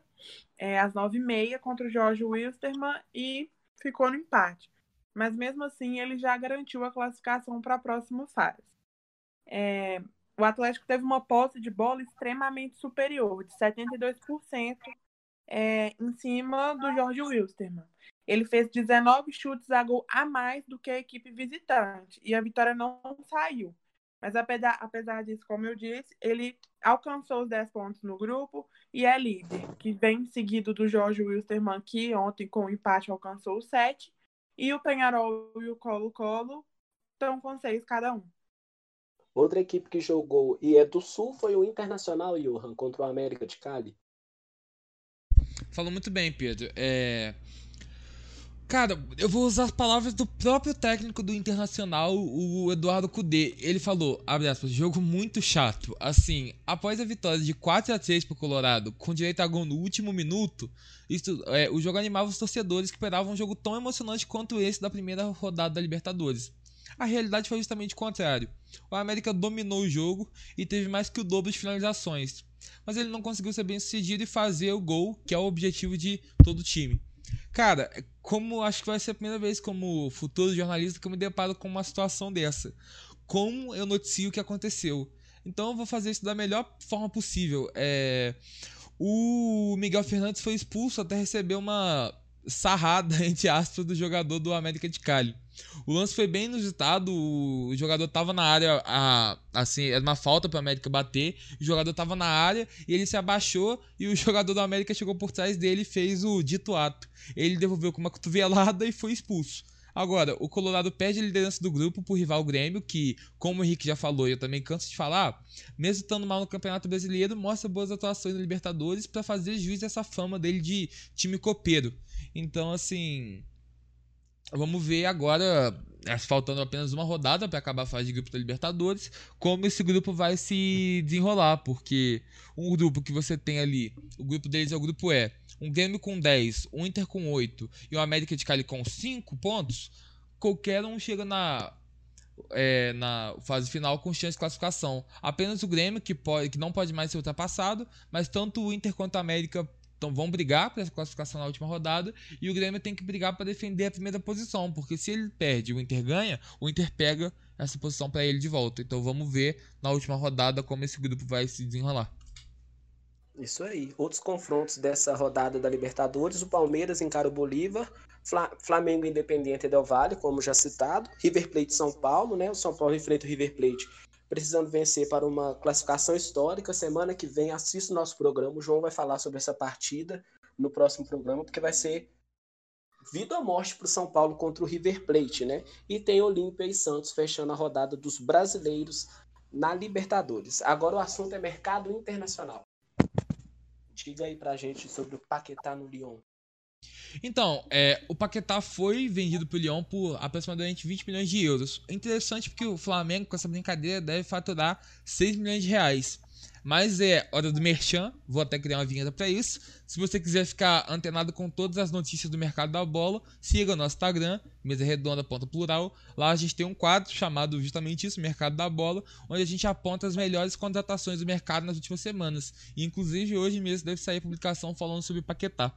é, às nove e meia, contra o Jorge Wilstermann e ficou no empate. Mas mesmo assim, ele já garantiu a classificação para a próxima fase. É, o Atlético teve uma posse de bola extremamente superior, de 72% é, em cima do Jorge Wilstermann. Ele fez 19 chutes a gol a mais do que a equipe visitante e a vitória não saiu. Mas apesar, apesar disso, como eu disse, ele alcançou os 10 pontos no grupo e é líder, que vem seguido do Jorge Wilstermann, que ontem com o empate alcançou os 7, e o Penharol e o Colo-Colo estão com 6 cada um. Outra equipe que jogou e é do Sul foi o Internacional, Johan, contra o América de Cali. Falou muito bem, Pedro. É... Cara, eu vou usar as palavras do próprio técnico do Internacional, o Eduardo Cudê. Ele falou, abre aspas, jogo muito chato. Assim, após a vitória de 4 a 3 pro Colorado, com direito a gol no último minuto, isso, é, o jogo animava os torcedores que esperavam um jogo tão emocionante quanto esse da primeira rodada da Libertadores. A realidade foi justamente o contrário. O América dominou o jogo e teve mais que o dobro de finalizações. Mas ele não conseguiu ser bem sucedido e fazer o gol, que é o objetivo de todo time. Cara, como acho que vai ser a primeira vez como futuro jornalista que eu me deparo com uma situação dessa. Como eu noticio o que aconteceu. Então eu vou fazer isso da melhor forma possível. É... O Miguel Fernandes foi expulso até receber uma sarrada, entre aspas, do jogador do América de Cali. O lance foi bem inusitado, o jogador tava na área, a, assim, era uma falta para o América bater, o jogador tava na área e ele se abaixou e o jogador do América chegou por trás dele e fez o dito ato. Ele devolveu com uma cotovelada e foi expulso. Agora, o Colorado perde a liderança do grupo pro rival Grêmio, que, como o Henrique já falou e eu também canso de falar, mesmo estando mal no Campeonato Brasileiro, mostra boas atuações na Libertadores para fazer juiz dessa fama dele de time copeiro. Então, assim, Vamos ver agora, faltando apenas uma rodada para acabar a fase de grupo da Libertadores, como esse grupo vai se desenrolar, porque um grupo que você tem ali, o grupo deles é o grupo E, um Grêmio com 10, um Inter com 8 e o América de Cali com 5 pontos, qualquer um chega na é, na fase final com chance de classificação. Apenas o Grêmio, que, pode, que não pode mais ser ultrapassado, mas tanto o Inter quanto a América então vão brigar para essa classificação na última rodada e o Grêmio tem que brigar para defender a primeira posição, porque se ele perde e o Inter ganha, o Inter pega essa posição para ele de volta. Então vamos ver na última rodada como esse grupo vai se desenrolar. Isso aí. Outros confrontos dessa rodada da Libertadores: o Palmeiras encara o Bolívar, Flamengo Independente Del Vale, como já citado, River Plate São Paulo, né? O São Paulo enfrenta o River Plate precisando vencer para uma classificação histórica. Semana que vem assista o nosso programa. O João vai falar sobre essa partida no próximo programa, porque vai ser vida ou morte para o São Paulo contra o River Plate, né? E tem Olímpia e Santos fechando a rodada dos brasileiros na Libertadores. Agora o assunto é mercado internacional. Diga aí pra gente sobre o Paquetá no Lyon. Então, é, o Paquetá foi vendido pro Lyon por aproximadamente 20 milhões de euros. Interessante porque o Flamengo, com essa brincadeira, deve faturar 6 milhões de reais. Mas é hora do merchan, vou até criar uma vinheta para isso. Se você quiser ficar antenado com todas as notícias do mercado da bola, siga o nosso Instagram, mesa redonda ponto plural. Lá a gente tem um quadro chamado justamente isso, Mercado da Bola, onde a gente aponta as melhores contratações do mercado nas últimas semanas. E, inclusive hoje mesmo deve sair a publicação falando sobre Paquetá.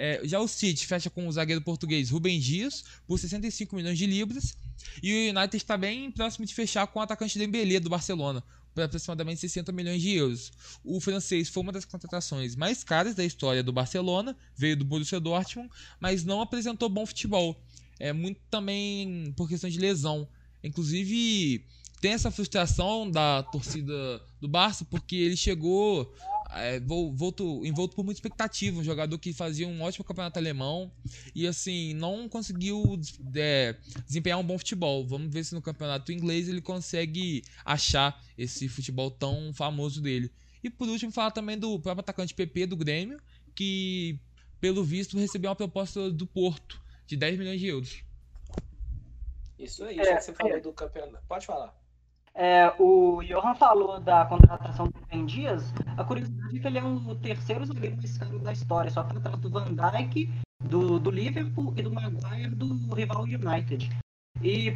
É, já o City fecha com o zagueiro português Rubem Dias por 65 milhões de libras. E o United está bem próximo de fechar com o atacante Dembélé do Barcelona por aproximadamente 60 milhões de euros. O francês foi uma das contratações mais caras da história do Barcelona, veio do Borussia Dortmund, mas não apresentou bom futebol. É muito também por questão de lesão. Inclusive, tem essa frustração da torcida do Barça, porque ele chegou é, volto, envolto por muita expectativa. Um jogador que fazia um ótimo campeonato alemão e, assim, não conseguiu é, desempenhar um bom futebol. Vamos ver se no campeonato inglês ele consegue achar esse futebol tão famoso dele. E por último, falar também do próprio atacante PP do Grêmio, que, pelo visto, recebeu uma proposta do Porto de 10 milhões de euros. Isso aí, já que você falou do campeonato. Pode falar. É, o Johan falou da contratação do Ben Dias. A curiosidade é que ele é o terceiro zagueiro mais caro da história, só para do Van Dijk, do, do Liverpool e do Maguire do rival United. E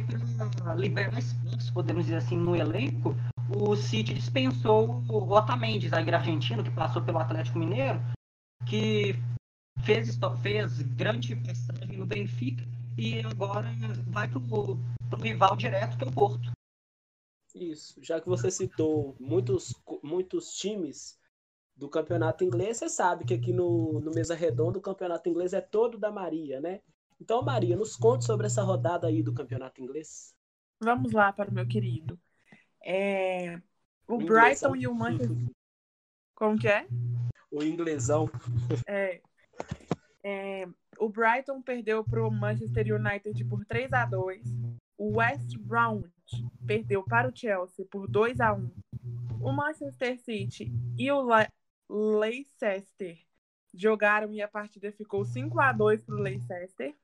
para liberar espaço, podemos dizer assim, no elenco, o City dispensou o Otamendi, zagueiro argentino, que passou pelo Atlético Mineiro, que fez, fez grande passagem no Benfica e agora vai para o rival direto, que é o Porto. Isso, já que você citou muitos, muitos times do campeonato inglês, você sabe que aqui no, no Mesa Redonda o campeonato inglês é todo da Maria, né? Então, Maria, nos conte sobre essa rodada aí do campeonato inglês. Vamos lá para o meu querido. É... O Brighton e o Manchester. Como que é? O inglesão. É. é... O Brighton perdeu para o Manchester United por 3 a 2 O West Brom perdeu para o Chelsea por 2 a 1 O Manchester City e o Leicester jogaram e a partida ficou 5 a 2 para o Leicester.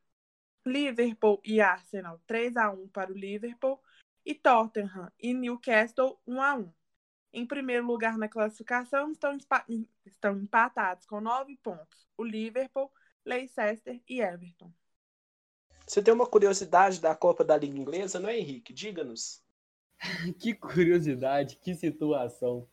Liverpool e Arsenal 3 a 1 para o Liverpool e Tottenham e Newcastle 1 a 1. Em primeiro lugar na classificação estão, estão empatados com 9 pontos o Liverpool, Leicester e Everton. Você tem uma curiosidade da Copa da Liga Inglesa, não é, Henrique? Diga-nos. que curiosidade, que situação.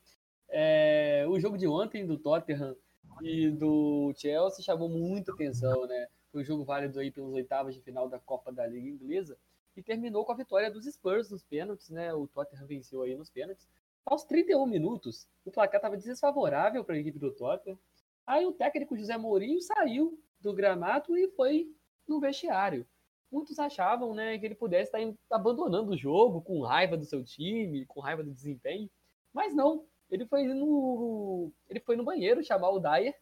É, o jogo de ontem do Tottenham e do Chelsea chamou muita atenção, né? Foi um jogo válido aí pelos oitavos de final da Copa da Liga Inglesa e terminou com a vitória dos Spurs nos pênaltis, né? O Tottenham venceu aí nos pênaltis. Aos 31 minutos, o placar estava desfavorável para a equipe do Tottenham. Aí o técnico José Mourinho saiu do gramado e foi no vestiário. Muitos achavam, né, que ele pudesse estar abandonando o jogo com raiva do seu time, com raiva do desempenho, mas não. Ele foi no ele foi no banheiro chamar o Dyer,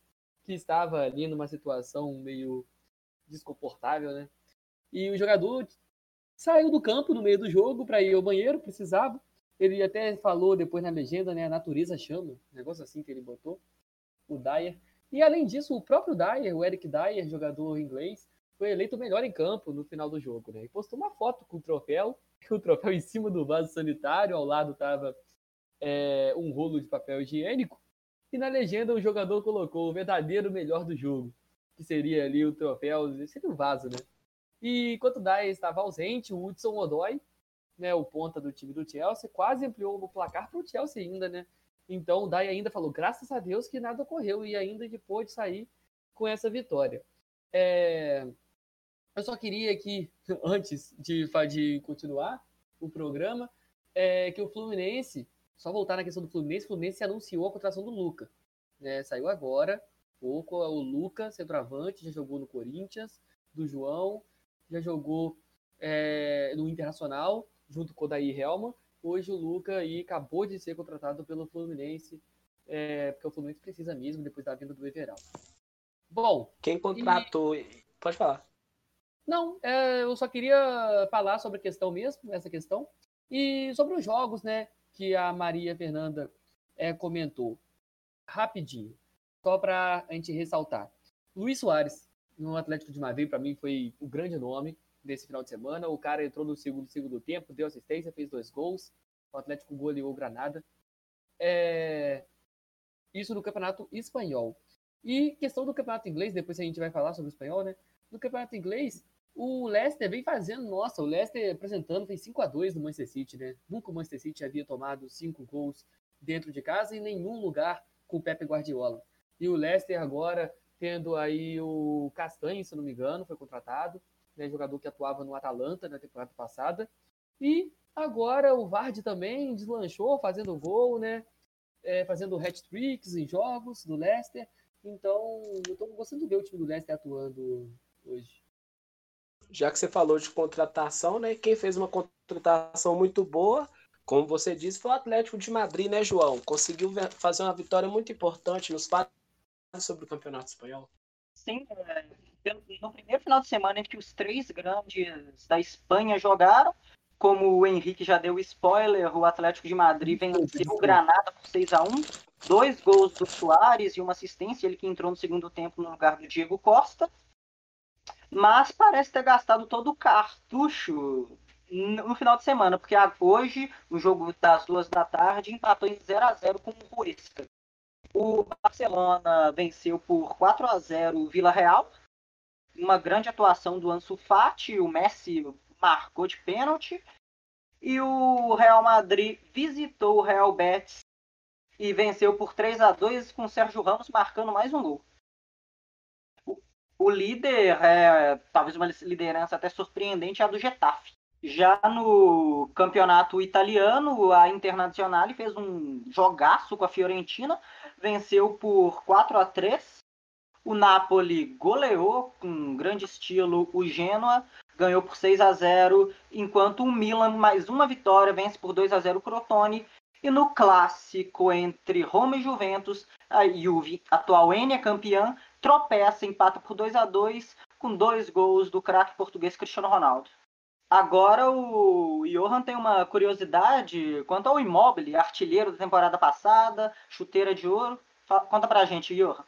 que estava ali numa situação meio desconfortável, né? E o jogador saiu do campo no meio do jogo para ir ao banheiro, precisava. Ele até falou depois na legenda, né? A natureza chama, um negócio assim que ele botou, o Dyer. E além disso, o próprio Dyer, o Eric Dyer, jogador inglês, foi eleito o melhor em campo no final do jogo, né? E postou uma foto com o troféu, o troféu em cima do vaso sanitário, ao lado estava é, um rolo de papel higiênico. E na legenda o jogador colocou o verdadeiro melhor do jogo, que seria ali o troféu, seria o vaso, né? E enquanto Dyer estava ausente, o Hudson Odoi, né, o ponta do time do Chelsea, quase ampliou o placar para o Chelsea ainda, né? Então o Dyer ainda falou, graças a Deus que nada ocorreu e ainda que pôde sair com essa vitória. É... Eu só queria aqui, antes de, de continuar o programa, é, que o Fluminense, só voltar na questão do Fluminense, o Fluminense anunciou a contratação do Luca. Né? Saiu agora, pouco, o Luca, centroavante, já jogou no Corinthians, do João, já jogou é, no Internacional, junto com o Daí Helma. Hoje o Luca aí acabou de ser contratado pelo Fluminense, é, porque o Fluminense precisa mesmo depois da vinda do Everal. Bom. Quem contratou. E... Pode falar. Não, é, eu só queria falar sobre a questão mesmo, essa questão. E sobre os jogos, né, que a Maria Fernanda é, comentou. Rapidinho, só para a gente ressaltar. Luiz Soares no Atlético de Madrid, para mim, foi o grande nome desse final de semana. O cara entrou no segundo, segundo tempo, deu assistência, fez dois gols. O Atlético goleou o Granada. É... Isso no Campeonato Espanhol. E questão do Campeonato Inglês, depois a gente vai falar sobre o espanhol, né? No Campeonato Inglês, o Leicester vem fazendo, nossa, o Leicester apresentando, fez 5 a 2 no Manchester City, né? Nunca o Manchester City havia tomado cinco gols dentro de casa em nenhum lugar com o Pepe Guardiola. E o Leicester agora tendo aí o Castanho, se não me engano, foi contratado, né, jogador que atuava no Atalanta na temporada passada. E agora o Vardy também deslanchou, fazendo gol, né? É, fazendo hat-tricks em jogos do Leicester. Então, eu estou gostando de ver o time do Leicester atuando hoje. Já que você falou de contratação, né? Quem fez uma contratação muito boa, como você disse, foi o Atlético de Madrid, né, João? Conseguiu fazer uma vitória muito importante nos sobre o Campeonato Espanhol? Sim, é, no primeiro final de semana em que os três grandes da Espanha jogaram, como o Henrique já deu spoiler, o Atlético de Madrid venceu o Granada por 6 a 1 dois gols do Soares e uma assistência, ele que entrou no segundo tempo no lugar do Diego Costa. Mas parece ter gastado todo o cartucho no final de semana, porque hoje, o jogo das duas da tarde, empatou em 0 a 0 com o Huesca. O Barcelona venceu por 4 a 0 o Vila Real. Uma grande atuação do Ansu Fati, o Messi marcou de pênalti. E o Real Madrid visitou o Real Betis e venceu por 3 a 2 com o Sérgio Ramos marcando mais um gol. O, líder, é, talvez uma liderança até surpreendente, é a do Getafe. Já no campeonato italiano, a Internazionale fez um jogaço com a Fiorentina, venceu por 4 a 3. O Napoli goleou com grande estilo o Genoa, ganhou por 6 a 0, enquanto o Milan, mais uma vitória, vence por 2 a 0 o Crotone. E no clássico entre Roma e Juventus, a Juve, atual N campeã, tropeça, empata por 2 a 2 com dois gols do craque português Cristiano Ronaldo. Agora o Johan tem uma curiosidade quanto ao Immobile, artilheiro da temporada passada, chuteira de ouro. Conta pra gente, Johan.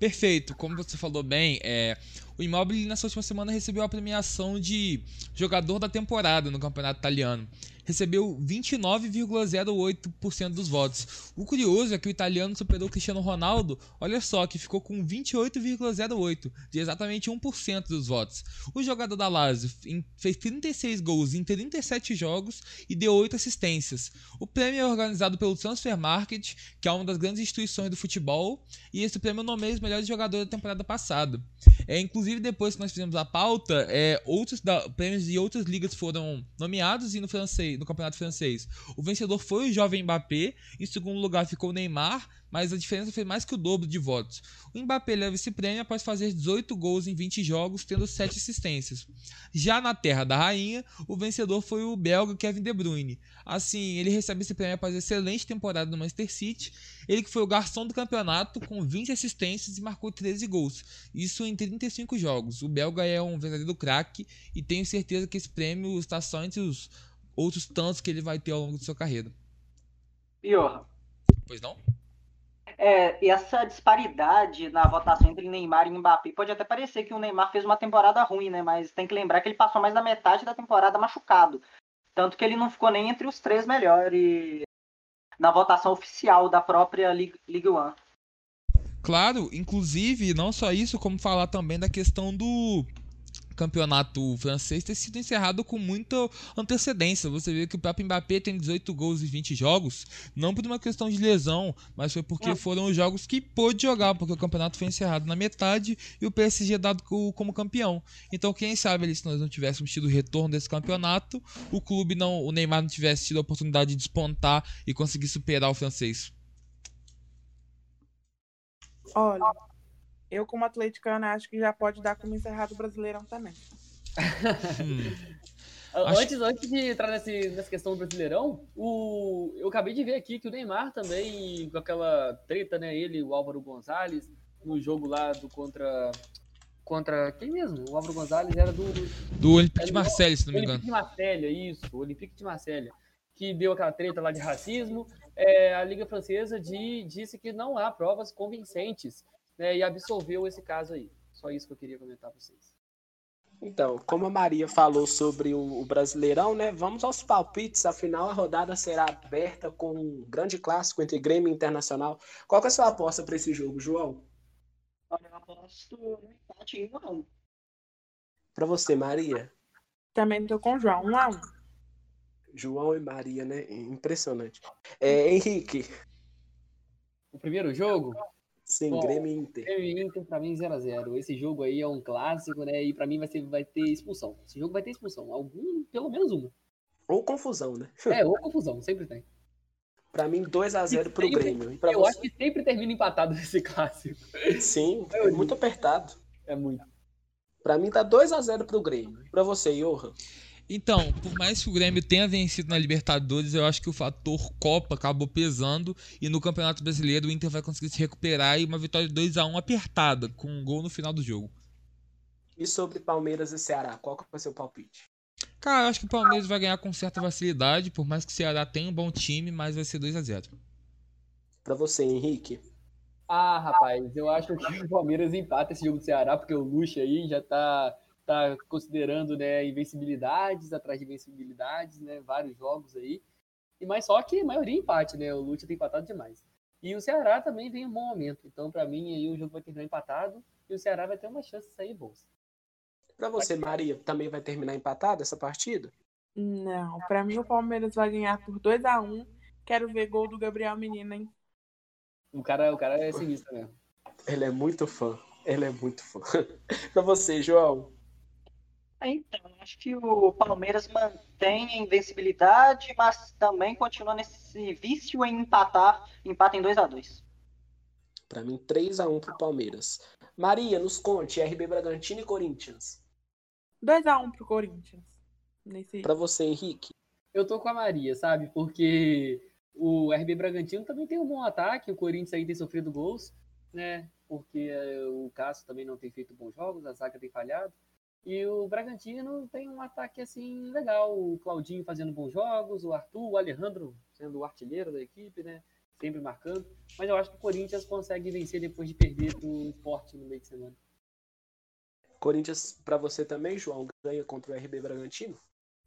Perfeito, como você falou bem, é, o Immobile nessa última semana recebeu a premiação de jogador da temporada no campeonato italiano recebeu 29,08% dos votos. O curioso é que o italiano superou o Cristiano Ronaldo, olha só, que ficou com 28,08%, de exatamente 1% dos votos. O jogador da Lazio fez 36 gols em 37 jogos e deu 8 assistências. O prêmio é organizado pelo Transfer Market, que é uma das grandes instituições do futebol, e esse prêmio nomeia os melhores jogadores da temporada passada. É, inclusive, depois que nós fizemos a pauta, é, outros da, prêmios de outras ligas foram nomeados e no francês no campeonato francês. O vencedor foi o jovem Mbappé, em segundo lugar ficou o Neymar, mas a diferença foi mais que o dobro de votos. O Mbappé leva esse prêmio após fazer 18 gols em 20 jogos, tendo 7 assistências. Já na terra da rainha, o vencedor foi o belga Kevin De Bruyne. Assim, ele recebe esse prêmio após excelente temporada no Manchester City. Ele que foi o garçom do campeonato com 20 assistências e marcou 13 gols. Isso em 35 jogos. O belga é um verdadeiro craque e tenho certeza que esse prêmio está só entre os outros tantos que ele vai ter ao longo de sua carreira. Pior. Pois não? É, essa disparidade na votação entre Neymar e Mbappé pode até parecer que o Neymar fez uma temporada ruim, né? Mas tem que lembrar que ele passou mais da metade da temporada machucado. Tanto que ele não ficou nem entre os três melhores na votação oficial da própria Ligue One. Claro, inclusive, não só isso, como falar também da questão do campeonato francês ter sido encerrado com muita antecedência. Você vê que o próprio Mbappé tem 18 gols em 20 jogos, não por uma questão de lesão, mas foi porque foram os jogos que pôde jogar, porque o campeonato foi encerrado na metade e o PSG é dado como campeão. Então, quem sabe ali, se nós não tivéssemos tido o retorno desse campeonato, o clube não, o Neymar não tivesse tido a oportunidade de despontar e conseguir superar o francês. Olha, eu, como atleticana, acho que já pode dar como encerrado o Brasileirão também. hum. Antes, antes de entrar nesse, nessa questão do Brasileirão, o, eu acabei de ver aqui que o Neymar também, com aquela treta, né? Ele o Álvaro Gonzalez, no jogo lá do contra. Contra quem mesmo? O Álvaro Gonzalez era do. Do Olympique de Marseille, se não me engano. Olympique de Marseille, isso, o Olympique de Marseille. Que deu aquela treta lá de racismo. É, a Liga Francesa de, disse que não há provas convincentes né, e absolveu esse caso aí. Só isso que eu queria comentar para vocês. Então, como a Maria falou sobre o, Brasileirão, né? Vamos aos palpites. Afinal, a rodada será aberta com um grande clássico entre Grêmio e Internacional. Qual é a sua aposta para esse jogo, João? Olha, eu aposto no empate em 1 a 1. Para você, Maria? Também estou com o João, 1 a 1. João e Maria, né? Impressionante. É, Henrique. O primeiro jogo? Sim, Bom, Grêmio Inter. Grêmio Inter pra mim 0x0. Esse jogo aí é um clássico, né? E pra mim vai, ser, vai ter expulsão. Esse jogo vai ter expulsão. Algum, pelo menos uma. Ou confusão, né? É, ou confusão, sempre tem. Pra mim, 2x0 pro sempre, Grêmio. eu você? acho que sempre termina empatado esse clássico. Sim, é muito apertado. É muito. Pra mim tá 2x0 pro Grêmio. Pra você, Johan? Então, por mais que o Grêmio tenha vencido na Libertadores, eu acho que o fator Copa acabou pesando e no Campeonato Brasileiro o Inter vai conseguir se recuperar e uma vitória de 2 a 1 apertada, com um gol no final do jogo. E sobre Palmeiras e Ceará, qual que vai ser o palpite? Cara, eu acho que o Palmeiras vai ganhar com certa facilidade, por mais que o Ceará tenha um bom time, mas vai ser 2 a 0 Para você, Henrique. Ah, rapaz, eu acho que o Palmeiras empata esse jogo do Ceará, porque o Luxo aí já tá tá considerando né, invencibilidades atrás de invencibilidades, né, vários jogos aí. E mas só que a maioria empate, né? O Lute tem empatado demais. E o Ceará também vem em um bom momento. Então, para mim, aí o jogo vai terminar empatado e o Ceará vai ter uma chance de sair bolsa. Para você, Maria, também vai terminar empatado essa partida? Não, para mim o Palmeiras vai ganhar por 2 a 1 Quero ver gol do Gabriel Menino, hein? O cara, o cara é sinistro mesmo. Ele é muito fã. Ele é muito fã. para você, João. Então, acho que o Palmeiras mantém a invencibilidade, mas também continua nesse vício em empatar, empata em 2 a 2 Para mim, 3 a 1 pro Palmeiras. Maria, nos conte, RB Bragantino e Corinthians. 2 a 1 pro Corinthians. Nesse... Para você, Henrique. Eu tô com a Maria, sabe? Porque o RB Bragantino também tem um bom ataque, o Corinthians aí tem sofrido gols, né? Porque eh, o Cássio também não tem feito bons jogos, a zaga tem falhado. E o Bragantino tem um ataque assim legal, o Claudinho fazendo bons jogos, o Arthur, o Alejandro sendo o artilheiro da equipe, né? Sempre marcando. Mas eu acho que o Corinthians consegue vencer depois de perder do esporte no meio de semana. Corinthians, para você também, João, ganha contra o RB Bragantino?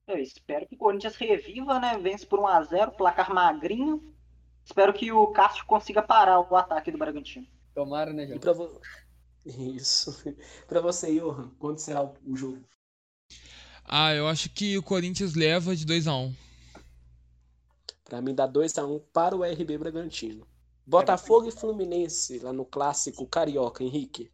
Eu espero que o Corinthians reviva, né? Vence por 1x0, placar magrinho. Espero que o Cássio consiga parar o ataque do Bragantino. Tomara, né, João? Vo... Isso. para você, Johan, quanto será o jogo? Ah, eu acho que o Corinthians leva de 2x1. Para mim dá 2x1 para o RB Bragantino. Botafogo e Fluminense lá no clássico carioca, Henrique.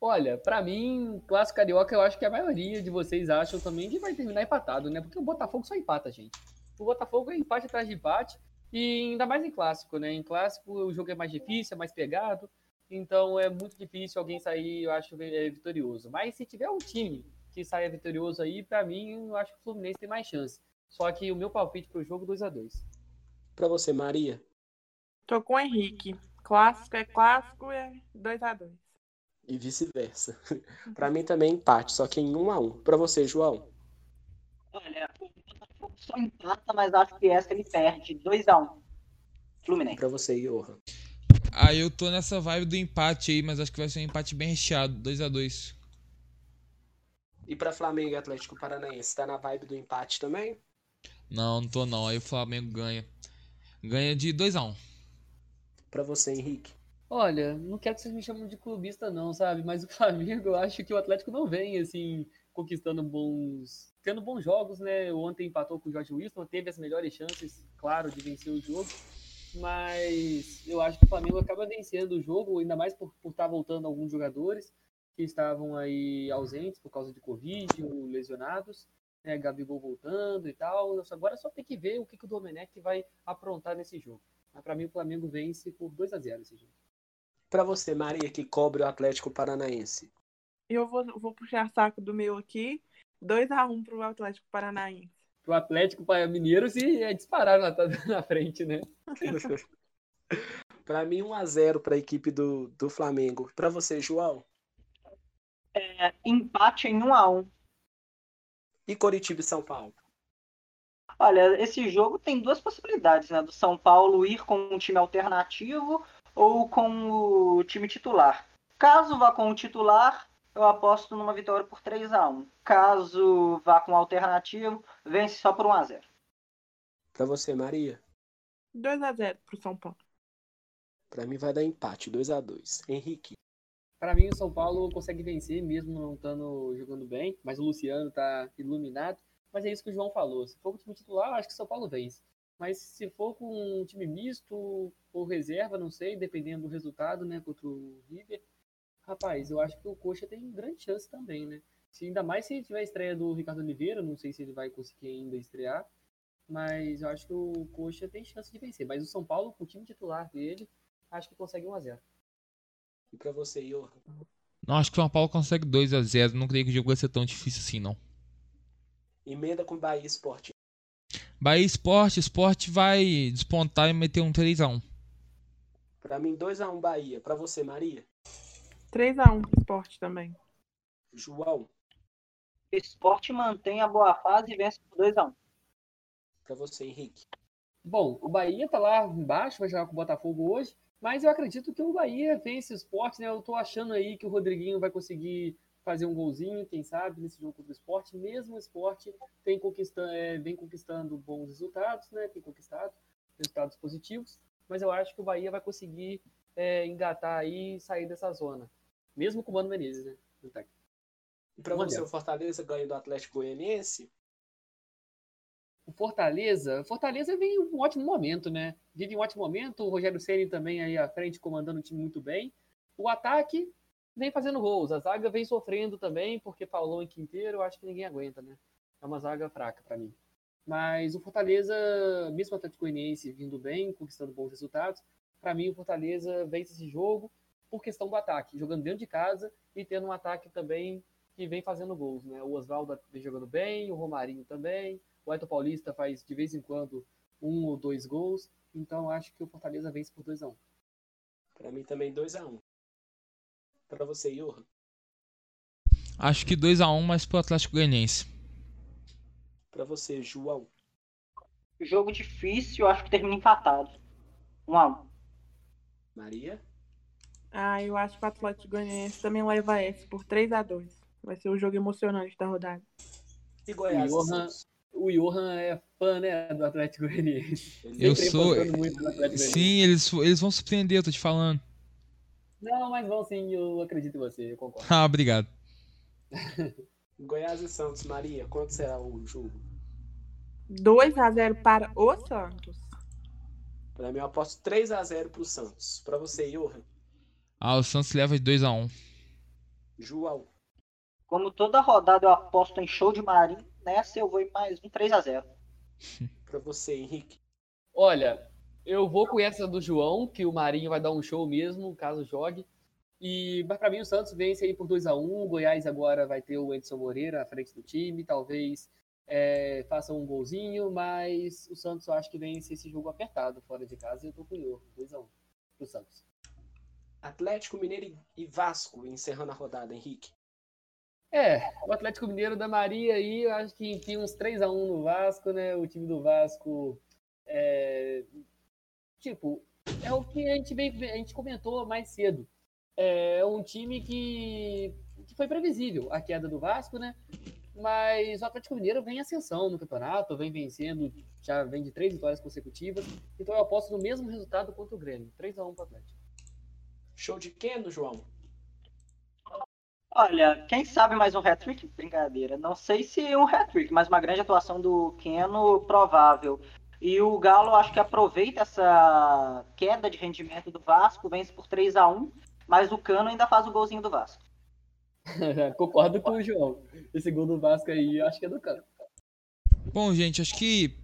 Olha, para mim, clássico carioca, eu acho que a maioria de vocês acham também que vai terminar empatado, né? Porque o Botafogo só empata, gente. O Botafogo é empate atrás de empate, e ainda mais em clássico, né? Em clássico o jogo é mais difícil, é mais pegado, então é muito difícil alguém sair, eu acho, é, vitorioso. Mas se tiver um time que saia vitorioso aí, para mim, eu acho que o Fluminense tem mais chance. Só que o meu palpite pro jogo 2 a 2 Para você, Maria? Tô com o Henrique. Clássico é clássico, é 2 a 2 e vice-versa. para mim também empate, só que em 1 a 1. Para você, João? Olha, o Botafogo só empata, mas acho que essa ele perde 2 a 1. Fluminense. Para você, Johan. Ah, eu tô nessa vibe do empate aí, mas acho que vai ser um empate bem recheado, 2 a 2. E para Flamengo e Atlético Paranaense, tá na vibe do empate também? Não, não tô não. Aí o Flamengo ganha. Ganha de 2 a 1. Para você, Henrique. Olha, não quero que vocês me chamem de clubista, não, sabe? Mas o Flamengo, eu acho que o Atlético não vem, assim, conquistando bons. tendo bons jogos, né? Ontem empatou com o Jorge Wilson, teve as melhores chances, claro, de vencer o jogo. Mas eu acho que o Flamengo acaba vencendo o jogo, ainda mais por, por estar tá voltando alguns jogadores que estavam aí ausentes por causa de Covid ou lesionados. Né, Gabigol voltando e tal. Agora só tem que ver o que, que o Domenech vai aprontar nesse jogo. Mas para mim o Flamengo vence por 2 a 0 esse jogo. Para você, Maria, que cobre o Atlético Paranaense. Eu vou, vou puxar saco do meu aqui. 2x1 pro Atlético Paranaense. Pro Atlético Mineiro se é disparar na, na frente, né? para mim, 1x0 para a equipe do, do Flamengo. Para você, João? É, empate em 1x1. E Coritiba e São Paulo? Olha, esse jogo tem duas possibilidades, né? Do São Paulo ir com um time alternativo ou com o time titular. Caso vá com o titular, eu aposto numa vitória por 3 a 1 Caso vá com alternativo, vence só por 1 a 0 Para você, Maria? 2 a 0 pro São Paulo. Para mim vai dar empate, 2 a 2 Henrique. Para mim, o São Paulo consegue vencer mesmo não estando jogando bem, mas o Luciano tá iluminado. Mas é isso que o João falou. Se for com o time titular, acho que o São Paulo vence. Mas se for com um time misto ou reserva, não sei, dependendo do resultado, né, contra o River, rapaz, eu acho que o Coxa tem grande chance também, né? Se, ainda mais se tiver a estreia do Ricardo Oliveira, não sei se ele vai conseguir ainda estrear, mas eu acho que o Coxa tem chance de vencer. Mas o São Paulo, com o time titular dele, acho que consegue 1x0. E pra você, Johan? Não, acho que o São Paulo consegue 2x0. Não creio que o jogo vai ser tão difícil assim, não. Emenda com Bahia Esporte. Bahia Esporte, Esporte vai despontar e meter um 3x1. Pra mim, 2x1 Bahia. Pra você, Maria? 3x1 Esporte também. João? Esporte mantém a boa fase e vence por 2x1. Pra você, Henrique? Bom, o Bahia tá lá embaixo, vai jogar com o Botafogo hoje, mas eu acredito que o Bahia vence o esporte, né? Eu tô achando aí que o Rodriguinho vai conseguir fazer um golzinho, quem sabe, nesse jogo contra o esporte. Mesmo o esporte tem conquistando, é, vem conquistando bons resultados, né? Tem conquistado resultados positivos, mas eu acho que o Bahia vai conseguir é, engatar aí e sair dessa zona. Mesmo com o Mano Menezes, né? E para você, o Fortaleza ganha do Atlético Goianiense? O Fortaleza, Fortaleza vem em um ótimo momento, né? Vive um ótimo momento, o Rogério Ceni também aí à frente comandando o time muito bem. O ataque vem fazendo gols. A zaga vem sofrendo também, porque Paulão e Quinteiro, eu acho que ninguém aguenta, né? É uma zaga fraca para mim. Mas o Fortaleza, mesmo o Atlético Goianiense vindo bem, conquistando bons resultados, para mim o Fortaleza vence esse jogo por questão do ataque, jogando dentro de casa e tendo um ataque também que vem fazendo gols, né? O Oswaldo vem jogando bem, o Romarinho também, o Aito Paulista faz de vez em quando um ou dois gols, então acho que o Fortaleza vence por 2 a 1 um. Para mim também 2 a 1 um. Para você, Johan? Acho que 2 a 1 um, mas pro Atlético Goianiense. Para você, João? Jogo difícil, acho que termina empatado. 1 um a 1 um. Maria? Ah, eu acho que o Atlético Goianiense também leva esse por 3 a 2 Vai ser o jogo emocionante da rodada. E Goiás? O Johan, o Johan é fã, né, do Atlético Goianiense. Eu sou. Sim, eles, eles vão surpreender, eu tô te falando. Não, mas vão sim, eu acredito em você, eu concordo. Ah, obrigado. Goiás e Santos, Maria, quanto será o jogo? 2 a 0 para o Santos. Para mim, eu aposto 3 a 0 pro Santos. Para você, Johan? Ah, o Santos leva de 2 a 1 João. Como toda rodada eu aposto em show de Marinho, nessa eu vou em mais um 3 a 0 Para você, Henrique. Olha, eu vou com essa do João, que o Marinho vai dar um show mesmo, caso jogue. E para mim o Santos vence aí por 2 a 1 O Goiás agora vai ter o Edson Moreira à frente do time. Talvez é, faça um golzinho, mas o Santos eu acho que vence esse jogo apertado fora de casa. E eu tô com o 2 a 1 pro Santos. Atlético Mineiro e Vasco encerrando a rodada, Henrique. É, o Atlético Mineiro da Maria aí, eu acho que enfim uns 3 a 1 no Vasco, né? O time do Vasco é, tipo, é o que a gente veio, a gente comentou mais cedo. É um time que, que foi previsível a queda do Vasco, né? Mas o Atlético Mineiro vem em ascensão no campeonato, vem vencendo, já vem de três vitórias consecutivas. Então eu aposto no mesmo resultado contra o Grêmio, 3 a 1 para o Atlético. Show de Keno, João? Olha, quem sabe mais um hat-trick? Brincadeira. Não sei se um hat-trick, mas uma grande atuação do Keno provável. E o Galo acho que aproveita essa queda de rendimento do Vasco, vence por 3 a 1 mas o Cano ainda faz o golzinho do Vasco. Concordo com o João. Esse gol do Vasco aí, acho que é do Cano. Bom, gente, acho que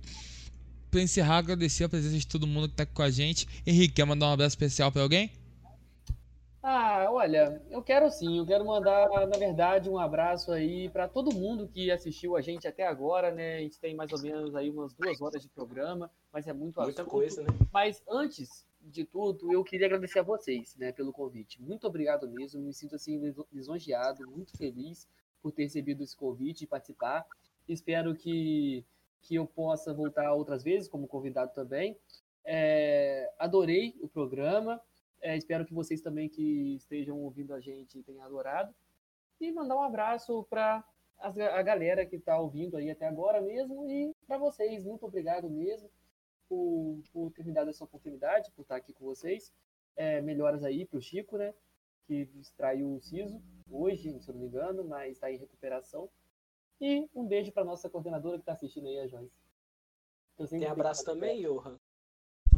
para encerrar, agradecer a presença de todo mundo que tá aqui com a gente. Henrique, quer mandar um abraço especial para alguém? Ah, olha, eu quero sim, eu quero mandar, na verdade, um abraço aí para todo mundo que assistiu a gente até agora, né? A gente tem mais ou menos aí umas duas horas de programa, mas é muito Muita assunto. coisa, né? Mas antes de tudo, eu queria agradecer a vocês, né, pelo convite. Muito obrigado mesmo, me sinto assim lisonjeado, muito feliz por ter recebido esse convite e participar. Espero que, que eu possa voltar outras vezes como convidado também. É, adorei o programa. É, espero que vocês também que estejam ouvindo a gente tenham adorado. E mandar um abraço para a galera que está ouvindo aí até agora mesmo. E para vocês, muito obrigado mesmo por, por ter me dado essa oportunidade, por estar aqui com vocês. É, melhoras aí para o Chico, né? Que extraiu o siso hoje, se eu não me engano, mas está em recuperação. E um beijo para nossa coordenadora que está assistindo aí, a Joyce. Tem abraço também, Johan?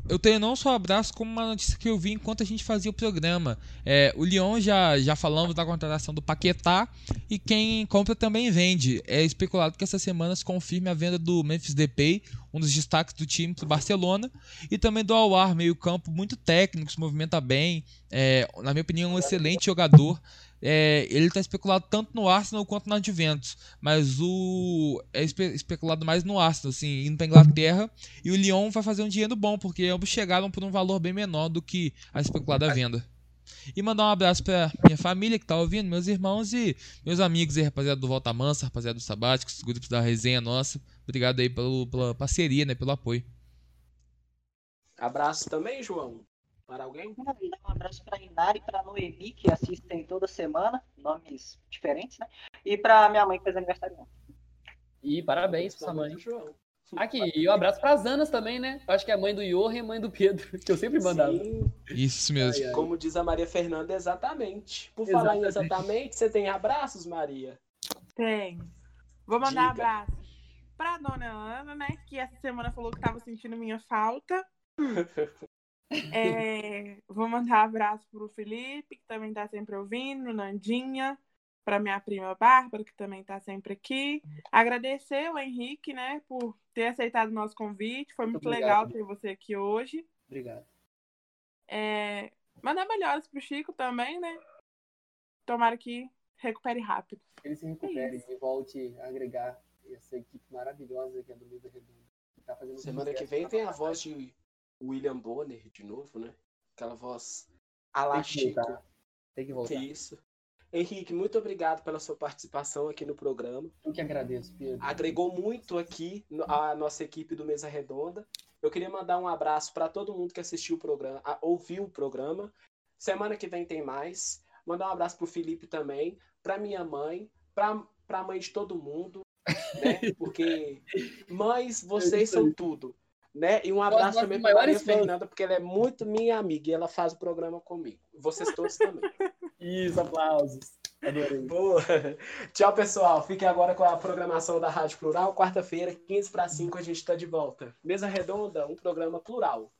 Eu tenho não só abraço, como uma notícia que eu vi enquanto a gente fazia o programa. É, o Lyon já, já falamos da contratação do Paquetá e quem compra também vende. É especulado que essa semana se confirme a venda do Memphis Depay, um dos destaques do time para Barcelona, e também do Awar, meio campo muito técnico, se movimenta bem. É, na minha opinião, um excelente jogador é, ele está especulado tanto no Arsenal quanto na Juventus, mas o é espe especulado mais no Arsenal, assim, indo para Inglaterra, e o Lyon vai fazer um dinheiro bom, porque ambos chegaram por um valor bem menor do que a especulada venda. E mandar um abraço para minha família que está ouvindo, meus irmãos e meus amigos aí, rapaziada do Volta Mansa, rapaziada do Sabáticos, grupos da resenha nossa. Obrigado aí pelo, pela parceria, né, pelo apoio. Abraço também, João para alguém? Um abraço para a Inari e para a Noemi, que assistem toda semana, nomes diferentes, né? E para minha mãe, que fez aniversário. E parabéns para sua mãe. Aqui, e um abraço para as Anas também, né? Acho que é a mãe do Johan e a mãe do Pedro, que eu sempre mandava. Sim. Isso mesmo. Ai, ai. Como diz a Maria Fernanda, exatamente. Por exatamente. falar em exatamente, você tem abraços, Maria? Tem. Vou mandar Diga. abraço para dona Ana, né? Que essa semana falou que estava sentindo minha falta. É, vou mandar um abraço pro Felipe, que também tá sempre ouvindo, Nandinha, para minha prima Bárbara, que também tá sempre aqui. Agradecer o Henrique, né, por ter aceitado o nosso convite. Foi muito, muito legal ter você aqui hoje. Obrigado. É, mandar melhores pro Chico também, né? Tomara que recupere rápido. Ele se recupere é e volte a agregar essa equipe maravilhosa que é do Mesa Redonda. Tá Semana que vem tem a voz de William Bonner de novo, né? Aquela voz a Chico. Tem que voltar. Que isso. Henrique, muito obrigado pela sua participação aqui no programa. Eu que agradeço, Pedro. Agregou muito aqui a nossa equipe do Mesa Redonda. Eu queria mandar um abraço para todo mundo que assistiu o programa, ouviu o programa. Semana que vem tem mais. Mandar um abraço pro Felipe também, para minha mãe, para a mãe de todo mundo, né? Porque mães, vocês são tudo. Né? E um abraço também para Maria Fernanda, porque ela é muito minha amiga e ela faz o programa comigo. Vocês todos também. Isso, aplausos. Adorei. Boa. Tchau, pessoal. Fiquem agora com a programação da Rádio Plural. Quarta-feira, 15 para 5, a gente está de volta. Mesa Redonda, um programa plural.